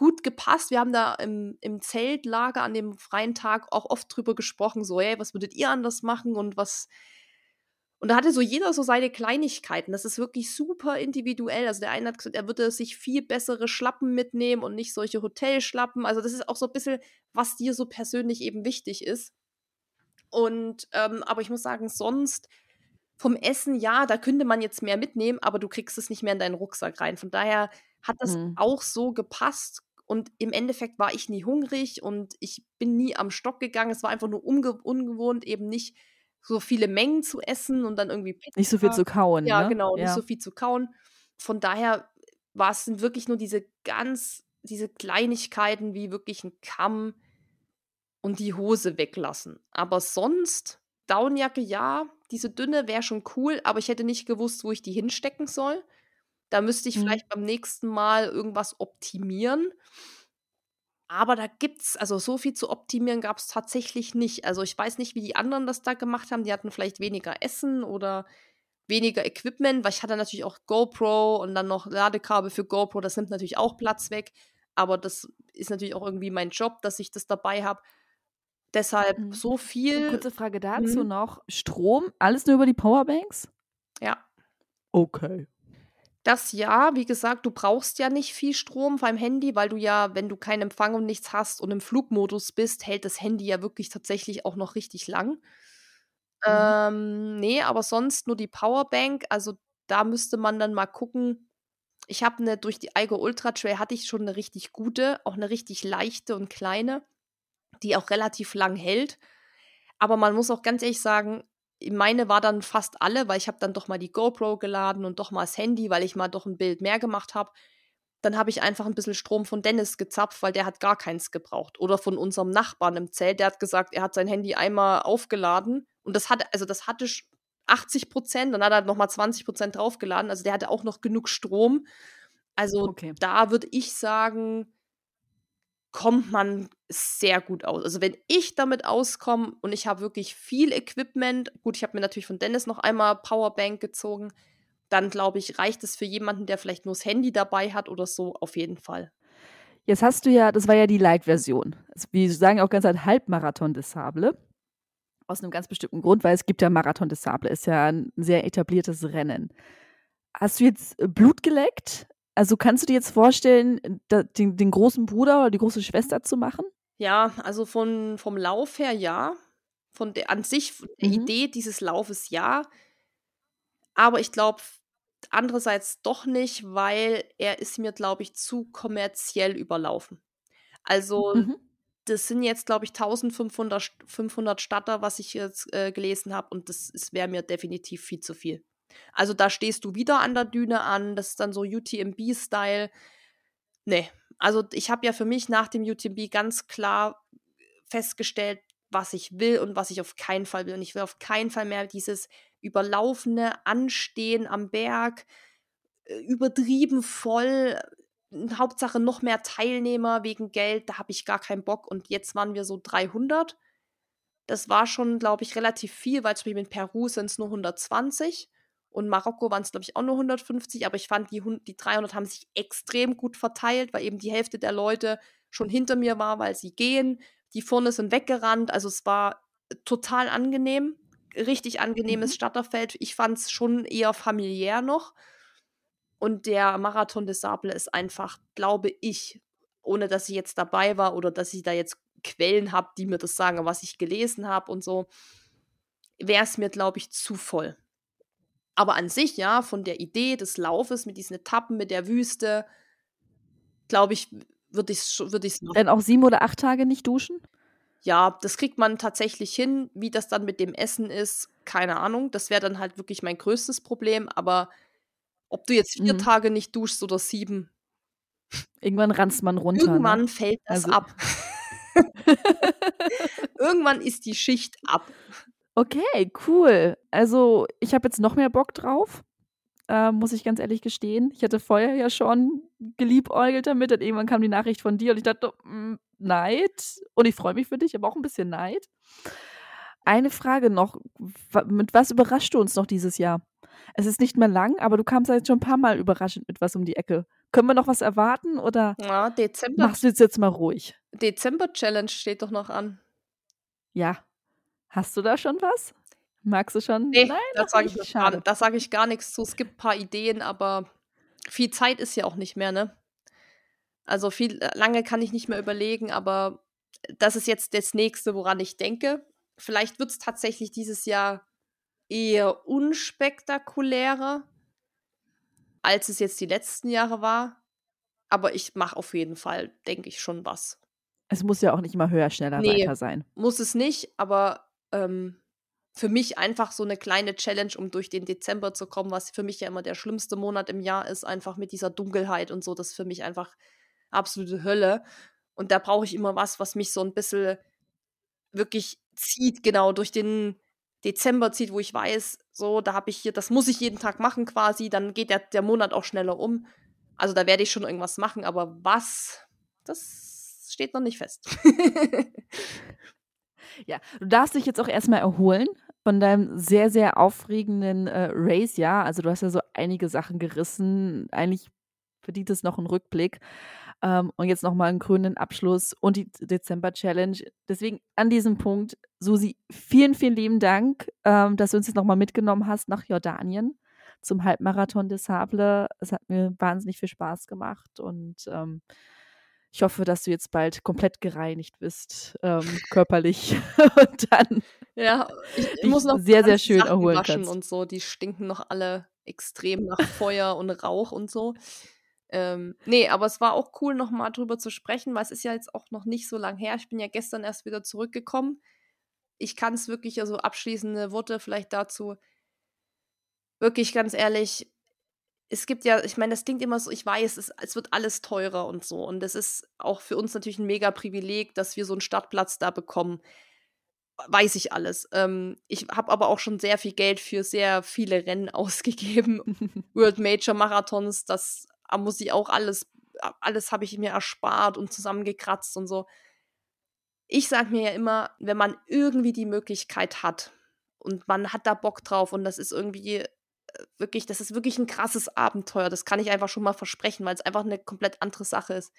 gut gepasst. Wir haben da im, im Zeltlager an dem freien Tag auch oft drüber gesprochen, so, hey, was würdet ihr anders machen und was. Und da hatte so jeder so seine Kleinigkeiten. Das ist wirklich super individuell. Also der eine hat gesagt, er würde sich viel bessere Schlappen mitnehmen und nicht solche Hotelschlappen. Also das ist auch so ein bisschen, was dir so persönlich eben wichtig ist. Und, ähm, aber ich muss sagen, sonst vom Essen, ja, da könnte man jetzt mehr mitnehmen, aber du kriegst es nicht mehr in deinen Rucksack rein. Von daher hat das
Mhm.
auch so gepasst. Und im Endeffekt war ich nie hungrig und ich bin nie am Stock gegangen. Es war einfach nur unge ungewohnt, eben nicht so viele Mengen zu essen und dann irgendwie Pizza.
Nicht so viel zu kauen,
Ja,
ne?
genau, nicht
Ja.
so viel zu kauen. Von daher war es wirklich nur diese ganz, diese Kleinigkeiten wie wirklich ein Kamm und die Hose weglassen. Aber sonst, Downjacke ja, diese dünne wäre schon cool, aber ich hätte nicht gewusst, wo ich die hinstecken soll. Da müsste ich
Mhm.
vielleicht beim nächsten Mal irgendwas optimieren. Aber da gibt's, also so viel zu optimieren gab es tatsächlich nicht. Also ich weiß nicht, wie die anderen das da gemacht haben. Die hatten vielleicht weniger Essen oder weniger Equipment, weil ich hatte natürlich auch GoPro und dann noch Ladekabel für GoPro. Das nimmt natürlich auch Platz weg. Aber das ist natürlich auch irgendwie mein Job, dass ich das dabei habe. Deshalb
Mhm.
so viel.
kurze Frage dazu
Mhm.
noch. Strom, alles nur über die Powerbanks?
Ja.
Okay.
Das ja, wie gesagt, du brauchst ja nicht viel Strom beim Handy, weil du ja, wenn du keinen Empfang und nichts hast und im Flugmodus bist, hält das Handy ja wirklich tatsächlich auch noch richtig lang.
Mhm.
Ähm, ne, aber sonst nur die Powerbank. Also da müsste man dann mal gucken. Ich habe eine durch die Eiger Ultra Trail hatte ich schon eine richtig gute, auch eine richtig leichte und kleine, die auch relativ lang hält. Aber man muss auch ganz ehrlich sagen, meine war dann fast alle, weil ich habe dann doch mal die GoPro geladen und doch mal das Handy, weil ich mal doch ein Bild mehr gemacht habe. Dann habe ich einfach ein bisschen Strom von Dennis gezapft, weil der hat gar keins gebraucht. Oder von unserem Nachbarn im Zelt, der hat gesagt, er hat sein Handy einmal aufgeladen und das hatte, also das hatte 80 Prozent, dann hat er noch mal 20 Prozent draufgeladen. Also der hatte auch noch genug Strom. Also
Okay.
da würde ich sagen, kommt man sehr gut aus. Also wenn ich damit auskomme und ich habe wirklich viel Equipment, gut, ich habe mir natürlich von Dennis noch einmal Powerbank gezogen, dann glaube ich, reicht es für jemanden, der vielleicht nur das Handy dabei hat oder so, auf jeden Fall.
Jetzt hast du ja, das war ja die Light-Version. Also, Wir sagen auch ganz halt Halbmarathon des Sable. Aus einem ganz bestimmten Grund, weil es gibt ja Marathon des Sable, ist ja ein sehr etabliertes Rennen. Hast du jetzt äh, Blut geleckt? Also kannst du dir jetzt vorstellen, den, den großen Bruder oder die große Schwester zu machen?
Ja, also von, vom Lauf her ja. Von der an sich, von der
Mhm.
Idee dieses Laufes ja. Aber ich glaube, andererseits doch nicht, weil er ist mir, glaube ich, zu kommerziell überlaufen. Also
Mhm.
das sind jetzt, glaube ich, 1500 St- 500 Statter, was ich jetzt äh, gelesen habe. Und das wäre mir definitiv viel zu viel. Also da stehst du wieder an der Düne an. Das ist dann so UTMB-Style. Nee, also ich habe ja für mich nach dem UTMB ganz klar festgestellt, was ich will und was ich auf keinen Fall will. Und ich will auf keinen Fall mehr dieses überlaufene Anstehen am Berg, äh, übertrieben voll. Hauptsache noch mehr Teilnehmer wegen Geld, da habe ich gar keinen Bock. Und jetzt waren wir so 300. Das war schon, glaube ich, relativ viel, weil zum Beispiel in Peru sind es nur 120 und Marokko waren es, glaube ich, auch nur 150. Aber ich fand, die, die 300 haben sich extrem gut verteilt, weil eben die Hälfte der Leute schon hinter mir war, weil sie gehen. Die vorne sind weggerannt. Also es war total angenehm. Richtig angenehmes mhm. Starterfeld. Ich fand es schon eher familiär noch. Und der Marathon des Sable ist einfach, glaube ich, ohne dass ich jetzt dabei war oder dass ich da jetzt Quellen habe, die mir das sagen, was ich gelesen habe und so, wäre es mir, glaube ich, zu voll. Aber an sich, ja, von der Idee des Laufes mit diesen Etappen, mit der Wüste, glaube ich, würde ich es würd machen.
Dann auch sieben oder acht Tage nicht duschen?
Ja, das kriegt man tatsächlich hin. Wie das dann mit dem Essen ist, keine Ahnung. Das wäre dann halt wirklich mein größtes Problem. Aber ob du jetzt vier mhm. Tage nicht duschst oder sieben.
Irgendwann ranzt man runter.
Ne? Irgendwann ne? fällt das also. ab. Irgendwann ist die Schicht ab.
Okay, cool. Also ich habe jetzt noch mehr Bock drauf, äh, muss ich ganz ehrlich gestehen. Ich hatte vorher ja schon geliebäugelt damit und irgendwann kam die Nachricht von dir und ich dachte, mm, Neid. Und ich freue mich für dich, aber auch ein bisschen Neid. Eine Frage noch. Mit was überraschst du uns noch dieses Jahr? Es ist nicht mehr lang, aber du kamst jetzt schon ein paar Mal überraschend mit was um die Ecke. Können wir noch was erwarten oder
ja, Dezember.
machst du jetzt, jetzt mal ruhig?
Dezember-Challenge steht doch noch an.
Ja. Hast du da schon was? Magst du schon?
Nee, Nein, das sage ich, gar, sag ich gar nichts zu. Es gibt ein paar Ideen, aber viel Zeit ist ja auch nicht mehr, ne? Also viel äh, lange kann ich nicht mehr überlegen, aber das ist jetzt das nächste, woran ich denke. Vielleicht wird es tatsächlich dieses Jahr eher unspektakulärer, als es jetzt die letzten Jahre war. Aber ich mache auf jeden Fall, denke ich, schon was.
Es muss ja auch nicht immer höher, schneller, nee, weiter sein.
Muss es nicht, aber ähm, für mich einfach so eine kleine Challenge, um durch den Dezember zu kommen, was für mich ja immer der schlimmste Monat im Jahr ist, einfach mit dieser Dunkelheit und so. Das ist für mich einfach absolute Hölle. Und da brauche ich immer was, was mich so ein bisschen wirklich zieht, genau durch den Dezember zieht, wo ich weiß, so, da habe ich hier, das muss ich jeden Tag machen quasi, dann geht der, der Monat auch schneller um. Also da werde ich schon irgendwas machen, aber was, das steht noch nicht fest.
ja, du darfst dich jetzt auch erstmal erholen von deinem sehr, sehr aufregenden äh, Race, ja. Also du hast ja so einige Sachen gerissen. Eigentlich verdient es noch einen Rückblick. Ähm, und jetzt nochmal einen grünen Abschluss und die Dezember-Challenge. Deswegen an diesem Punkt, Susi, vielen, vielen lieben Dank, ähm, dass du uns jetzt nochmal mitgenommen hast nach Jordanien zum Halbmarathon des Sable. Es hat mir wahnsinnig viel Spaß gemacht und ähm, ich hoffe, dass du jetzt bald komplett gereinigt bist, ähm, körperlich. und dann
ja, ich, muss noch
sehr, sehr schön Sachen erholen waschen kannst.
und so. Die stinken noch alle extrem nach Feuer und Rauch und so. Ähm, nee, aber es war auch cool, nochmal drüber zu sprechen, weil es ist ja jetzt auch noch nicht so lang her. Ich bin ja gestern erst wieder zurückgekommen. Ich kann es wirklich, also abschließende Worte vielleicht dazu. Wirklich ganz ehrlich, es gibt ja, ich meine, das klingt immer so, ich weiß, es, es wird alles teurer und so. Und es ist auch für uns natürlich ein mega Privileg, dass wir so einen Startplatz da bekommen. Weiß ich alles. Ähm, ich habe aber auch schon sehr viel Geld für sehr viele Rennen ausgegeben. World Major Marathons, das muss ich auch alles, alles habe ich mir erspart und zusammengekratzt und so. Ich sage mir ja immer, wenn man irgendwie die Möglichkeit hat und man hat da Bock drauf und das ist irgendwie wirklich, das ist wirklich ein krasses Abenteuer. Das kann ich einfach schon mal versprechen, weil es einfach eine komplett andere Sache ist.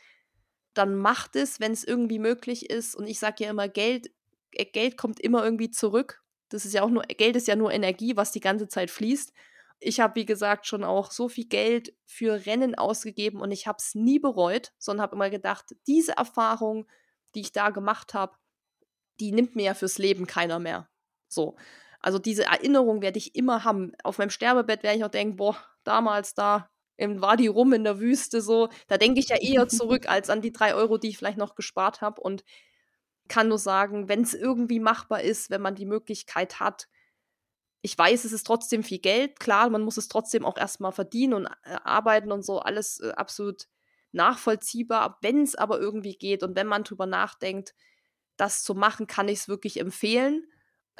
Dann macht es, wenn es irgendwie möglich ist. Und ich sage ja immer, Geld, äh, Geld kommt immer irgendwie zurück. Das ist ja auch nur, Geld ist ja nur Energie, was die ganze Zeit fließt ich habe, wie gesagt, schon auch so viel Geld für Rennen ausgegeben und ich habe es nie bereut, sondern habe immer gedacht, diese Erfahrung, die ich da gemacht habe, die nimmt mir ja fürs Leben keiner mehr. So. Also diese Erinnerung werde ich immer haben. Auf meinem Sterbebett werde ich auch denken, boah, damals da im Wadi rum in der Wüste so, da denke ich ja eher zurück als an die drei Euro, die ich vielleicht noch gespart habe und kann nur sagen, wenn es irgendwie machbar ist, wenn man die Möglichkeit hat, ich weiß, es ist trotzdem viel Geld. Klar, man muss es trotzdem auch erstmal verdienen und äh, arbeiten und so, alles äh, absolut nachvollziehbar. Wenn es aber irgendwie geht und wenn man drüber nachdenkt, das zu machen, kann ich es wirklich empfehlen.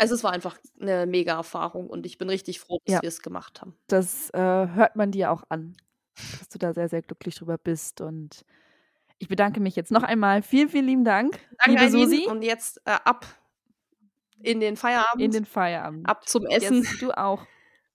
Also es war einfach eine mega Erfahrung und ich bin richtig froh, dass ja. wir es gemacht haben.
Das äh, hört man dir auch an. dass du da sehr, sehr glücklich drüber bist. Und ich bedanke mich jetzt noch einmal. Vielen, vielen lieben Dank,
Danke,
liebe. Susi.
Und jetzt äh, ab in den Feierabend.
In den Feierabend.
ab zum Essen.
Jetzt du auch.